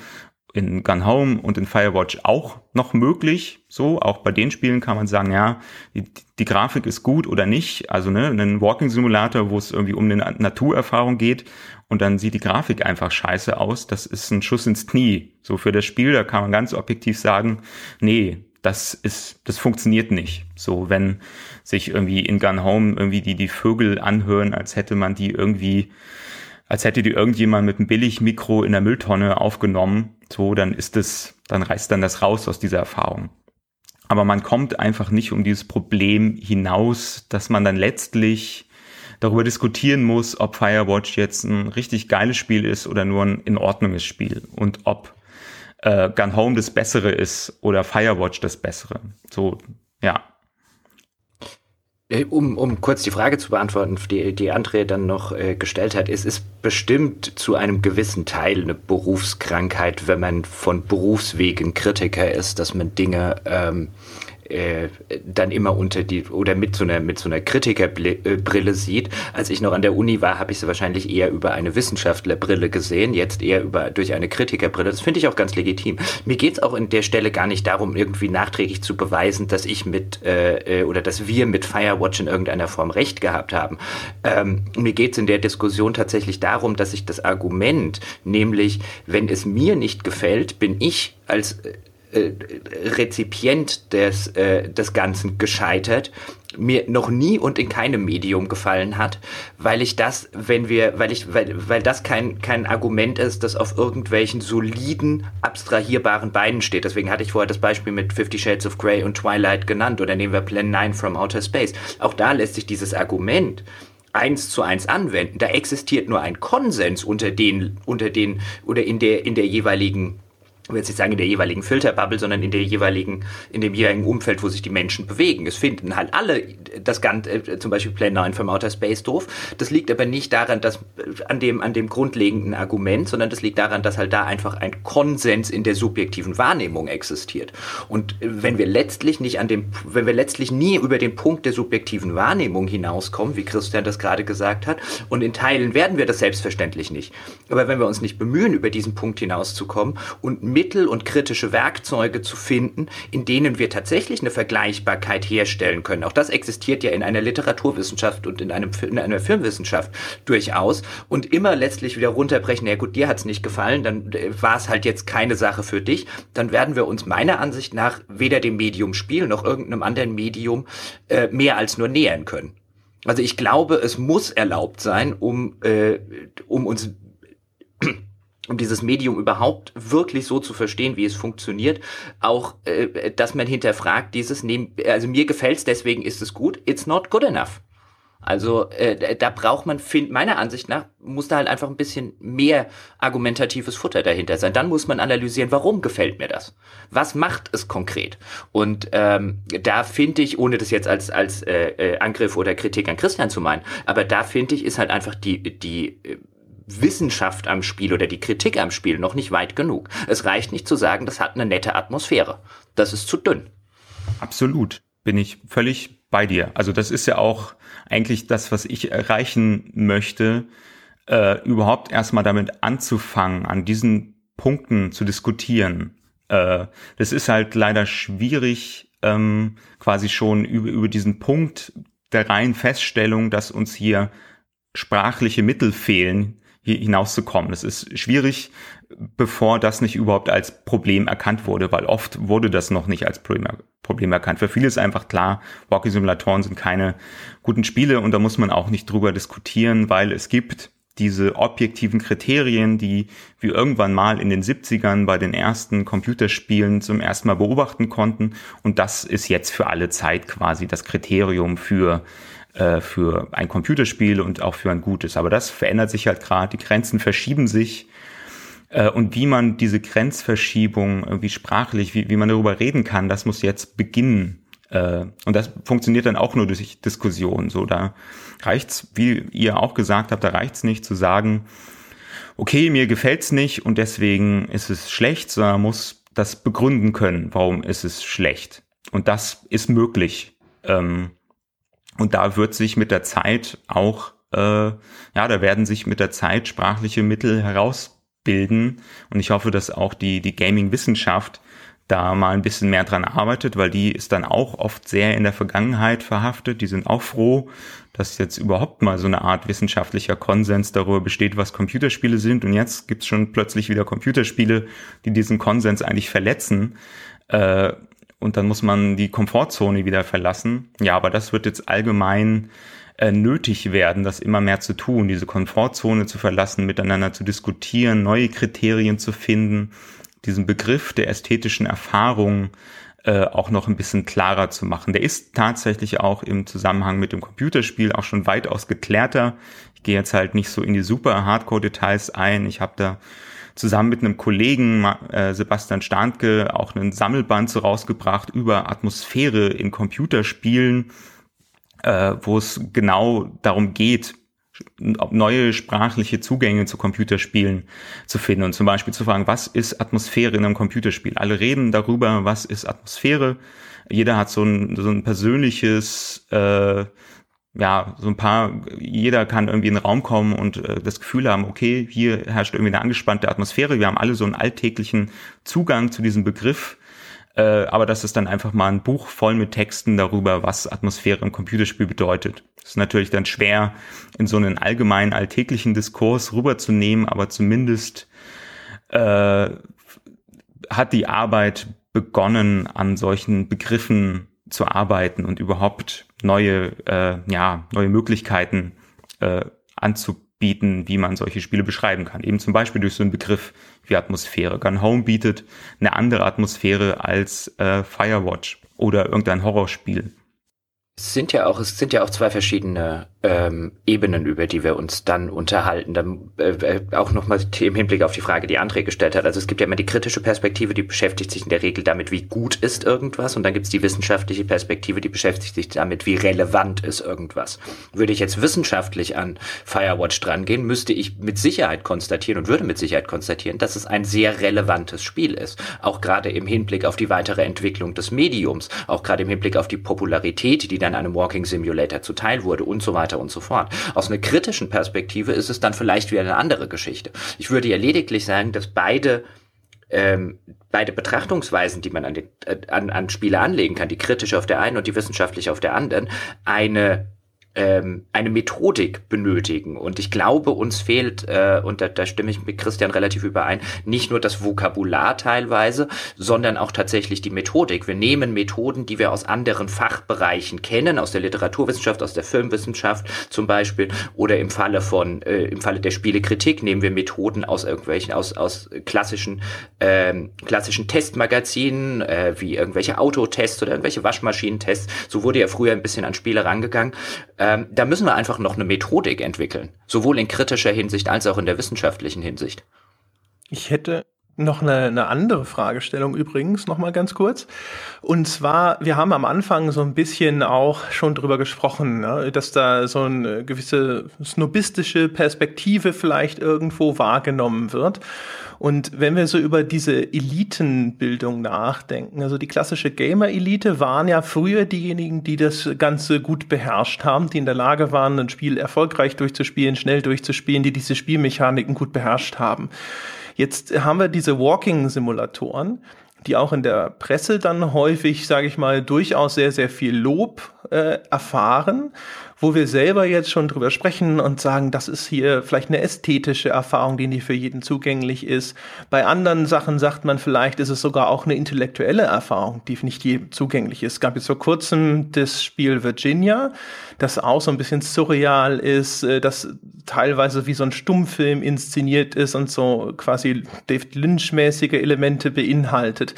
in Gun Home und in Firewatch auch noch möglich. So, auch bei den Spielen kann man sagen, ja, die, die Grafik ist gut oder nicht. Also ne, ein Walking Simulator, wo es irgendwie um eine Naturerfahrung geht und dann sieht die Grafik einfach scheiße aus. Das ist ein Schuss ins Knie. So für das Spiel, da kann man ganz objektiv sagen, nee, das ist, das funktioniert nicht. So, wenn sich irgendwie in Gun Home irgendwie die, die Vögel anhören, als hätte man die irgendwie, als hätte die irgendjemand mit einem Billigmikro in der Mülltonne aufgenommen, so, dann ist es, dann reißt dann das raus aus dieser Erfahrung. Aber man kommt einfach nicht um dieses Problem hinaus, dass man dann letztlich darüber diskutieren muss, ob Firewatch jetzt ein richtig geiles Spiel ist oder nur ein in Ordnunges Spiel und ob äh, Gun Home das Bessere ist oder Firewatch das Bessere. So, ja. Äh, um, um kurz die Frage zu beantworten, die, die André dann noch äh, gestellt hat, es ist bestimmt zu einem gewissen Teil eine Berufskrankheit, wenn man von Berufswegen Kritiker ist, dass man Dinge ähm, äh, dann immer unter die oder mit so einer mit so einer Kritikerbrille sieht. Als ich noch an der Uni war, habe ich sie wahrscheinlich eher über eine Wissenschaftlerbrille gesehen, jetzt eher über durch eine Kritikerbrille. Das finde ich auch ganz legitim. Mir geht es auch in der Stelle gar nicht darum, irgendwie nachträglich zu beweisen, dass ich mit äh, äh, oder dass wir mit Firewatch in irgendeiner Form recht gehabt haben. Ähm, mir geht es in der Diskussion tatsächlich darum, dass ich das Argument, nämlich wenn es mir nicht gefällt, bin ich als äh, Rezipient des, äh, des Ganzen gescheitert, mir noch nie und in keinem Medium gefallen hat, weil ich das, wenn wir, weil ich, weil, weil das kein, kein Argument ist, das auf irgendwelchen soliden, abstrahierbaren Beinen steht. Deswegen hatte ich vorher das Beispiel mit Fifty Shades of Grey und Twilight genannt oder nehmen wir Plan 9 from Outer Space. Auch da lässt sich dieses Argument eins zu eins anwenden. Da existiert nur ein Konsens unter den, unter den, oder in der, in der jeweiligen ich will jetzt nicht sagen in der jeweiligen Filterbubble, sondern in der jeweiligen, in dem jeweiligen Umfeld, wo sich die Menschen bewegen. Es finden halt alle das Ganze, äh, zum Beispiel Plan 9 vom Outer Space doof. Das liegt aber nicht daran, dass äh, an dem, an dem grundlegenden Argument, sondern das liegt daran, dass halt da einfach ein Konsens in der subjektiven Wahrnehmung existiert. Und äh, wenn wir letztlich nicht an dem, wenn wir letztlich nie über den Punkt der subjektiven Wahrnehmung hinauskommen, wie Christian das gerade gesagt hat, und in Teilen werden wir das selbstverständlich nicht. Aber wenn wir uns nicht bemühen, über diesen Punkt hinauszukommen und Mittel und kritische Werkzeuge zu finden, in denen wir tatsächlich eine Vergleichbarkeit herstellen können. Auch das existiert ja in einer Literaturwissenschaft und in, einem, in einer Filmwissenschaft durchaus. Und immer letztlich wieder runterbrechen, ja gut, dir hat's nicht gefallen, dann äh, war es halt jetzt keine Sache für dich. Dann werden wir uns meiner Ansicht nach weder dem Medium Spiel noch irgendeinem anderen Medium äh, mehr als nur nähern können. Also ich glaube, es muss erlaubt sein, um, äh, um uns um dieses Medium überhaupt wirklich so zu verstehen, wie es funktioniert, auch, äh, dass man hinterfragt, dieses, nehm, also mir gefällt's, deswegen ist es gut, it's not good enough. Also äh, da braucht man, find, meiner Ansicht nach, muss da halt einfach ein bisschen mehr argumentatives Futter dahinter sein. Dann muss man analysieren, warum gefällt mir das? Was macht es konkret? Und ähm, da finde ich, ohne das jetzt als, als äh, äh Angriff oder Kritik an Christian zu meinen, aber da finde ich, ist halt einfach die, die äh, Wissenschaft am Spiel oder die Kritik am Spiel noch nicht weit genug. Es reicht nicht zu sagen, das hat eine nette Atmosphäre. Das ist zu dünn. Absolut. Bin ich völlig bei dir. Also das ist ja auch eigentlich das, was ich erreichen möchte, äh, überhaupt erstmal damit anzufangen, an diesen Punkten zu diskutieren. Äh, das ist halt leider schwierig, ähm, quasi schon über, über diesen Punkt der reinen Feststellung, dass uns hier sprachliche Mittel fehlen, hier hinauszukommen. Das ist schwierig, bevor das nicht überhaupt als Problem erkannt wurde, weil oft wurde das noch nicht als Problem erkannt. Für viele ist einfach klar, Walking-Simulatoren sind keine guten Spiele und da muss man auch nicht drüber diskutieren, weil es gibt diese objektiven Kriterien, die wir irgendwann mal in den 70ern bei den ersten Computerspielen zum ersten Mal beobachten konnten. Und das ist jetzt für alle Zeit quasi das Kriterium für äh, für ein Computerspiel und auch für ein gutes. Aber das verändert sich halt gerade, die Grenzen verschieben sich. Äh, und wie man diese Grenzverschiebung irgendwie sprachlich, wie, wie man darüber reden kann, das muss jetzt beginnen. Äh, und das funktioniert dann auch nur durch Diskussion. So, da reicht's, wie ihr auch gesagt habt, da reicht's nicht zu sagen, okay, mir gefällt's nicht und deswegen ist es schlecht, sondern muss das begründen können, warum ist es schlecht. Und das ist möglich. Ähm, und da wird sich mit der Zeit auch, äh, ja, da werden sich mit der Zeit sprachliche Mittel herausbilden. Und ich hoffe, dass auch die, die Gaming-Wissenschaft da mal ein bisschen mehr dran arbeitet, weil die ist dann auch oft sehr in der Vergangenheit verhaftet. Die sind auch froh, dass jetzt überhaupt mal so eine Art wissenschaftlicher Konsens darüber besteht, was Computerspiele sind. Und jetzt gibt's schon plötzlich wieder Computerspiele, die diesen Konsens eigentlich verletzen. Äh, und dann muss man die Komfortzone wieder verlassen. Ja, aber das wird jetzt allgemein äh, nötig werden, das immer mehr zu tun, diese Komfortzone zu verlassen, miteinander zu diskutieren, neue Kriterien zu finden, diesen Begriff der ästhetischen Erfahrung äh, auch noch ein bisschen klarer zu machen. Der ist tatsächlich auch im Zusammenhang mit dem Computerspiel auch schon weitaus geklärter. Ich gehe jetzt halt nicht so in die super Hardcore-Details ein. Ich habe da zusammen mit einem Kollegen, äh, Sebastian Starnke, auch einen Sammelband so rausgebracht über Atmosphäre in Computerspielen, äh, wo es genau darum geht, neue sprachliche Zugänge zu Computerspielen zu finden und zum Beispiel zu fragen, was ist Atmosphäre in einem Computerspiel? Alle reden darüber, was ist Atmosphäre. Jeder hat so ein, so ein persönliches äh, ja, so ein paar, jeder kann irgendwie in den Raum kommen und äh, das Gefühl haben, okay, hier herrscht irgendwie eine angespannte Atmosphäre. Wir haben alle so einen alltäglichen Zugang zu diesem Begriff. Äh, aber das ist dann einfach mal ein Buch voll mit Texten darüber, was Atmosphäre im Computerspiel bedeutet. Das ist natürlich dann schwer, in so einen allgemeinen alltäglichen Diskurs rüberzunehmen, aber zumindest äh, hat die Arbeit begonnen, an solchen Begriffen zu arbeiten und überhaupt neue, äh, ja, neue Möglichkeiten äh, anzubieten, wie man solche Spiele beschreiben kann. Eben zum Beispiel durch so einen Begriff wie Atmosphäre. Gun Home bietet eine andere Atmosphäre als äh, Firewatch oder irgendein Horrorspiel. Es sind ja auch, es sind ja auch zwei verschiedene ähm, Ebenen, über die wir uns dann unterhalten. Dann äh, äh auch nochmal im Hinblick auf die Frage, die André gestellt hat. Also es gibt ja immer die kritische Perspektive, die beschäftigt sich in der Regel damit, wie gut ist irgendwas. Und dann gibt es die wissenschaftliche Perspektive, die beschäftigt sich damit, wie relevant ist irgendwas. Würde ich jetzt wissenschaftlich an Firewatch drangehen, müsste ich mit Sicherheit konstatieren und würde mit Sicherheit konstatieren, dass es ein sehr relevantes Spiel ist. Auch gerade im Hinblick auf die weitere Entwicklung des Mediums, auch gerade im Hinblick auf die Popularität, die dann einem Walking Simulator zuteil wurde und so weiter weiter und so fort. Aus einer kritischen Perspektive ist es dann vielleicht wieder eine andere Geschichte. Ich würde ja lediglich sagen, dass beide ähm, beide Betrachtungsweisen, die man an, den, äh, an, an Spiele anlegen kann, die kritische auf der einen und die wissenschaftliche auf der anderen, eine ähm, eine Methodik benötigen. Und ich glaube, uns fehlt, äh, und da, da stimme ich mit Christian relativ überein, nicht nur das Vokabular teilweise, sondern auch tatsächlich die Methodik. Wir nehmen Methoden, die wir aus anderen Fachbereichen kennen, aus der Literaturwissenschaft, aus der Filmwissenschaft zum Beispiel, oder im Falle von, äh, im Falle der Spielekritik nehmen wir Methoden aus irgendwelchen, aus, aus klassischen, ähm, klassischen Testmagazinen, äh, wie irgendwelche Autotests oder irgendwelche Waschmaschinentests. So wurde ja früher ein bisschen an Spiele rangegangen. Äh, ähm, da müssen wir einfach noch eine Methodik entwickeln, sowohl in kritischer Hinsicht als auch in der wissenschaftlichen Hinsicht. Ich hätte noch eine, eine andere Fragestellung übrigens, noch mal ganz kurz. Und zwar, wir haben am Anfang so ein bisschen auch schon drüber gesprochen, ne, dass da so eine gewisse snobistische Perspektive vielleicht irgendwo wahrgenommen wird. Und wenn wir so über diese Elitenbildung nachdenken, also die klassische Gamer-Elite waren ja früher diejenigen, die das Ganze gut beherrscht haben, die in der Lage waren, ein Spiel erfolgreich durchzuspielen, schnell durchzuspielen, die diese Spielmechaniken gut beherrscht haben. Jetzt haben wir diese Walking-Simulatoren, die auch in der Presse dann häufig, sage ich mal, durchaus sehr, sehr viel Lob äh, erfahren wo wir selber jetzt schon drüber sprechen und sagen, das ist hier vielleicht eine ästhetische Erfahrung, die nicht für jeden zugänglich ist. Bei anderen Sachen sagt man vielleicht, ist es sogar auch eine intellektuelle Erfahrung, die nicht jedem zugänglich ist. Es gab jetzt vor kurzem das Spiel Virginia, das auch so ein bisschen surreal ist, äh, das teilweise wie so ein Stummfilm inszeniert ist und so quasi David Lynch-mäßige Elemente beinhaltet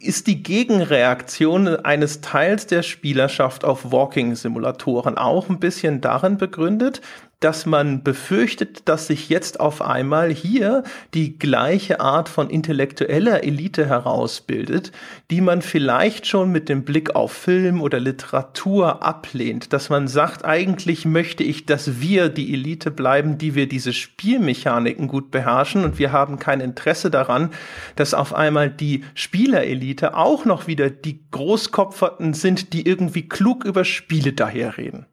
ist die Gegenreaktion eines Teils der Spielerschaft auf Walking-Simulatoren auch ein bisschen darin begründet, dass man befürchtet, dass sich jetzt auf einmal hier die gleiche Art von intellektueller Elite herausbildet, die man vielleicht schon mit dem Blick auf Film oder Literatur ablehnt, dass man sagt, eigentlich möchte ich, dass wir die Elite bleiben, die wir diese Spielmechaniken gut beherrschen und wir haben kein Interesse daran, dass auf einmal die Spielerelite auch noch wieder die Großkopferten sind, die irgendwie klug über Spiele daherreden.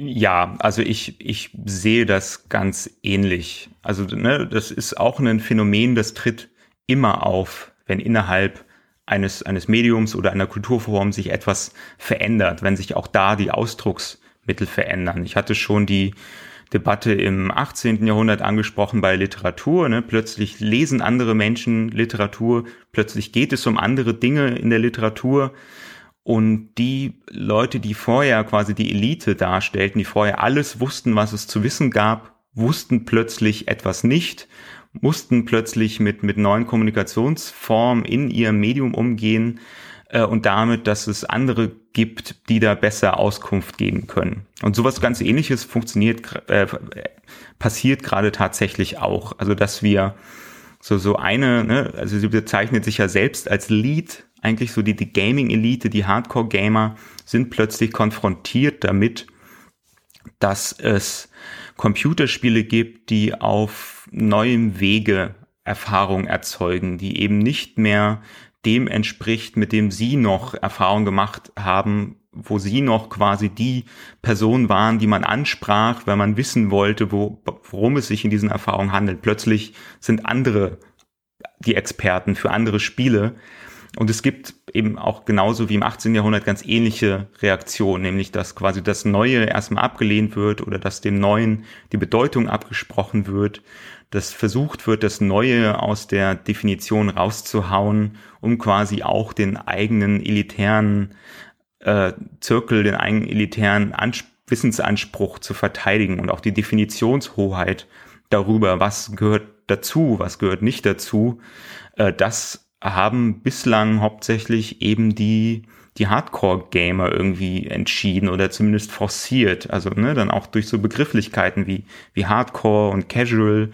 Ja, also ich, ich sehe das ganz ähnlich. Also ne, das ist auch ein Phänomen, das tritt immer auf, wenn innerhalb eines, eines Mediums oder einer Kulturform sich etwas verändert, wenn sich auch da die Ausdrucksmittel verändern. Ich hatte schon die Debatte im 18. Jahrhundert angesprochen bei Literatur. Ne? Plötzlich lesen andere Menschen Literatur, plötzlich geht es um andere Dinge in der Literatur. Und die Leute, die vorher quasi die Elite darstellten, die vorher alles wussten, was es zu wissen gab, wussten plötzlich etwas nicht, mussten plötzlich mit, mit neuen Kommunikationsformen in ihrem Medium umgehen äh, und damit, dass es andere gibt, die da besser Auskunft geben können. Und sowas ganz ähnliches funktioniert, äh, passiert gerade tatsächlich auch. Also, dass wir so, so eine, ne, also sie bezeichnet sich ja selbst als Lead eigentlich so die, die Gaming-Elite, die Hardcore-Gamer sind plötzlich konfrontiert damit, dass es Computerspiele gibt, die auf neuem Wege Erfahrung erzeugen, die eben nicht mehr dem entspricht, mit dem sie noch Erfahrung gemacht haben, wo sie noch quasi die Person waren, die man ansprach, weil man wissen wollte, wo, worum es sich in diesen Erfahrungen handelt. Plötzlich sind andere die Experten für andere Spiele und es gibt eben auch genauso wie im 18. Jahrhundert ganz ähnliche Reaktionen, nämlich dass quasi das Neue erstmal abgelehnt wird oder dass dem Neuen die Bedeutung abgesprochen wird, dass versucht wird, das Neue aus der Definition rauszuhauen, um quasi auch den eigenen elitären äh, Zirkel, den eigenen elitären Ans Wissensanspruch zu verteidigen und auch die Definitionshoheit darüber, was gehört dazu, was gehört nicht dazu, äh, das haben bislang hauptsächlich eben die die Hardcore-Gamer irgendwie entschieden oder zumindest forciert. Also ne, dann auch durch so Begrifflichkeiten wie, wie Hardcore und Casual.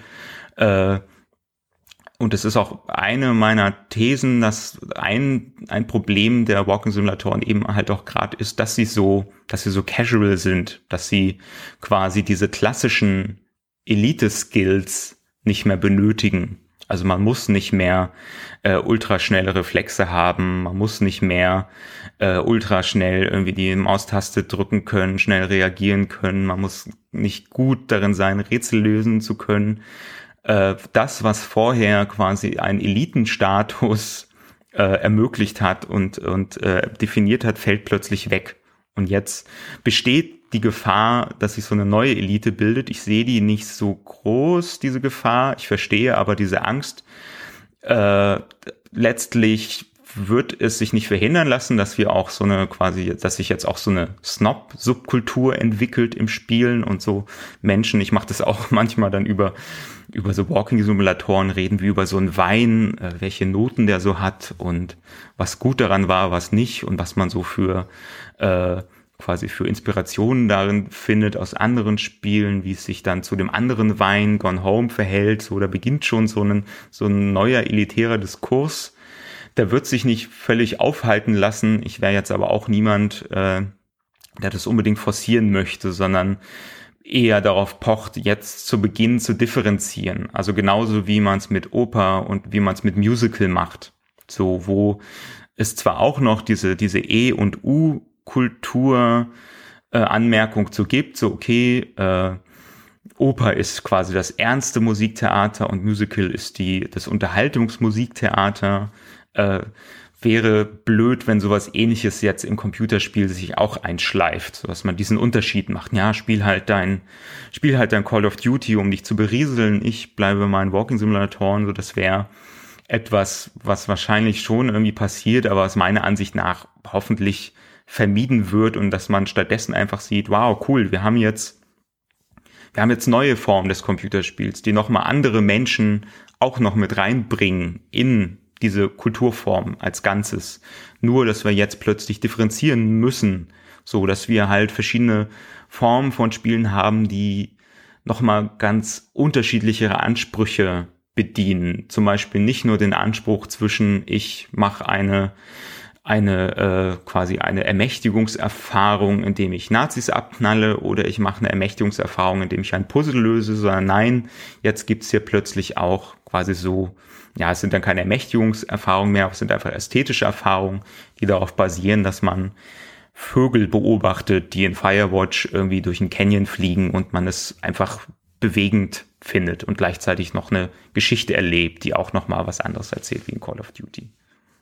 Äh, und es ist auch eine meiner Thesen, dass ein, ein Problem der Walking-Simulatoren eben halt auch gerade ist, dass sie so, dass sie so casual sind, dass sie quasi diese klassischen Elite-Skills nicht mehr benötigen. Also man muss nicht mehr äh, ultraschnelle Reflexe haben, man muss nicht mehr äh, ultraschnell irgendwie die Maustaste drücken können, schnell reagieren können, man muss nicht gut darin sein, Rätsel lösen zu können. Äh, das, was vorher quasi ein Elitenstatus äh, ermöglicht hat und, und äh, definiert hat, fällt plötzlich weg. Und jetzt besteht die Gefahr, dass sich so eine neue Elite bildet. Ich sehe die nicht so groß, diese Gefahr. Ich verstehe aber diese Angst. Äh, letztlich wird es sich nicht verhindern lassen, dass wir auch so eine quasi, dass sich jetzt auch so eine Snob-Subkultur entwickelt im Spielen und so Menschen. Ich mache das auch *laughs* manchmal dann über über so Walking-Simulatoren reden, wie über so einen Wein, äh, welche Noten der so hat und was gut daran war, was nicht und was man so für äh, quasi für Inspirationen darin findet aus anderen Spielen, wie es sich dann zu dem anderen Wein Gone Home verhält, so da beginnt schon so ein, so ein neuer elitärer Diskurs. Der wird sich nicht völlig aufhalten lassen. Ich wäre jetzt aber auch niemand, äh, der das unbedingt forcieren möchte, sondern eher darauf pocht, jetzt zu Beginn zu differenzieren. Also genauso wie man es mit Oper und wie man es mit Musical macht. So, wo es zwar auch noch diese, diese E- und U-Kultur äh, Anmerkung zu gibt, so okay, äh, Oper ist quasi das ernste Musiktheater und Musical ist die, das Unterhaltungsmusiktheater. Äh, wäre blöd, wenn sowas ähnliches jetzt im Computerspiel sich auch einschleift, so dass man diesen Unterschied macht. Ja, spiel halt dein, spiel halt dein Call of Duty, um dich zu berieseln. Ich bleibe meinen Walking Simulatoren, so das wäre etwas, was wahrscheinlich schon irgendwie passiert, aber was meiner Ansicht nach hoffentlich vermieden wird und dass man stattdessen einfach sieht, wow, cool, wir haben jetzt, wir haben jetzt neue Formen des Computerspiels, die nochmal andere Menschen auch noch mit reinbringen in diese Kulturform als Ganzes. Nur, dass wir jetzt plötzlich differenzieren müssen, so dass wir halt verschiedene Formen von Spielen haben, die nochmal ganz unterschiedlichere Ansprüche bedienen. Zum Beispiel nicht nur den Anspruch zwischen ich mache eine eine äh, quasi eine Ermächtigungserfahrung, indem ich Nazis abknalle, oder ich mache eine Ermächtigungserfahrung, indem ich ein Puzzle löse, sondern nein, jetzt gibt's hier plötzlich auch quasi so, ja, es sind dann keine Ermächtigungserfahrungen mehr, es sind einfach ästhetische Erfahrungen, die darauf basieren, dass man Vögel beobachtet, die in Firewatch irgendwie durch einen Canyon fliegen und man es einfach bewegend findet und gleichzeitig noch eine Geschichte erlebt, die auch noch mal was anderes erzählt wie in Call of Duty.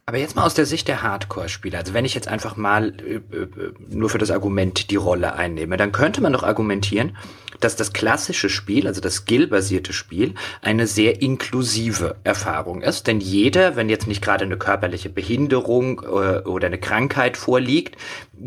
Aber jetzt mal aus der Sicht der Hardcore-Spieler. Also wenn ich jetzt einfach mal äh, äh, nur für das Argument die Rolle einnehme, dann könnte man doch argumentieren, dass das klassische Spiel, also das Skill-basierte Spiel, eine sehr inklusive Erfahrung ist. Denn jeder, wenn jetzt nicht gerade eine körperliche Behinderung äh, oder eine Krankheit vorliegt,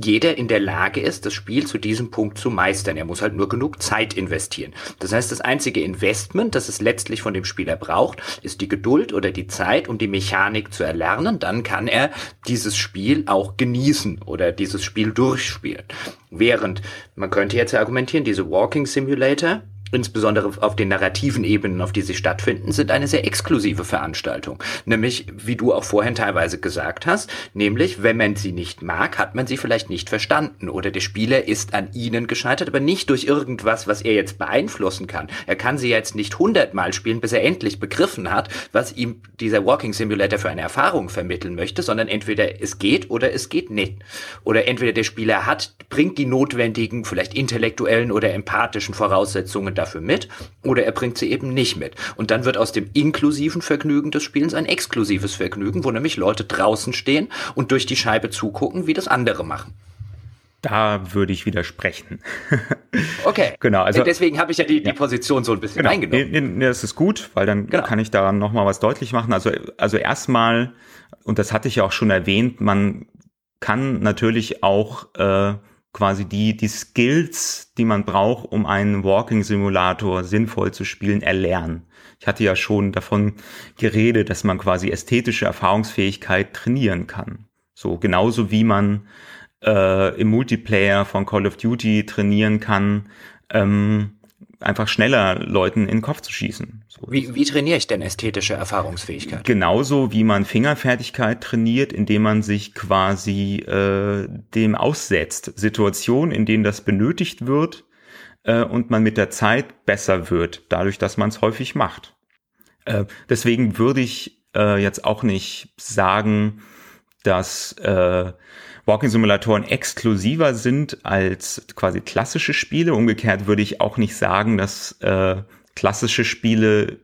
jeder in der Lage ist, das Spiel zu diesem Punkt zu meistern. Er muss halt nur genug Zeit investieren. Das heißt, das einzige Investment, das es letztlich von dem Spieler braucht, ist die Geduld oder die Zeit, um die Mechanik zu erlernen. Dann kann er dieses Spiel auch genießen oder dieses Spiel durchspielen. Während man könnte jetzt argumentieren, diese Walking Simulator insbesondere auf den narrativen Ebenen, auf die sie stattfinden, sind eine sehr exklusive Veranstaltung. Nämlich, wie du auch vorhin teilweise gesagt hast, nämlich, wenn man sie nicht mag, hat man sie vielleicht nicht verstanden oder der Spieler ist an ihnen gescheitert, aber nicht durch irgendwas, was er jetzt beeinflussen kann. Er kann sie jetzt nicht hundertmal spielen, bis er endlich begriffen hat, was ihm dieser Walking Simulator für eine Erfahrung vermitteln möchte, sondern entweder es geht oder es geht nicht. Oder entweder der Spieler hat, bringt die notwendigen, vielleicht intellektuellen oder empathischen Voraussetzungen dafür mit oder er bringt sie eben nicht mit. Und dann wird aus dem inklusiven Vergnügen des Spielens ein exklusives Vergnügen, wo nämlich Leute draußen stehen und durch die Scheibe zugucken, wie das andere machen. Da würde ich widersprechen. *laughs* okay. Genau. Also deswegen habe ich ja die, die Position so ein bisschen genau. eingenommen. Das ist gut, weil dann genau. kann ich daran noch mal was deutlich machen. Also also erstmal und das hatte ich ja auch schon erwähnt, man kann natürlich auch äh, quasi die, die Skills, die man braucht, um einen Walking Simulator sinnvoll zu spielen, erlernen. Ich hatte ja schon davon geredet, dass man quasi ästhetische Erfahrungsfähigkeit trainieren kann. So genauso wie man äh, im Multiplayer von Call of Duty trainieren kann, ähm, einfach schneller Leuten in den Kopf zu schießen. So. Wie, wie trainiere ich denn ästhetische Erfahrungsfähigkeit? Genauso wie man Fingerfertigkeit trainiert, indem man sich quasi äh, dem aussetzt. Situationen, in denen das benötigt wird äh, und man mit der Zeit besser wird, dadurch, dass man es häufig macht. Äh, deswegen würde ich äh, jetzt auch nicht sagen, dass äh, Walking-Simulatoren exklusiver sind als quasi klassische Spiele. Umgekehrt würde ich auch nicht sagen, dass äh, klassische Spiele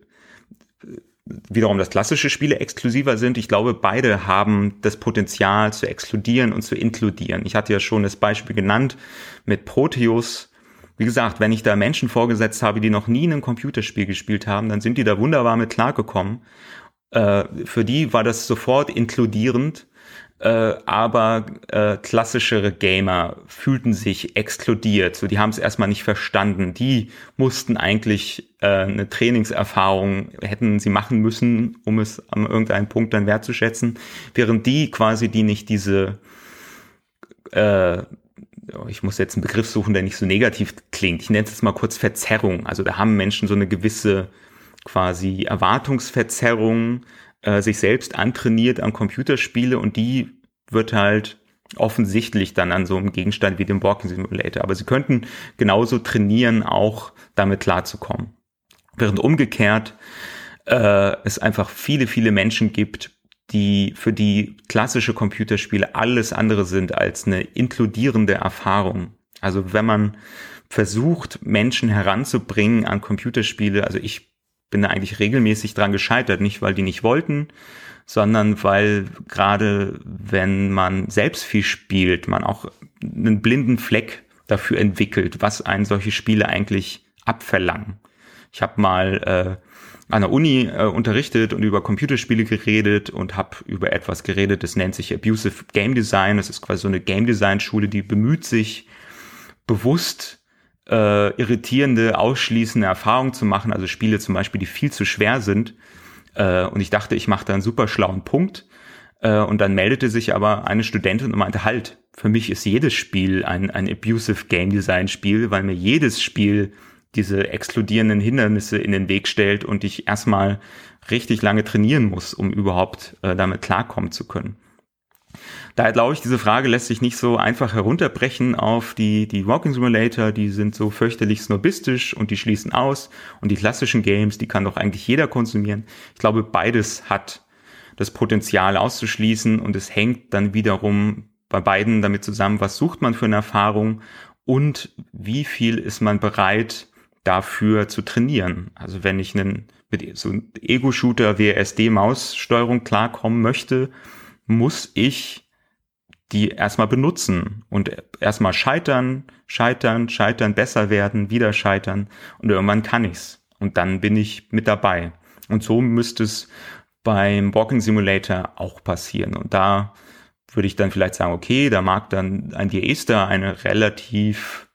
wiederum, dass klassische Spiele exklusiver sind. Ich glaube, beide haben das Potenzial zu exkludieren und zu inkludieren. Ich hatte ja schon das Beispiel genannt mit Proteus. Wie gesagt, wenn ich da Menschen vorgesetzt habe, die noch nie ein Computerspiel gespielt haben, dann sind die da wunderbar mit klargekommen. Äh, für die war das sofort inkludierend äh, aber äh, klassischere Gamer fühlten sich exkludiert. So, die haben es erstmal nicht verstanden. Die mussten eigentlich äh, eine Trainingserfahrung hätten sie machen müssen, um es an irgendeinem Punkt dann wertzuschätzen, während die quasi, die nicht diese äh, ich muss jetzt einen Begriff suchen, der nicht so negativ klingt. Ich nenne es jetzt mal kurz Verzerrung. Also da haben Menschen so eine gewisse quasi Erwartungsverzerrung, äh, sich selbst antrainiert an Computerspiele und die wird halt offensichtlich dann an so einem Gegenstand wie dem Walking Simulator. Aber sie könnten genauso trainieren, auch damit klarzukommen. Während umgekehrt äh, es einfach viele, viele Menschen gibt, die für die klassische Computerspiele alles andere sind als eine inkludierende Erfahrung. Also wenn man versucht, Menschen heranzubringen an Computerspiele, also ich bin da eigentlich regelmäßig dran gescheitert, nicht weil die nicht wollten, sondern weil gerade wenn man selbst viel spielt, man auch einen blinden Fleck dafür entwickelt, was einen solche Spiele eigentlich abverlangen. Ich habe mal äh, an der Uni äh, unterrichtet und über Computerspiele geredet und habe über etwas geredet, das nennt sich Abusive Game Design. Das ist quasi so eine Game Design Schule, die bemüht sich bewusst äh, irritierende, ausschließende Erfahrungen zu machen, also Spiele zum Beispiel, die viel zu schwer sind. Äh, und ich dachte, ich mache da einen super schlauen Punkt. Äh, und dann meldete sich aber eine Studentin und meinte, halt, für mich ist jedes Spiel ein, ein Abusive Game Design Spiel, weil mir jedes Spiel diese exkludierenden Hindernisse in den Weg stellt und ich erstmal richtig lange trainieren muss, um überhaupt äh, damit klarkommen zu können. Daher glaube ich, diese Frage lässt sich nicht so einfach herunterbrechen auf die, die Walking Simulator, die sind so fürchterlich snobistisch und die schließen aus und die klassischen Games, die kann doch eigentlich jeder konsumieren. Ich glaube, beides hat das Potenzial auszuschließen und es hängt dann wiederum bei beiden damit zusammen, was sucht man für eine Erfahrung und wie viel ist man bereit, dafür zu trainieren. Also wenn ich einen mit so einem Ego-Shooter WSD-Maussteuerung klarkommen möchte, muss ich die erstmal benutzen und erstmal scheitern, scheitern, scheitern, besser werden, wieder scheitern und irgendwann kann ich's und dann bin ich mit dabei. Und so müsste es beim Walking Simulator auch passieren und da würde ich dann vielleicht sagen, okay, da mag dann ein Diester eine relativ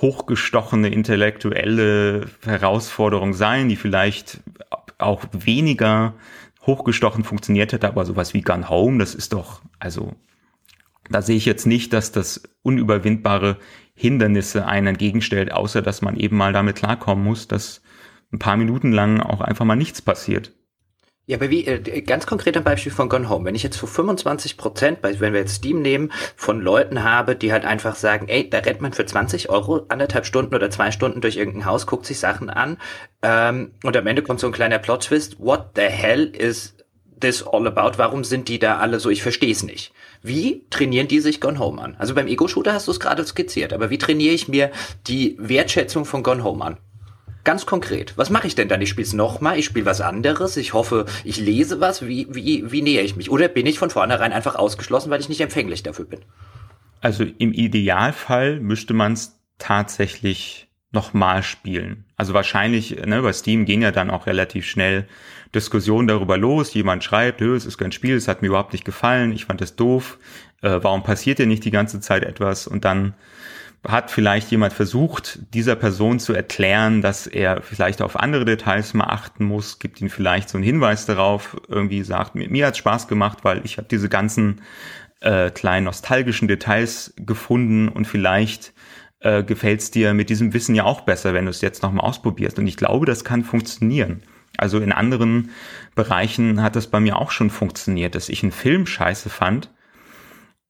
hochgestochene intellektuelle Herausforderung sein, die vielleicht auch weniger hochgestochen funktioniert hätte, aber sowas wie Gun Home, das ist doch, also da sehe ich jetzt nicht, dass das unüberwindbare Hindernisse einen entgegenstellt, außer dass man eben mal damit klarkommen muss, dass ein paar Minuten lang auch einfach mal nichts passiert. Ja, aber wie, äh, ganz konkret ein Beispiel von Gone Home. Wenn ich jetzt für 25 Prozent, wenn wir jetzt Steam nehmen, von Leuten habe, die halt einfach sagen, ey, da rennt man für 20 Euro anderthalb Stunden oder zwei Stunden durch irgendein Haus, guckt sich Sachen an, ähm, und am Ende kommt so ein kleiner Plot-Twist, what the hell is this all about? Warum sind die da alle so? Ich verstehe es nicht. Wie trainieren die sich Gone Home an? Also beim Ego-Shooter hast du es gerade skizziert, aber wie trainiere ich mir die Wertschätzung von Gone Home an? Ganz konkret. Was mache ich denn dann? Ich spiele es nochmal, ich spiele was anderes, ich hoffe, ich lese was. Wie, wie, wie nähere ich mich? Oder bin ich von vornherein einfach ausgeschlossen, weil ich nicht empfänglich dafür bin? Also im Idealfall müsste man es tatsächlich nochmal spielen. Also wahrscheinlich, ne, bei Steam gehen ja dann auch relativ schnell Diskussionen darüber los. Jemand schreibt, es ist kein Spiel, es hat mir überhaupt nicht gefallen, ich fand es doof, äh, warum passiert denn nicht die ganze Zeit etwas? Und dann hat vielleicht jemand versucht, dieser Person zu erklären, dass er vielleicht auf andere Details mal achten muss, gibt ihm vielleicht so einen Hinweis darauf, irgendwie sagt, mir, mir hat Spaß gemacht, weil ich habe diese ganzen äh, kleinen nostalgischen Details gefunden und vielleicht äh, gefällt es dir mit diesem Wissen ja auch besser, wenn du es jetzt nochmal ausprobierst. Und ich glaube, das kann funktionieren. Also in anderen Bereichen hat das bei mir auch schon funktioniert, dass ich einen Film scheiße fand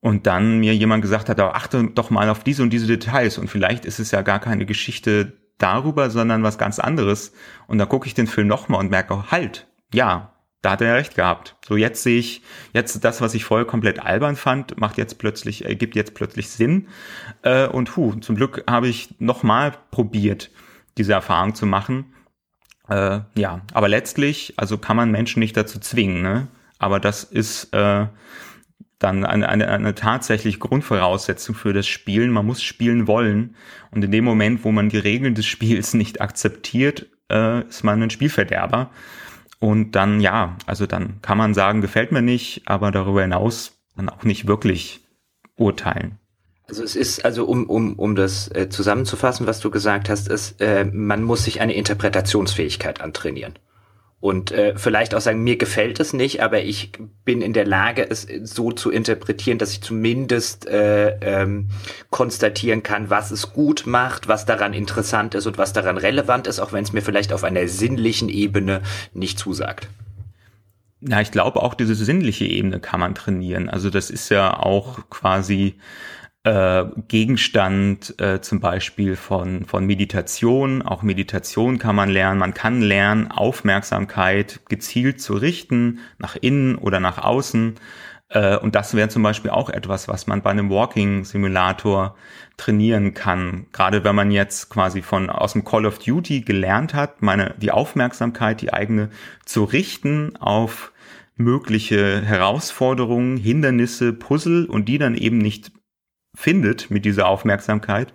und dann mir jemand gesagt hat, achte doch mal auf diese und diese Details und vielleicht ist es ja gar keine Geschichte darüber, sondern was ganz anderes. Und dann gucke ich den Film nochmal und merke, halt, ja, da hat er ja recht gehabt. So jetzt sehe ich, jetzt das, was ich vorher komplett albern fand, macht jetzt plötzlich, äh, gibt jetzt plötzlich Sinn. Äh, und hu, zum Glück habe ich nochmal probiert, diese Erfahrung zu machen. Äh, ja, aber letztlich, also kann man Menschen nicht dazu zwingen, ne? Aber das ist äh, dann eine, eine, eine tatsächlich Grundvoraussetzung für das Spielen. Man muss spielen wollen. Und in dem Moment, wo man die Regeln des Spiels nicht akzeptiert, äh, ist man ein Spielverderber. Und dann, ja, also dann kann man sagen, gefällt mir nicht, aber darüber hinaus dann auch nicht wirklich urteilen. Also es ist, also um, um, um das äh, zusammenzufassen, was du gesagt hast, ist, äh, man muss sich eine Interpretationsfähigkeit antrainieren und äh, vielleicht auch sagen, mir gefällt es nicht, aber ich bin in der Lage, es so zu interpretieren, dass ich zumindest äh, ähm, konstatieren kann, was es gut macht, was daran interessant ist und was daran relevant ist, auch wenn es mir vielleicht auf einer sinnlichen Ebene nicht zusagt. Na, ich glaube auch diese sinnliche Ebene kann man trainieren. Also das ist ja auch quasi äh, Gegenstand äh, zum Beispiel von, von Meditation. Auch Meditation kann man lernen. Man kann lernen, Aufmerksamkeit gezielt zu richten, nach innen oder nach außen. Äh, und das wäre zum Beispiel auch etwas, was man bei einem Walking-Simulator trainieren kann. Gerade wenn man jetzt quasi von aus dem Call of Duty gelernt hat, meine die Aufmerksamkeit, die eigene zu richten auf mögliche Herausforderungen, Hindernisse, Puzzle und die dann eben nicht findet mit dieser Aufmerksamkeit,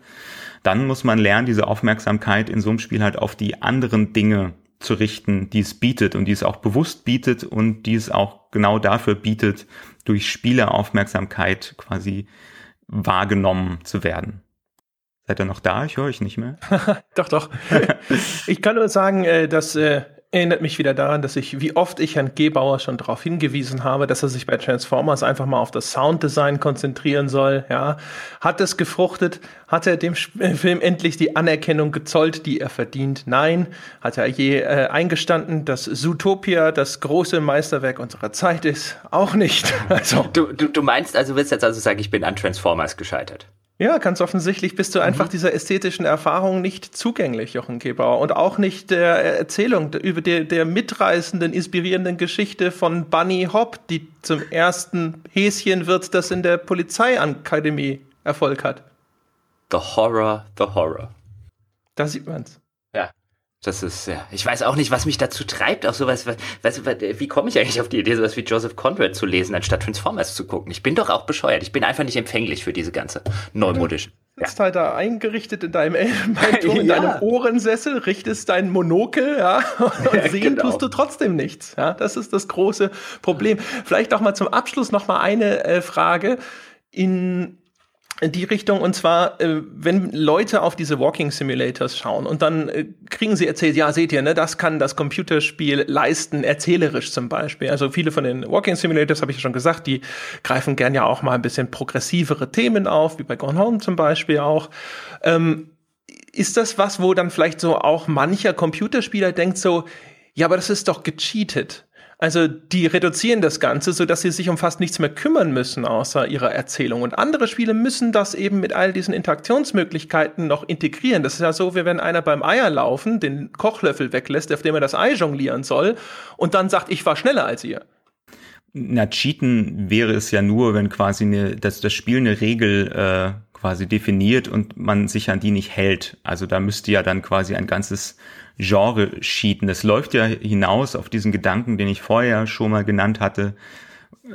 dann muss man lernen, diese Aufmerksamkeit in so einem Spiel halt auf die anderen Dinge zu richten, die es bietet und die es auch bewusst bietet und die es auch genau dafür bietet, durch Spieleraufmerksamkeit quasi wahrgenommen zu werden. Seid ihr noch da? Ich höre euch nicht mehr. *laughs* doch, doch. ich kann nur sagen, äh, dass äh, erinnert mich wieder daran, dass ich, wie oft ich Herrn Gebauer schon darauf hingewiesen habe, dass er sich bei Transformers einfach mal auf das Sounddesign konzentrieren soll. Ja, hat es gefruchtet? Hat er dem äh, Film endlich die Anerkennung gezollt, die er verdient? Nein. Hat er je äh, eingestanden, dass Zootopia das große Meisterwerk unserer Zeit ist? Auch nicht. *laughs* Also. Du, du, du meinst also, willst jetzt also sagen, ich bin an Transformers gescheitert? Ja, ganz offensichtlich bist du mhm. einfach dieser ästhetischen Erfahrung nicht zugänglich, Jochen Gebauer. Und auch nicht der Erzählung über der, der mitreißenden, inspirierenden Geschichte von Bunny Hopp, die zum ersten Häschen wird, das in der Polizeiakademie Erfolg hat. The Horror, the Horror. Da sieht man's. Das ist, ja, ich weiß auch nicht, was mich dazu treibt, auch sowas, was, wie komme ich eigentlich auf die Idee, sowas wie Joseph Conrad zu lesen, anstatt Transformers zu gucken? Ich bin doch auch bescheuert. Ich bin einfach nicht empfänglich für diese ganze neumodische. Du sitzt ja. halt da eingerichtet in deinem Elfenbeinturm, *laughs* in ja. deinem Ohrensessel, richtest deinen Monokel, ja, *laughs* und ja, sehen genau. tust du trotzdem nichts. Ja, das ist das große Problem. Vielleicht auch mal zum Abschluss noch mal eine äh, Frage. In die Richtung und zwar, äh, wenn Leute auf diese Walking Simulators schauen und dann äh, kriegen sie erzählt, ja, seht ihr, ne, das kann das Computerspiel leisten, erzählerisch zum Beispiel. Also viele von den Walking Simulators, habe ich ja schon gesagt, die greifen gern ja auch mal ein bisschen progressivere Themen auf, wie bei Gone Home zum Beispiel auch. Ähm, ist das was, wo dann vielleicht so auch mancher Computerspieler denkt so, ja, aber das ist doch gecheatet. Also die reduzieren das Ganze, so dass sie sich um fast nichts mehr kümmern müssen außer ihrer Erzählung. Und andere Spiele müssen das eben mit all diesen Interaktionsmöglichkeiten noch integrieren. Das ist ja so, wie wenn einer beim Eierlaufen den Kochlöffel weglässt, auf dem er das Ei jonglieren soll, und dann sagt, ich war schneller als ihr. Na, cheaten wäre es ja nur, wenn quasi eine, dass das Spiel eine Regel äh, quasi definiert und man sich an die nicht hält. Also da müsste ja dann quasi ein ganzes Genre cheaten. Es läuft ja hinaus auf diesen Gedanken, den ich vorher schon mal genannt hatte.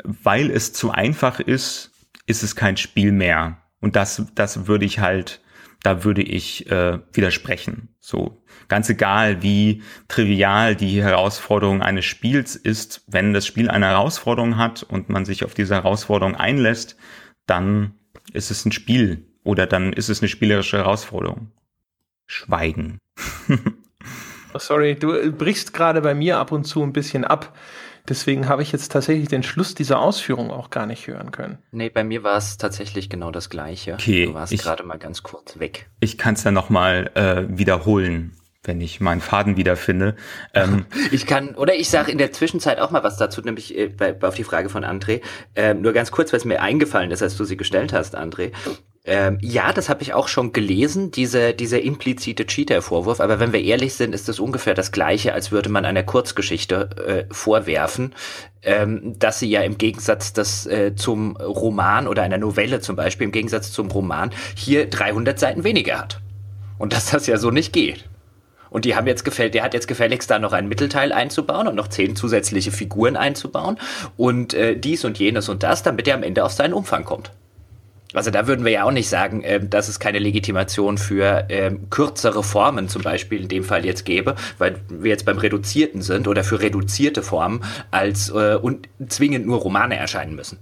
Weil es zu einfach ist, ist es kein Spiel mehr. Und das, das würde ich halt, da würde ich äh, widersprechen. So ganz egal, wie trivial die Herausforderung eines Spiels ist, wenn das Spiel eine Herausforderung hat und man sich auf diese Herausforderung einlässt, dann ist es ein Spiel oder dann ist es eine spielerische Herausforderung. Schweigen. *laughs* Oh, sorry, du brichst gerade bei mir ab und zu ein bisschen ab. Deswegen habe ich jetzt tatsächlich den Schluss dieser Ausführung auch gar nicht hören können. Nee, bei mir war es tatsächlich genau das Gleiche. Okay, du warst gerade mal ganz kurz weg. Ich kann es ja nochmal äh, wiederholen wenn ich meinen Faden wiederfinde. Ähm, *laughs* ich kann, oder ich sage in der Zwischenzeit auch mal was dazu, nämlich äh, bei, auf die Frage von André. Ähm, nur ganz kurz, was mir eingefallen ist, als du sie gestellt hast, André. Ähm, ja, das habe ich auch schon gelesen, diese, dieser implizite Cheater-Vorwurf. Aber wenn wir ehrlich sind, ist das ungefähr das Gleiche, als würde man einer Kurzgeschichte äh, vorwerfen, ähm, dass sie ja im Gegensatz das, äh, zum Roman oder einer Novelle zum Beispiel, im Gegensatz zum Roman, hier 300 Seiten weniger hat. Und dass das ja so nicht geht. Und die haben jetzt gefällt, der hat jetzt gefälligst da noch einen Mittelteil einzubauen und noch zehn zusätzliche Figuren einzubauen und äh, dies und jenes und das, damit er am Ende auf seinen Umfang kommt. Also da würden wir ja auch nicht sagen, äh, dass es keine Legitimation für äh, kürzere Formen zum Beispiel in dem Fall jetzt gäbe, weil wir jetzt beim Reduzierten sind oder für reduzierte Formen als äh, und zwingend nur Romane erscheinen müssen.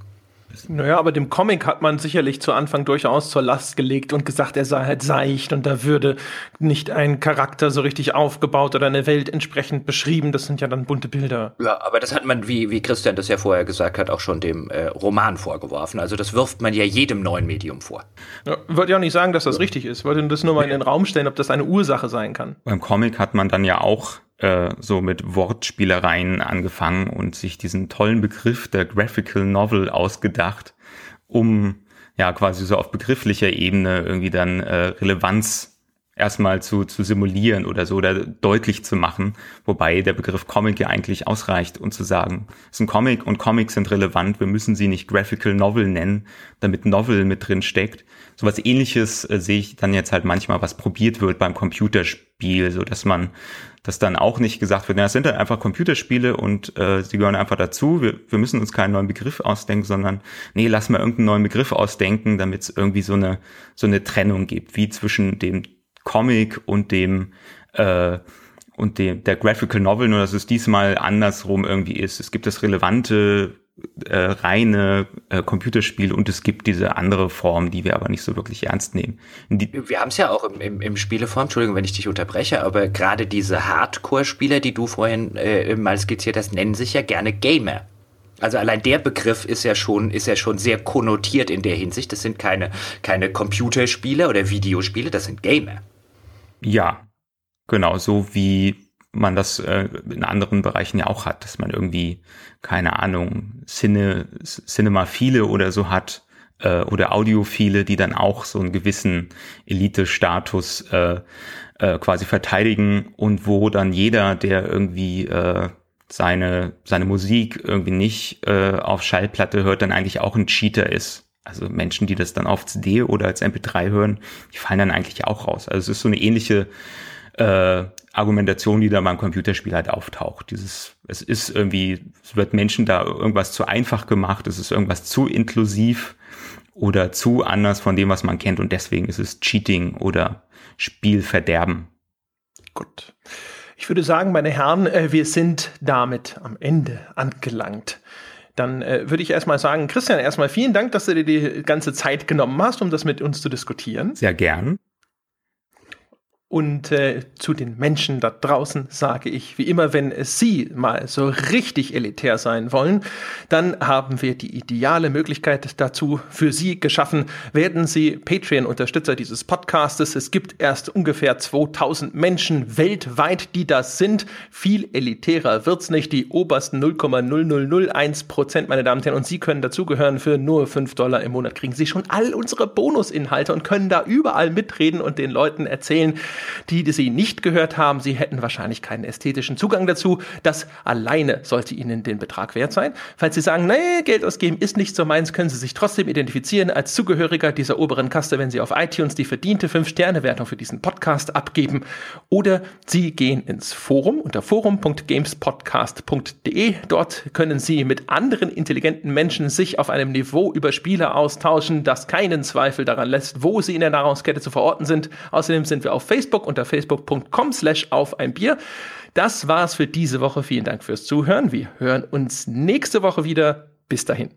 Naja, aber dem Comic hat man sicherlich zu Anfang durchaus zur Last gelegt und gesagt, er sei halt seicht und da würde nicht ein Charakter so richtig aufgebaut oder eine Welt entsprechend beschrieben. Das sind ja dann bunte Bilder. Ja, aber das hat man, wie, wie Christian das ja vorher gesagt hat, auch schon dem äh, Roman vorgeworfen. Also das wirft man ja jedem neuen Medium vor. Ja, wollte ja auch nicht sagen, dass das richtig ist. Wollte das nur mal in den Raum stellen, ob das eine Ursache sein kann. Beim Comic hat man dann ja auch äh, so mit Wortspielereien angefangen und sich diesen tollen Begriff der Graphical Novel ausgedacht, um ja quasi so auf begrifflicher Ebene irgendwie dann äh, Relevanz erstmal zu, zu simulieren oder so oder deutlich zu machen, wobei der Begriff Comic ja eigentlich ausreicht und zu sagen, es ist ein Comic und Comics sind relevant, wir müssen sie nicht Graphical Novel nennen, damit Novel mit drin steckt. Sowas ähnliches äh, sehe ich dann jetzt halt manchmal, was probiert wird beim Computerspiel, so dass man dass dann auch nicht gesagt wird, na, es sind dann einfach Computerspiele und äh, sie gehören einfach dazu. Wir, wir müssen uns keinen neuen Begriff ausdenken, sondern nee, lass mal irgendeinen neuen Begriff ausdenken, damit es irgendwie so eine so eine Trennung gibt, wie zwischen dem Comic und dem äh, und dem der Graphical Novel, nur dass es diesmal andersrum irgendwie ist. Es gibt das relevante äh, reine äh, Computerspiel und es gibt diese andere Form, die wir aber nicht so wirklich ernst nehmen. Die wir haben es ja auch im, im, im Spieleform, Entschuldigung, wenn ich dich unterbreche, aber gerade diese Hardcore-Spieler, die du vorhin äh, mal skizziert hast, nennen sich ja gerne Gamer. Also allein der Begriff ist ja schon, ist ja schon sehr konnotiert in der Hinsicht. Das sind keine, keine Computerspiele oder Videospiele, das sind Gamer. Ja, genau, so wie man das äh, in anderen Bereichen ja auch hat, dass man irgendwie, keine Ahnung, Cine, Cinemaphile oder so hat äh, oder Audiophile, die dann auch so einen gewissen Elite-Status äh, äh, quasi verteidigen und wo dann jeder, der irgendwie äh, seine, seine Musik irgendwie nicht äh, auf Schallplatte hört, dann eigentlich auch ein Cheater ist. Also Menschen, die das dann auf CD oder als MP3 hören, die fallen dann eigentlich auch raus. Also es ist so eine ähnliche äh, Argumentation, die da beim Computerspiel halt auftaucht. Dieses, es ist irgendwie, es wird Menschen da irgendwas zu einfach gemacht, es ist irgendwas zu inklusiv oder zu anders von dem, was man kennt und deswegen ist es Cheating oder Spielverderben. Gut. Ich würde sagen, meine Herren, äh, wir sind damit am Ende angelangt. Dann äh, würde ich erstmal sagen, Christian, erstmal vielen Dank, dass du dir die ganze Zeit genommen hast, um das mit uns zu diskutieren. Sehr gern. Und äh, zu den Menschen da draußen sage ich, wie immer, wenn Sie mal so richtig elitär sein wollen, dann haben wir die ideale Möglichkeit dazu für Sie geschaffen. Werden Sie Patreon-Unterstützer dieses Podcastes. Es gibt erst ungefähr 2000 Menschen weltweit, die das sind. Viel elitärer wird's nicht. Die obersten 0,0001 Prozent, meine Damen und Herren. Und Sie können dazugehören. Für nur 5 Dollar im Monat kriegen Sie schon all unsere Bonusinhalte und können da überall mitreden und den Leuten erzählen, die, die sie nicht gehört haben, sie hätten wahrscheinlich keinen ästhetischen Zugang dazu. Das alleine sollte ihnen den Betrag wert sein. Falls sie sagen, nee, Geld ausgeben ist nicht so meins, können sie sich trotzdem identifizieren als Zugehöriger dieser oberen Kaste, wenn sie auf iTunes die verdiente 5-Sterne-Wertung für diesen Podcast abgeben. Oder sie gehen ins Forum unter forum.gamespodcast.de. Dort können sie mit anderen intelligenten Menschen sich auf einem Niveau über Spiele austauschen, das keinen Zweifel daran lässt, wo sie in der Nahrungskette zu verorten sind. Außerdem sind wir auf Facebook Facebook unter facebook.com slash auf ein Bier. Das war's für diese Woche. Vielen Dank fürs Zuhören. Wir hören uns nächste Woche wieder. Bis dahin.